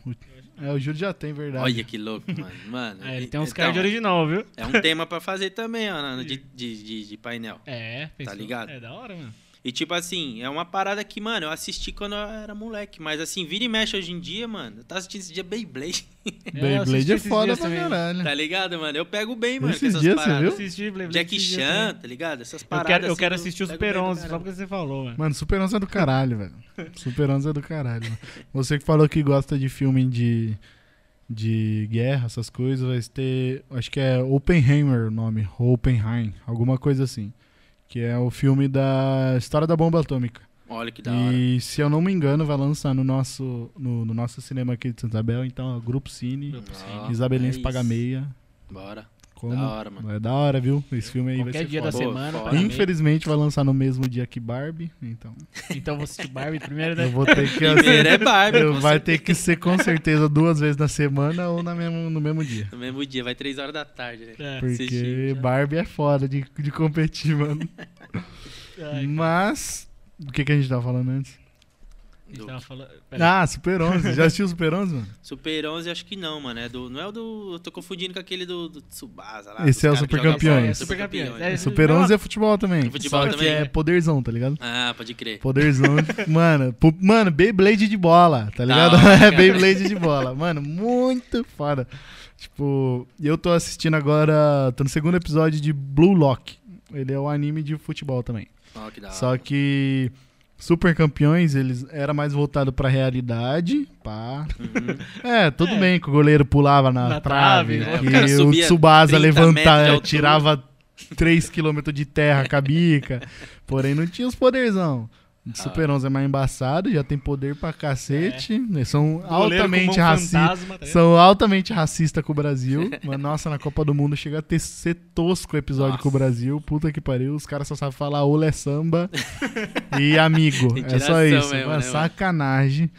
É, o Júlio já tem, verdade. Olha que louco, mano. Mano, É, ele e- tem uns então, cards original, viu? É um tema pra fazer também, ó, de, de, de, de painel. É, pensou? ligado? É da hora, mano. E tipo assim, é uma parada que, mano, eu assisti quando eu era moleque. Mas assim, vira e mexe hoje em dia, mano. Eu tava assistindo esse dia Beyblade. eu Beyblade é foda pra também. caralho. tá ligado, mano? Eu pego bem, mano, Esses com essas dias você paradas. viu? Assisti Beyblade dias Chan, tá ligado? Essas Eu paradas. quero, eu assim, quero eu assistir bem Super pra 11, só porque você falou, mano. Mano, Super 11 é do caralho, velho. Super 11 é do caralho. mano. Você que falou que gosta de filme de, de guerra, essas coisas, vai ter. Acho que é Oppenheimer o nome. Oppenheim, alguma coisa assim. Que é o filme da história da bomba atômica. Olha que da hora. E se eu não me engano, vai lançar no nosso, no, no nosso cinema aqui de Santa Isabel. Então, Grupo Cine, Ó, Isabelense é paga meia. Bora. Como? Da hora, mano. É da hora, viu? Esse filme aí vai Qualquer ser dia foda. da semana. Infelizmente vai lançar no mesmo dia que Barbie, então Então vou assistir Barbie primeiro, né? eu vou ter que Primeiro é Barbie. eu vai certeza. ter que ser com certeza duas vezes na semana ou na mesmo, no mesmo dia. No mesmo dia, vai três horas da tarde, né? É. Porque. Barbie é foda de, de competir, mano. Ai, Mas o que, que a gente tava falando antes? Tava falando... Ah, Super 11. Já assistiu Super 11, mano? Super 11 acho que não, mano. É do, não é o do. Eu tô confundindo com aquele do, do Tsubasa lá. Esse é o que Super Campeões. bola, É, Super Campeões. É, Super não, 11 é futebol também. É futebol só que também, é né? poderzão, tá ligado? Ah, pode crer. Poderzão. mano, pu- mano, Beyblade de bola, tá ligado? hora, é. Beyblade de bola. Mano, muito foda. Tipo, eu tô assistindo agora, tô no segundo episódio de Blue Lock. Ele é o anime de futebol também. Ó, que da hora. Só que Super Campeões, eles era mais voltado pra realidade, pá. Uhum. É, tudo É. bem que o goleiro pulava na, Na trave, trave, né? que O o Tsubasa 30 metros de levantava, tirava 3km de terra com a bica. Porém, não tinha os poderzão. Super 11 é mais embaçado, já tem poder pra cacete. né? São É. goleiro com altamente mão racistas. fantasma, tá? São altamente racistas com o Brasil. Mas, nossa, na Copa do Mundo chega a ter ser tosco o episódio Nossa. com o Brasil. Puta que pariu. Os caras só sabem falar olé samba e amigo. Tem É só isso. mesmo, mano, né, mano? sacanagem.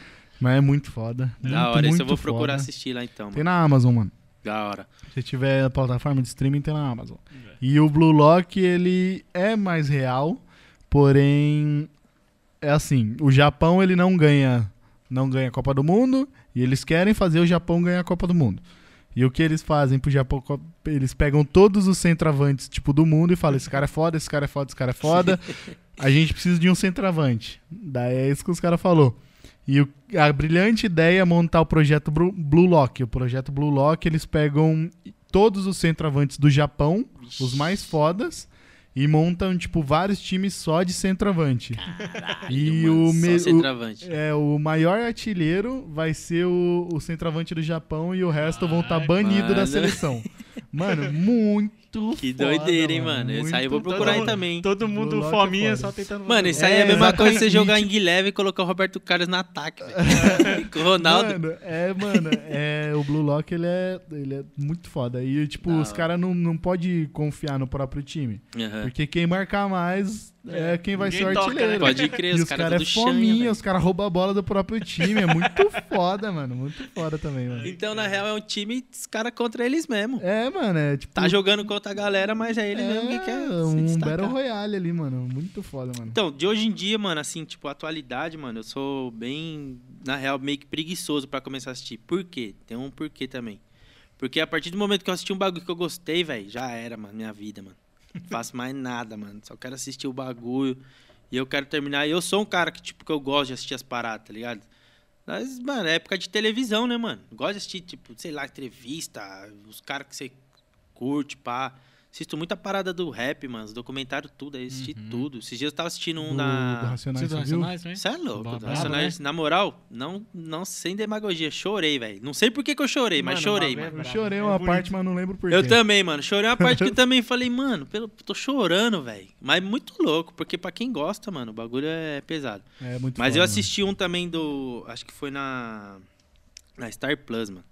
Mas é muito foda. Da muito, hora, muito eu vou procurar foda. assistir lá então, Tem mano. na Amazon, mano. Da hora. Se tiver a plataforma de streaming, tem na Amazon. E o Blue Lock, ele é mais real, porém é assim, o Japão ele não ganha, não ganha a Copa do Mundo e eles querem fazer o Japão ganhar a Copa do Mundo. E o que eles fazem pro Japão, eles pegam todos os centroavantes tipo do mundo e falam, esse cara é foda, esse cara é foda, esse cara é foda. a gente precisa de um centroavante. Daí é isso que os caras falou. E o- a brilhante ideia é montar o projeto Blue Lock. O projeto Blue Lock, eles pegam todos os centroavantes do Japão, os mais fodas, e montam, tipo, vários times só de centroavante. E mano, o me- centroavante. É, o maior artilheiro vai ser o, o centroavante do Japão e o resto vão estar Ai, banidos da seleção. Mano, muito Que foda, doideira, hein, mano. Esse aí eu vou procurar aí também. Todo mundo fominha, foda. só tentando... Mano, isso aí é, É, a mesma coisa que você jogar em Guilherme e colocar o Roberto Carlos no ataque, velho. Com o Ronaldo. Mano, é, mano, é, o Blue Lock ele é, ele é muito foda. E, tipo, Da os caras não, não podem confiar no próprio time. Porque quem marcar mais é, quem vai Ninguém ser o toca, artilheiro. né? Pode crer, E os os caras caras do é chão. fominha, os caras roubam a bola do próprio time. É muito foda, mano. Muito foda também, mano. Então, na real, é um time, os caras contra eles mesmo. É, mano, é tipo. Tá jogando contra a galera, mas é ele mesmo que quer um. Battle Royale ali, mano. Muito foda, mano. Então, de hoje em dia, mano, assim, tipo, atualidade, mano, eu sou bem, na real, meio que preguiçoso pra começar a assistir. Por quê? Tem um porquê também. Porque a partir do momento que eu assisti um bagulho que eu gostei, velho, já era, mano, minha vida, mano. Não faço mais nada, mano. Só quero assistir o bagulho. E eu quero terminar. E eu sou um cara que, tipo, que eu gosto de assistir as paradas, tá ligado? Mas, mano, é época de televisão, né, mano? Gosto de assistir, tipo, sei lá, entrevista, os caras que você curte, pá. Assisto muita parada do rap, mano. Os documentários, tudo. Aí assisti tudo. Esses dias eu tava assistindo um do, na. do Racionais, racionais também? Você é louco, Brabo, do Racionais. Na moral, não, não sem demagogia, chorei, velho. Não sei por que, que eu chorei, mas Mano, chorei, o bagulho é mano. Eu chorei É uma bonito. parte, mas não lembro por Eu quê. também, mano. Chorei uma parte que eu também falei, mano, pelo, tô chorando, velho. Mas muito louco, porque pra quem gosta, mano, o bagulho é pesado. É muito Mas foda, eu mano. assisti um também do. Acho que foi na. Na Star Plus, mano.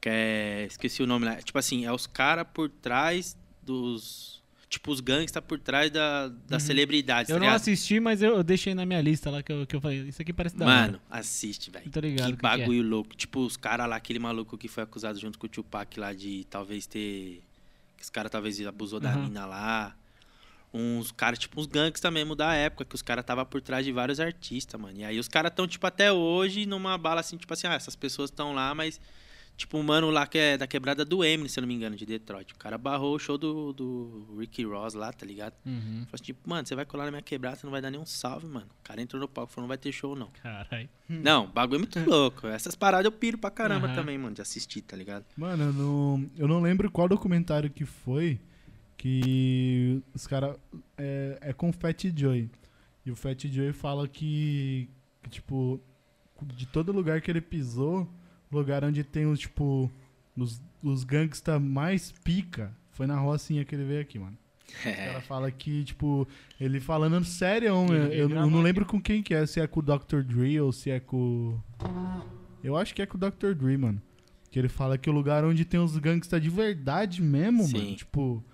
Que é. Esqueci o nome lá. Tipo assim, é os caras por trás dos. Tipo, os gangsta por trás da, das celebridades, Eu tá não ligado? assisti, mas eu, eu deixei na minha lista lá que eu, que eu falei. Isso aqui parece da hora. Mano, assiste, velho. Ligado Que o que que é. bagulho louco. Tipo, os caras lá, aquele maluco que foi acusado junto com o Tupac lá de talvez ter. Que os caras talvez abusou da Aham. mina lá. Uns caras, tipo, uns gangsta mesmo da época, que os caras tava por trás de vários artistas, mano. E aí os caras tão, tipo, até hoje numa bala assim, tipo assim, ah, essas pessoas estão lá, mas Tipo, um mano lá que é da quebrada do Eminem, se eu não me engano, de Detroit. O cara barrou o show do, do Ricky Ross lá, tá ligado? Uhum. Falou assim, tipo, mano, você vai colar na minha quebrada, você não vai dar nenhum salve, mano. O cara entrou no palco e falou, não vai ter show, não. Caralho. Não, o bagulho é muito louco. Essas paradas eu piro pra caramba Aham. também, mano, de assistir, tá ligado? Mano, eu não, eu não lembro qual documentário que foi que os caras. É, é com o Fat Joy. E o Fat Joy fala que, que, tipo, de todo lugar que ele pisou, lugar onde tem os, tipo, os, os gangsta mais pica, foi na rocinha que ele veio aqui, mano. O É. cara fala que, tipo, ele falando sério, eu, eu, eu não lembro com quem que é, se é com o Dr. Dre ou se é com. Eu acho que é com o Dr. Dre, mano. Que ele fala que o lugar onde tem os gangsta de verdade mesmo, Sim. mano, tipo,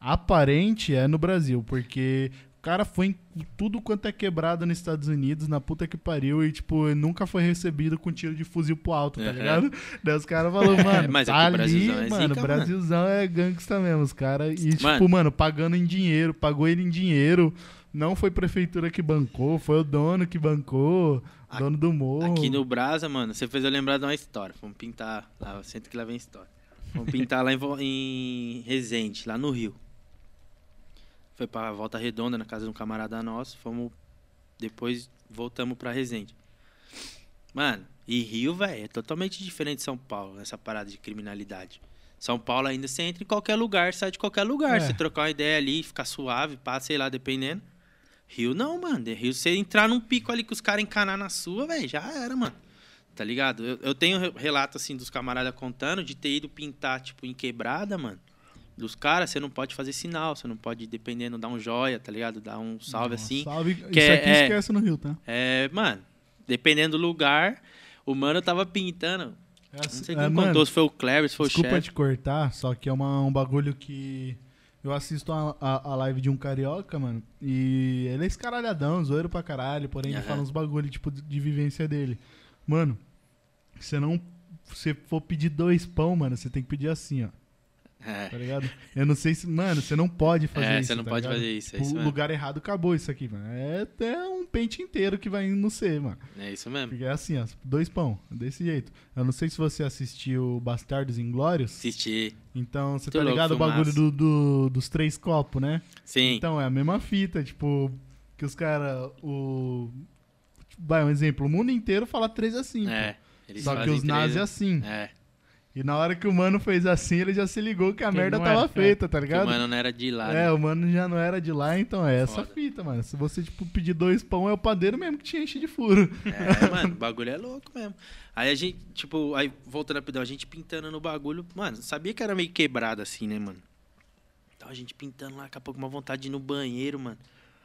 aparente é no Brasil, porque cara foi em tudo quanto é quebrado nos Estados Unidos, na puta que pariu, e, tipo, nunca foi recebido com tiro de fuzil pro alto, tá Aham. ligado? Daí os caras falaram, mano, mas tá ali, Brasilzão é mano, zica, Brasilzão é gangsta mesmo, os caras, e, tipo, Mano. mano, pagando em dinheiro, pagou ele em dinheiro, não foi prefeitura que bancou, foi o dono que bancou, A- dono do morro. Aqui no Brasa, mano, você fez eu lembrar de uma história. Vamos pintar lá, eu sinto que lá vem história. Vamos pintar lá em, em Resende, lá no Rio. Foi pra Volta Redonda, na casa de um camarada nosso. Fomos. Depois voltamos pra Resende. Mano, e Rio, velho, é totalmente diferente de São Paulo, essa parada de criminalidade. São Paulo ainda você entra em qualquer lugar, sai de qualquer lugar. É. Você trocar uma ideia ali, ficar suave, pá, sei lá, dependendo. Rio não, mano. De Rio, você entrar num pico ali que os caras encanar na sua, velho, já era, mano. Tá ligado? Eu, eu tenho re- relato, assim, dos camaradas contando de ter ido pintar, tipo, em quebrada, mano. Dos caras, você não pode fazer sinal, você não pode, dependendo, dar um joia, tá ligado? Dar um salve Não, assim. Salve, que isso é- aqui é- esquece no Rio, tá? É, mano, dependendo do lugar, o mano tava pintando. É Não assim- sei é, quem mano, contou, se foi o Kleber, se foi Desculpa o chefe. te cortar, só que é uma- um bagulho que. Eu assisto a, a- a live de um carioca, mano, e ele é escaralhadão, zoeiro pra caralho, porém ele Aham. fala uns bagulho, tipo, de, de vivência dele. Mano, você não. Se for pedir dois pão, mano, você tem que pedir assim, ó. É, Tá ligado? Eu não sei se. Mano, você não pode fazer é isso. você não tá pode ligado? fazer isso, é O isso mesmo. lugar errado acabou isso aqui, mano. É até um pente inteiro que vai no C, mano. É isso mesmo. Porque é assim, ó, dois pão, desse jeito. Eu não sei se você assistiu Bastardos Inglórios. Assisti. Então, você Tô tá ligado o bagulho do, do- dos três copos, né? Sim. Então, é a mesma fita, tipo, que os caras, o... Vai, um exemplo, o mundo inteiro fala três assim, é. Só que os nazis três- assim. É. E na hora que o mano fez assim, ele já se ligou que a Que merda tava era, é. feita, tá Que o ligado? mano não era de lá. É, né? o mano já não era de lá, então é essa Foda. fita, mano. Se você, tipo, pedir dois pão, é o padeiro mesmo que te enche de furo. É, mano, o bagulho é louco mesmo. Aí a gente, tipo, aí voltando rapidão, a gente pintando no bagulho, mano, sabia que era meio quebrado assim, né, mano? Então a gente pintando lá, daqui a pouco uma vontade de ir no banheiro, mano.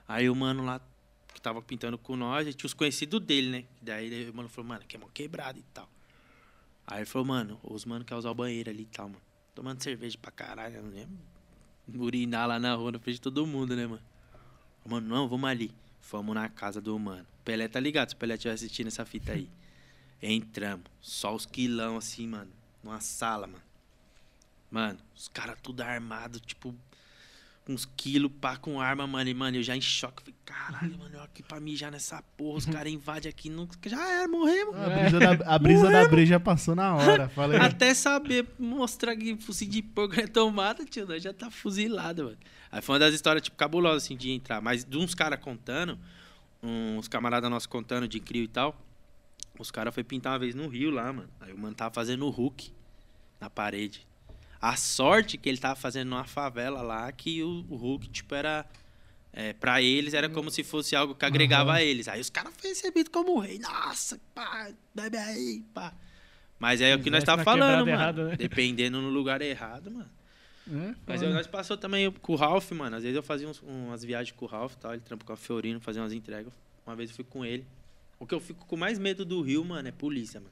Aí o mano lá que tava pintando com nós, a gente tinha os conhecidos dele, né? Daí o mano falou, mano, que é mó quebrado e tal. Aí ele falou, mano, os mano quer usar o banheiro ali e tal, mano. Tomando cerveja pra caralho, né? Urinar lá na rua, na frente de todo mundo, né, mano? Mano, não, vamos ali. Fomos na casa do mano. Pelé tá ligado, se o Pelé estiver assistindo essa fita aí. Entramos. Só os quilão assim, mano. Numa sala, mano. Mano, os caras tudo armado, tipo, uns quilos pá com arma, mano. E, mano, eu já em choque. Falei, caralho, mano, eu aqui pra mijar nessa porra. Os caras invadem aqui, não... já era, morremos. A brisa, da, a brisa da breja passou na hora. Falei, Até saber mostrar que fuzil de porco é tomada, tio, nós já tá fuzilado, mano. Aí foi uma das histórias, tipo, cabulosas, assim, de entrar. Mas de uns caras contando, uns camaradas nossos contando de crio e tal, os caras foi pintar uma vez no Rio lá, mano. Aí o mano tava fazendo o Hulk na parede. A sorte que ele tava fazendo numa favela lá, que o, o Hulk, tipo, era... É, pra eles era como se fosse algo que agregava Aham. a eles. Aí os caras foram recebidos como o rei. Nossa, pá, bebe aí, pá. Mas é o que nós tá falando, mano. errada, né? Dependendo no lugar errado, mano. é, Mas eu, nós passou também com o Ralph, mano. Às vezes eu fazia uns- umas viagens com o Ralph tal. Ele trampa com a Fiorino, fazia umas entregas. Uma vez eu fui com ele. O que eu fico com mais medo do Rio, mano, é polícia, mano.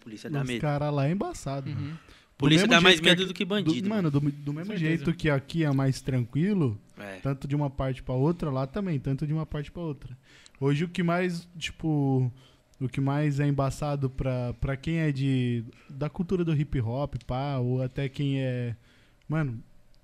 Polícia dá Os medo. caras lá é embaçado. mano. Uhum. Do Polícia dá mais que medo aqui- do que bandido. Do, mano, do, do mesmo Certeza. jeito que aqui é mais tranquilo, É. tanto de uma parte pra outra, lá também, tanto de uma parte pra outra. Hoje o que mais, tipo, o que mais é embaçado pra, pra quem é de da cultura do hip hop, pá, ou até quem é, mano,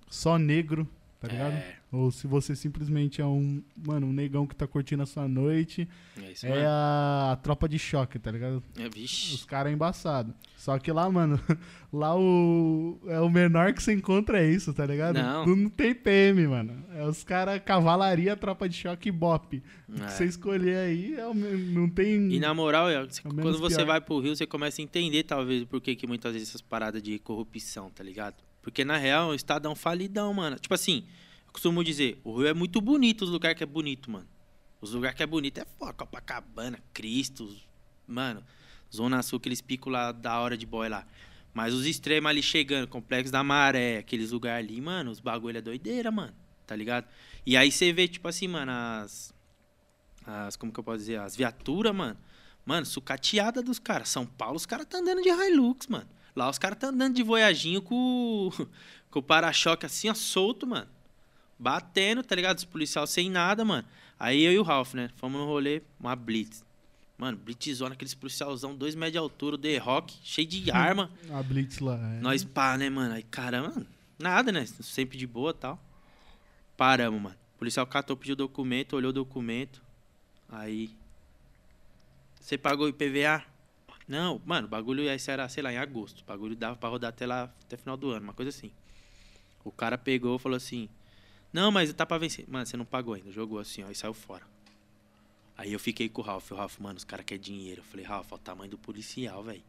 só negro, tá ligado? É. Ou se você simplesmente é um, mano, um negão que tá curtindo a sua noite, É isso, é a, a tropa de choque, tá ligado? É, Os vixe. caras é embaçado. Só que lá, mano, lá o. É o menor que você encontra é isso, tá ligado? Não. Não, tem PM, mano. É os caras cavalaria, tropa de choque e bop. O que É. você escolher aí é o não tem. E na moral, é, É quando você pior. vai pro Rio, você começa a entender, talvez, por que que muitas vezes essas paradas de corrupção, tá ligado? Porque, na real, o estado é um falidão, mano. Tipo assim, costumo dizer, o Rio é muito bonito, os lugares que é bonito, mano. Os lugares que é bonito é foda, Copacabana, Cristo, mano. Zona Sul, aqueles picos lá da hora de boy lá. Mas os extremos ali chegando, Complexo da Maré, aqueles lugares ali, mano, os bagulho é doideira, mano. Tá ligado? E aí você vê, tipo assim, mano, as. As. Como que eu posso dizer? As viaturas, mano. Mano, sucateada dos caras. São Paulo, os caras tá andando de Hilux, mano. Lá os caras tá andando de voyaginho com, com o para-choque assim, ó, solto, mano. Batendo, tá ligado? Os policial sem nada, mano. Aí eu e o Ralph, né? Fomos no rolê, uma blitz. Mano, blitzona, aqueles policialzão, dois metros de altura, The Rock, cheio de arma. A Blitz lá. é. Nós pá, né, mano? Aí, caramba, nada, né? Sempre de boa e tal. Paramos, mano. O policial catou, pediu o documento, olhou o documento. Aí. Você pagou IPVA? Não, mano, o bagulho ia ser, era, sei lá, em agosto. O bagulho dava pra rodar até lá, até final do ano, uma coisa assim. O cara pegou e falou assim: Não, mas tá pra vencer. Mano, você não pagou ainda. Jogou assim, ó, e saiu fora. Aí eu fiquei com o Ralph. O Ralph, mano, os caras querem dinheiro. Eu falei, Ralph, ó, o tamanho do policial, velho.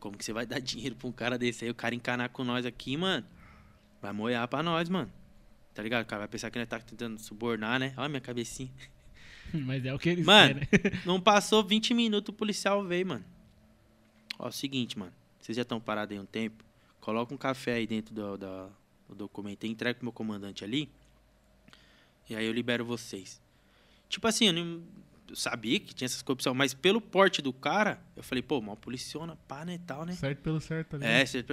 Como que você vai dar dinheiro pra um cara desse aí? O cara encanar com nós aqui, mano. Vai moiar pra nós, mano. Tá ligado? O cara vai pensar que nós tá tentando subornar, né? Olha minha cabecinha. Mas é o que eles Mano. querem. Não passou 20 minutos, o policial veio, mano. Ó, é o seguinte, mano. Vocês já estão parados aí um tempo. Coloca um café aí dentro do, da- do documento e entrega pro meu comandante ali. E aí eu libero vocês. Tipo assim, eu, não, eu sabia que tinha essas corrupção, mas pelo porte do cara, eu falei, pô, mal policiona, pá, né, tal, né? Certo pelo certo ali. É, você...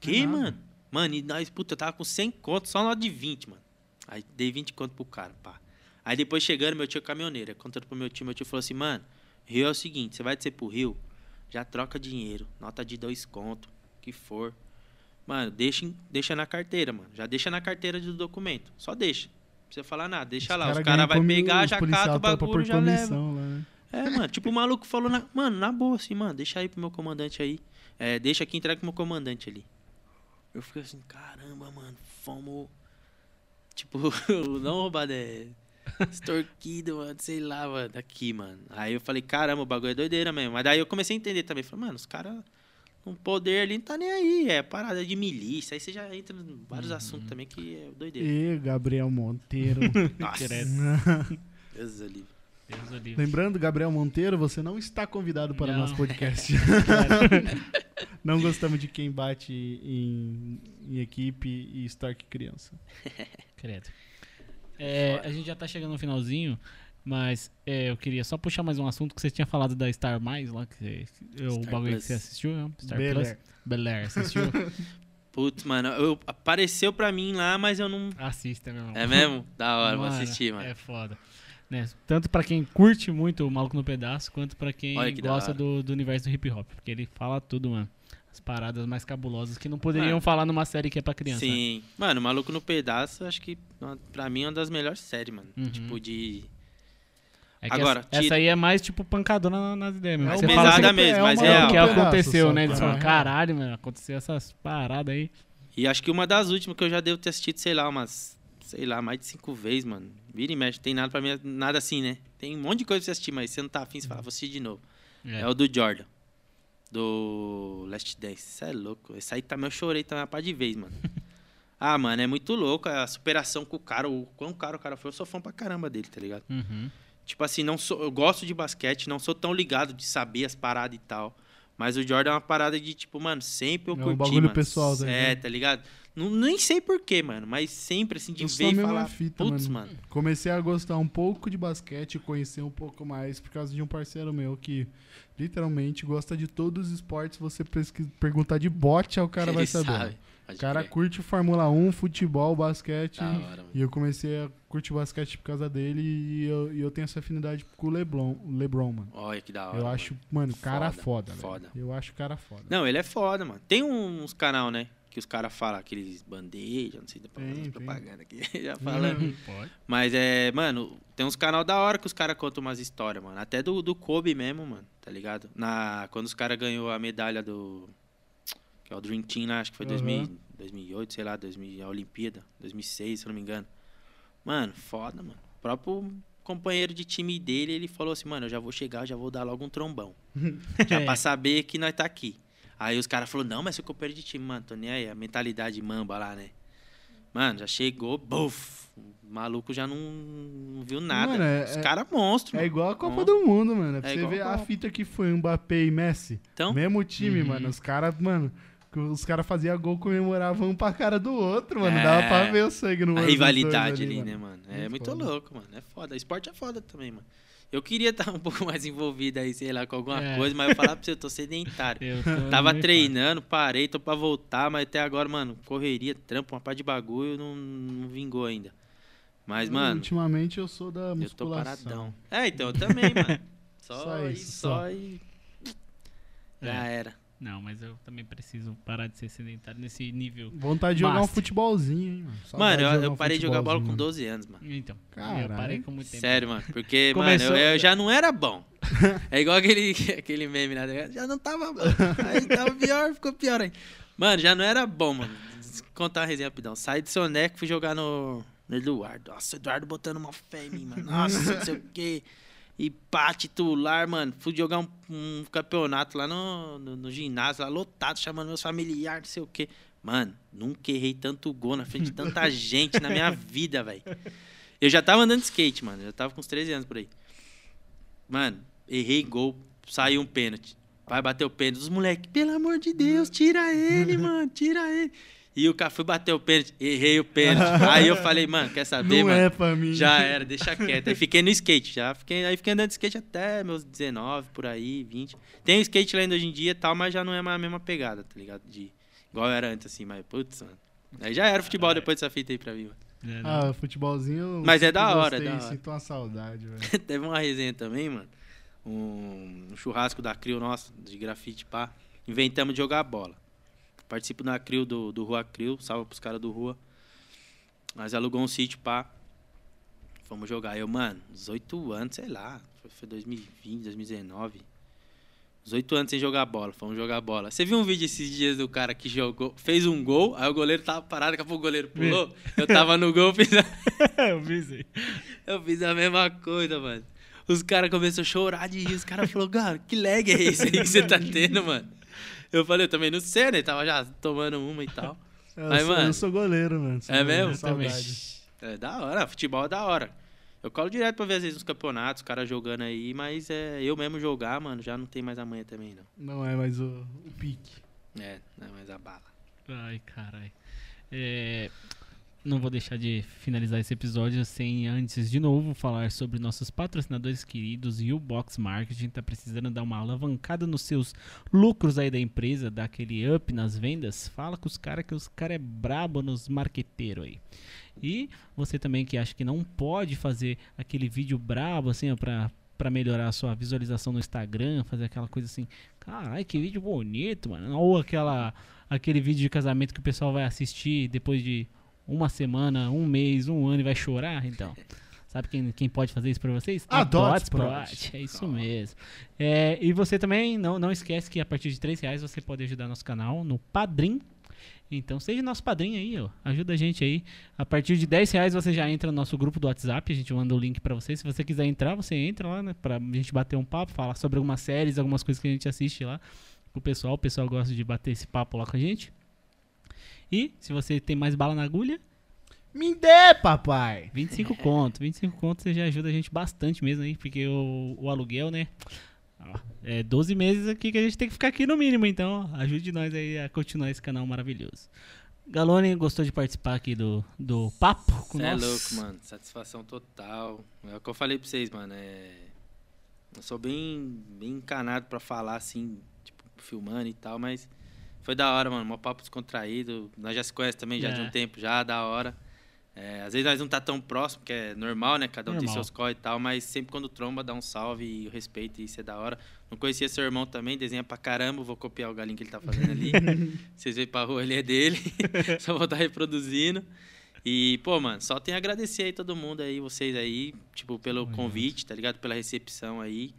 Que, nada. mano? Mano, e nós, puta, eu tava com 100 conto, só nota de 20, mano. Aí dei 20 conto pro cara, pá. Aí depois chegando, meu tio é caminhoneiro. Aí Contando pro meu tio, meu tio falou assim, mano, Rio é o seguinte, você vai descer pro Rio, já troca dinheiro, nota de dois conto, que for. Mano, deixa, deixa na carteira, mano. Já deixa na carteira do documento. Só deixa. Não precisa falar nada, deixa lá. Os cara caras ganham vai comi- pegar, os já cata o bagulho, já leva. lá, né? É, mano, tipo, o maluco falou, na, mano, na boa, assim, mano, deixa aí pro meu comandante aí. É, deixa aqui, entrega pro meu comandante ali. Eu fiquei assim, caramba, mano, fomos. Tipo, não roubado, é. Extorquido, mano, sei lá, mano, daqui, mano. Aí eu falei, caramba, o bagulho é doideira mesmo. Mas daí eu comecei a entender também. Falei, mano, os caras. Um poder ali não tá nem aí, é parada de milícia. Aí você já entra em vários assuntos também que é doideira. E Gabriel Monteiro. Nossa. Deus ali. Deus livre. Lembrando, Gabriel Monteiro, você não está convidado para o Não. nosso podcast. não gostamos de quem bate em, em equipe e Stark criança. Credo. É, a gente já tá chegando no finalzinho, mas é, eu queria só puxar mais um assunto que você tinha falado da Star Mais lá, que você, o bagulho Plus. que você assistiu, né? Star Bel Plus. Bel Air, assistiu? Putz, mano, eu, apareceu pra mim lá, mas eu não. Assista, meu irmão. É mesmo? Da hora, vou Mano, assistir, mano. É foda. Né? Tanto pra quem curte muito o Maluco no Pedaço, quanto pra quem que gosta do, do universo do hip hop. Porque ele fala tudo, mano. As paradas mais cabulosas que não poderiam Mano. falar numa série que é pra criança. Sim. Mano, Maluco no Pedaço, acho que pra mim é uma das melhores séries, mano. Uhum. Tipo, de. É Agora, essa, tira- essa aí é mais tipo pancadona na- nas ideias, mesmo. É Você uma- fala pesada assim, mesmo, mas uma- é é o que pedaço aconteceu, né? Eles cara. falam, caralho, mano, aconteceu essas paradas aí. E acho que uma das últimas que eu já devo ter assistido, sei lá, umas. Sei lá, mais de cinco vezes, mano. Vira e mexe, tem nada pra mim, nada assim, né? Tem um monte de coisa pra você assistir, mas você não tá afim, você fala, vou assistir de novo. É, o do Jordan. Do Last Dance. Isso é louco. Esse aí também eu chorei também uma par de vez, mano. ah, mano, é muito louco a superação com o cara. O quão caro o cara foi. Eu sou fã pra caramba dele, tá ligado? Uhum. Tipo assim, não sou, eu gosto de basquete, não sou tão ligado de saber as paradas e tal. Mas o Jordan é uma parada de, tipo, mano, sempre eu É um curti, bagulho mano. pessoal, tá É, tá ligado? Não, nem sei porquê, mano, mas sempre, assim, de Eu ver e falar, fita, putz, mano. mano. Comecei a gostar um pouco de basquete, conhecer um pouco mais por causa de um parceiro meu que literalmente gosta de todos os esportes. Você perguntar de bote, o cara vai Ele saber. sabe. O Pode cara crer. curte Fórmula 1, futebol, basquete. Da hora, mano. E eu comecei a curtir basquete por causa dele e eu, e eu tenho essa afinidade com o LeBron, LeBron mano. Olha que da hora. eu mano. acho, mano, cara Foda, foda, velho. foda. Eu acho cara foda. Não, ele é foda, mano. Tem uns canal, né? que os caras falam, aqueles bandeja, não sei, da Tem, tem. propaganda aqui, já falando. Uhum. Pode. Mas é, mano, tem uns canal da hora que os caras contam umas histórias, mano. Até do, do Kobe mesmo, mano, tá ligado? Na, quando os caras ganhou a medalha do. Que é o Dream Team lá, acho que foi. 2000, 2008, sei lá, 2000, a Olimpíada, 2006, se eu não me engano. Mano, foda, mano. O próprio companheiro de time dele, ele falou assim, mano, eu já vou chegar, eu já vou dar logo um trombão. já pra saber que nós tá aqui. Aí os caras falaram, não, mas seu companheiro de time, mano, tô nem aí, a mentalidade mamba lá, né? Mano, já chegou, buf, o maluco já não, não viu nada. Mano, é- os é- caras monstros, É igual a Copa do Mundo, mano. É pra É você ver a a Copa. fita que foi Mbappé e Messi. Então, Mesmo time, Uhum. mano. Os caras, mano, que os caras faziam gol comemoravam um pra cara do outro, mano. É. Dava pra ver o sangue no a olho dois rivalidade ali, né, mano. mano? É Muito foda. louco, mano. É foda. Esporte é foda também, mano. Eu queria estar um pouco mais envolvido aí, sei lá, com alguma É. coisa, mas eu falar pra você, eu tô sedentário. Eu tô Tava treinando, parei, tô pra voltar, mas até agora, mano, correria, trampo, uma par de bagulho, não, não vingou ainda. Mas, mano, Ultimamente eu sou da eu tô musculação. paradão. É, então, eu também, mano. Só, Só isso, só, só. e. É. Já era. Não, mas eu também preciso parar de ser sedentário nesse nível. Vontade de jogar um futebolzinho, hein, mano. Mano, eu, eu um parei de jogar bola com futebolzinho, 12 anos, mano. Então, eu Caralho. parei com muito tempo. Sério, mano. Porque, Começou- mano, eu, eu já não era bom. É igual aquele, aquele meme lá. né? Já não tava bom. Aí tava pior, ficou pior aí. Mano, já não era bom, mano. Vou contar uma resenha rapidão. Saí do Soneco, fui jogar no, no Eduardo. Nossa, o Eduardo botando uma fé em mim, mano. Nossa, não sei o quê. E pá, titular, mano. Fui jogar um, um campeonato lá no, no, no ginásio, lá lotado, chamando meus familiares, não sei o quê. Mano, nunca errei tanto gol na frente de tanta gente na minha vida, velho. Eu já tava andando de skate, mano. Eu já tava com uns 13 anos por aí. Mano, errei gol, saiu um pênalti. Vai bater o pênalti. Os moleques, pelo amor de Deus, tira ele, mano, tira ele. E o cara foi bater o pênalti, errei o pênalti. aí eu falei, mano, quer saber, Não mano? é pra mim. Já era, deixa quieto. Aí fiquei no skate, já. Fiquei, aí fiquei andando de skate até meus 19, por aí, 20. Tem skate lá ainda hoje em dia e tal, mas já não é mais a mesma pegada, tá ligado? De, igual era antes, assim, mas putz, mano. Aí já era futebol depois dessa fita aí pra mim, mano. É, não. Ah, futebolzinho. Mas é da hora, é gostei, da hora. Sinto uma saudade, velho. Teve uma resenha também, mano. Um, um churrasco da Crio nosso, de grafite, pá. Inventamos de jogar bola. Participo da Crio do, do Rua Crio, salve pros caras do Rua. Nós alugou um sítio, pá. Fomos jogar. Eu, mano, 18 anos, sei lá. Foi, foi 2020, 2019. 18 anos sem jogar bola. Fomos jogar bola. Você viu um vídeo esses dias do cara que jogou, fez um gol, aí o goleiro tava parado, daqui a pouco o goleiro pulou. Eu tava no gol, fiz a... eu isso aí. Eu fiz a mesma coisa, mano. Os caras começaram a chorar de rir. Os caras falaram, cara, que lag é esse aí que você tá tendo, mano? Eu falei, eu também não sei, né? Tava já tomando uma e tal. Eu, Mas, sou, mano- eu sou goleiro, mano. Sou É goleiro, mesmo? Saudade. É da hora, futebol é da hora. Eu colo direto pra ver às vezes nos campeonatos, os caras jogando aí, mas é, eu mesmo jogar, mano, já não tem mais amanhã também, não. Não é mais o, o pique. É, não é mais a bala. Ai, caralho. É, não vou deixar de finalizar esse episódio sem antes de novo falar sobre nossos patrocinadores queridos e o Box Marketing tá precisando dar uma alavancada nos seus lucros aí da empresa, dar aquele up nas vendas. Fala com os caras que os caras é brabo nos marqueteiros aí. E você também que acha que não pode fazer aquele vídeo brabo assim, ó, pra, pra melhorar a sua visualização no Instagram, fazer aquela coisa assim, caralho, que vídeo bonito, mano. Ou aquela aquele vídeo de casamento que o pessoal vai assistir depois de uma semana, um mês, um ano e vai chorar, então. Sabe quem, quem pode fazer isso pra vocês? A Dots Dots Prod. É isso mesmo. É, e você também não, não esquece que a partir de 3 reais você pode ajudar nosso canal no Padrim. Então seja nosso padrinho aí, ó. Ajuda a gente aí. A partir de 10 reais você já entra no nosso grupo do WhatsApp. A gente manda o link pra você. Se você quiser entrar, você entra lá, né? Pra gente bater um papo, falar sobre algumas séries, algumas coisas que a gente assiste lá pro pessoal. O pessoal gosta de bater esse papo lá com a gente. E se você tem mais bala na agulha, Me dê, papai! 25 conto. 25 conto você já ajuda a gente bastante mesmo aí, porque o, o aluguel, né? É 12 meses aqui que a gente tem que ficar aqui no mínimo, então ó, ajude nós aí a continuar esse canal maravilhoso. Galone, gostou de participar aqui do, do papo com Você é nós? louco, mano. Satisfação total. É o que eu falei pra vocês, mano. É... Eu sou bem, bem encanado pra falar, assim, tipo, filmando e tal, mas foi da hora, mano. Mó papo descontraído. Nós já se conhecemos também já de É. um tempo já, da hora. É, às vezes nós não tá tão próximo, que é normal, né? Cada um tem Normal. seus corre e tal, mas sempre quando tromba, dá um salve e o respeito, e isso é da hora. Não conhecia seu irmão também, desenha pra caramba, vou copiar o galinho que ele tá fazendo ali. Vocês veem pra rua, ele é dele. Só vou estar reproduzindo. E, pô, mano, só tenho a agradecer aí todo mundo aí, vocês aí, tipo, pelo convite, tá ligado? Pela recepção aí.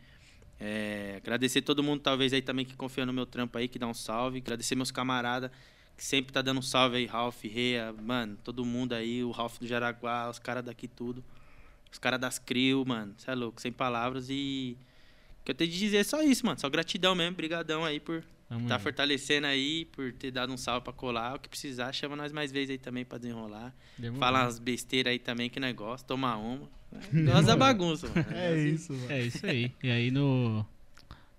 É, agradecer todo mundo, talvez, aí também que confia no meu trampo aí, que dá um salve. Agradecer meus camaradas, que sempre tá dando um salve aí, Ralph, Rea, mano, todo mundo aí, o Ralph do Jaraguá, os caras daqui tudo. Os caras das Crio, mano, você é louco, sem palavras e... O que eu tenho de dizer é só isso, mano, só gratidão mesmo, brigadão aí por tá fortalecendo aí, por ter dado um salve pra colar. O que precisar, chama nós mais vezes aí também pra desenrolar. Demorou. Fala umas besteiras aí também que negócio, tomar uma. Gosta da bagunça, mano. É isso, mano. É isso aí. E aí no.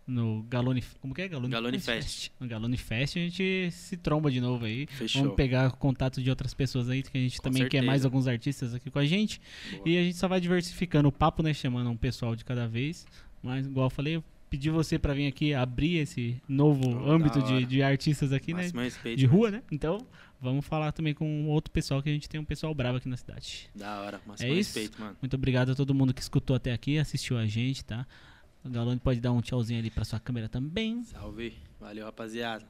No Galone. Como que é? Galone, Galone Fest. No Galone Fest a gente se tromba de novo aí. Fechou. Vamos pegar contato de outras pessoas aí, que a gente Com também quer certeza. mais alguns artistas aqui com a gente. Boa. E a gente só vai diversificando o papo, né? Chamando um pessoal de cada vez. Mas, igual eu falei, eu pedi você pra vir aqui abrir esse novo Oh, âmbito de, de artistas aqui, né? Máximo respeito. De rua, né? Então, vamos falar também com outro pessoal, que a gente tem um pessoal bravo aqui na cidade. Da hora, máximo É isso? respeito, mano. Muito obrigado a todo mundo que escutou até aqui, assistiu a gente, tá? O Galone pode dar um tchauzinho ali pra sua câmera também. Salve. Valeu, rapaziada.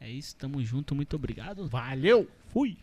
É isso, tamo junto, muito obrigado. Valeu! Fui!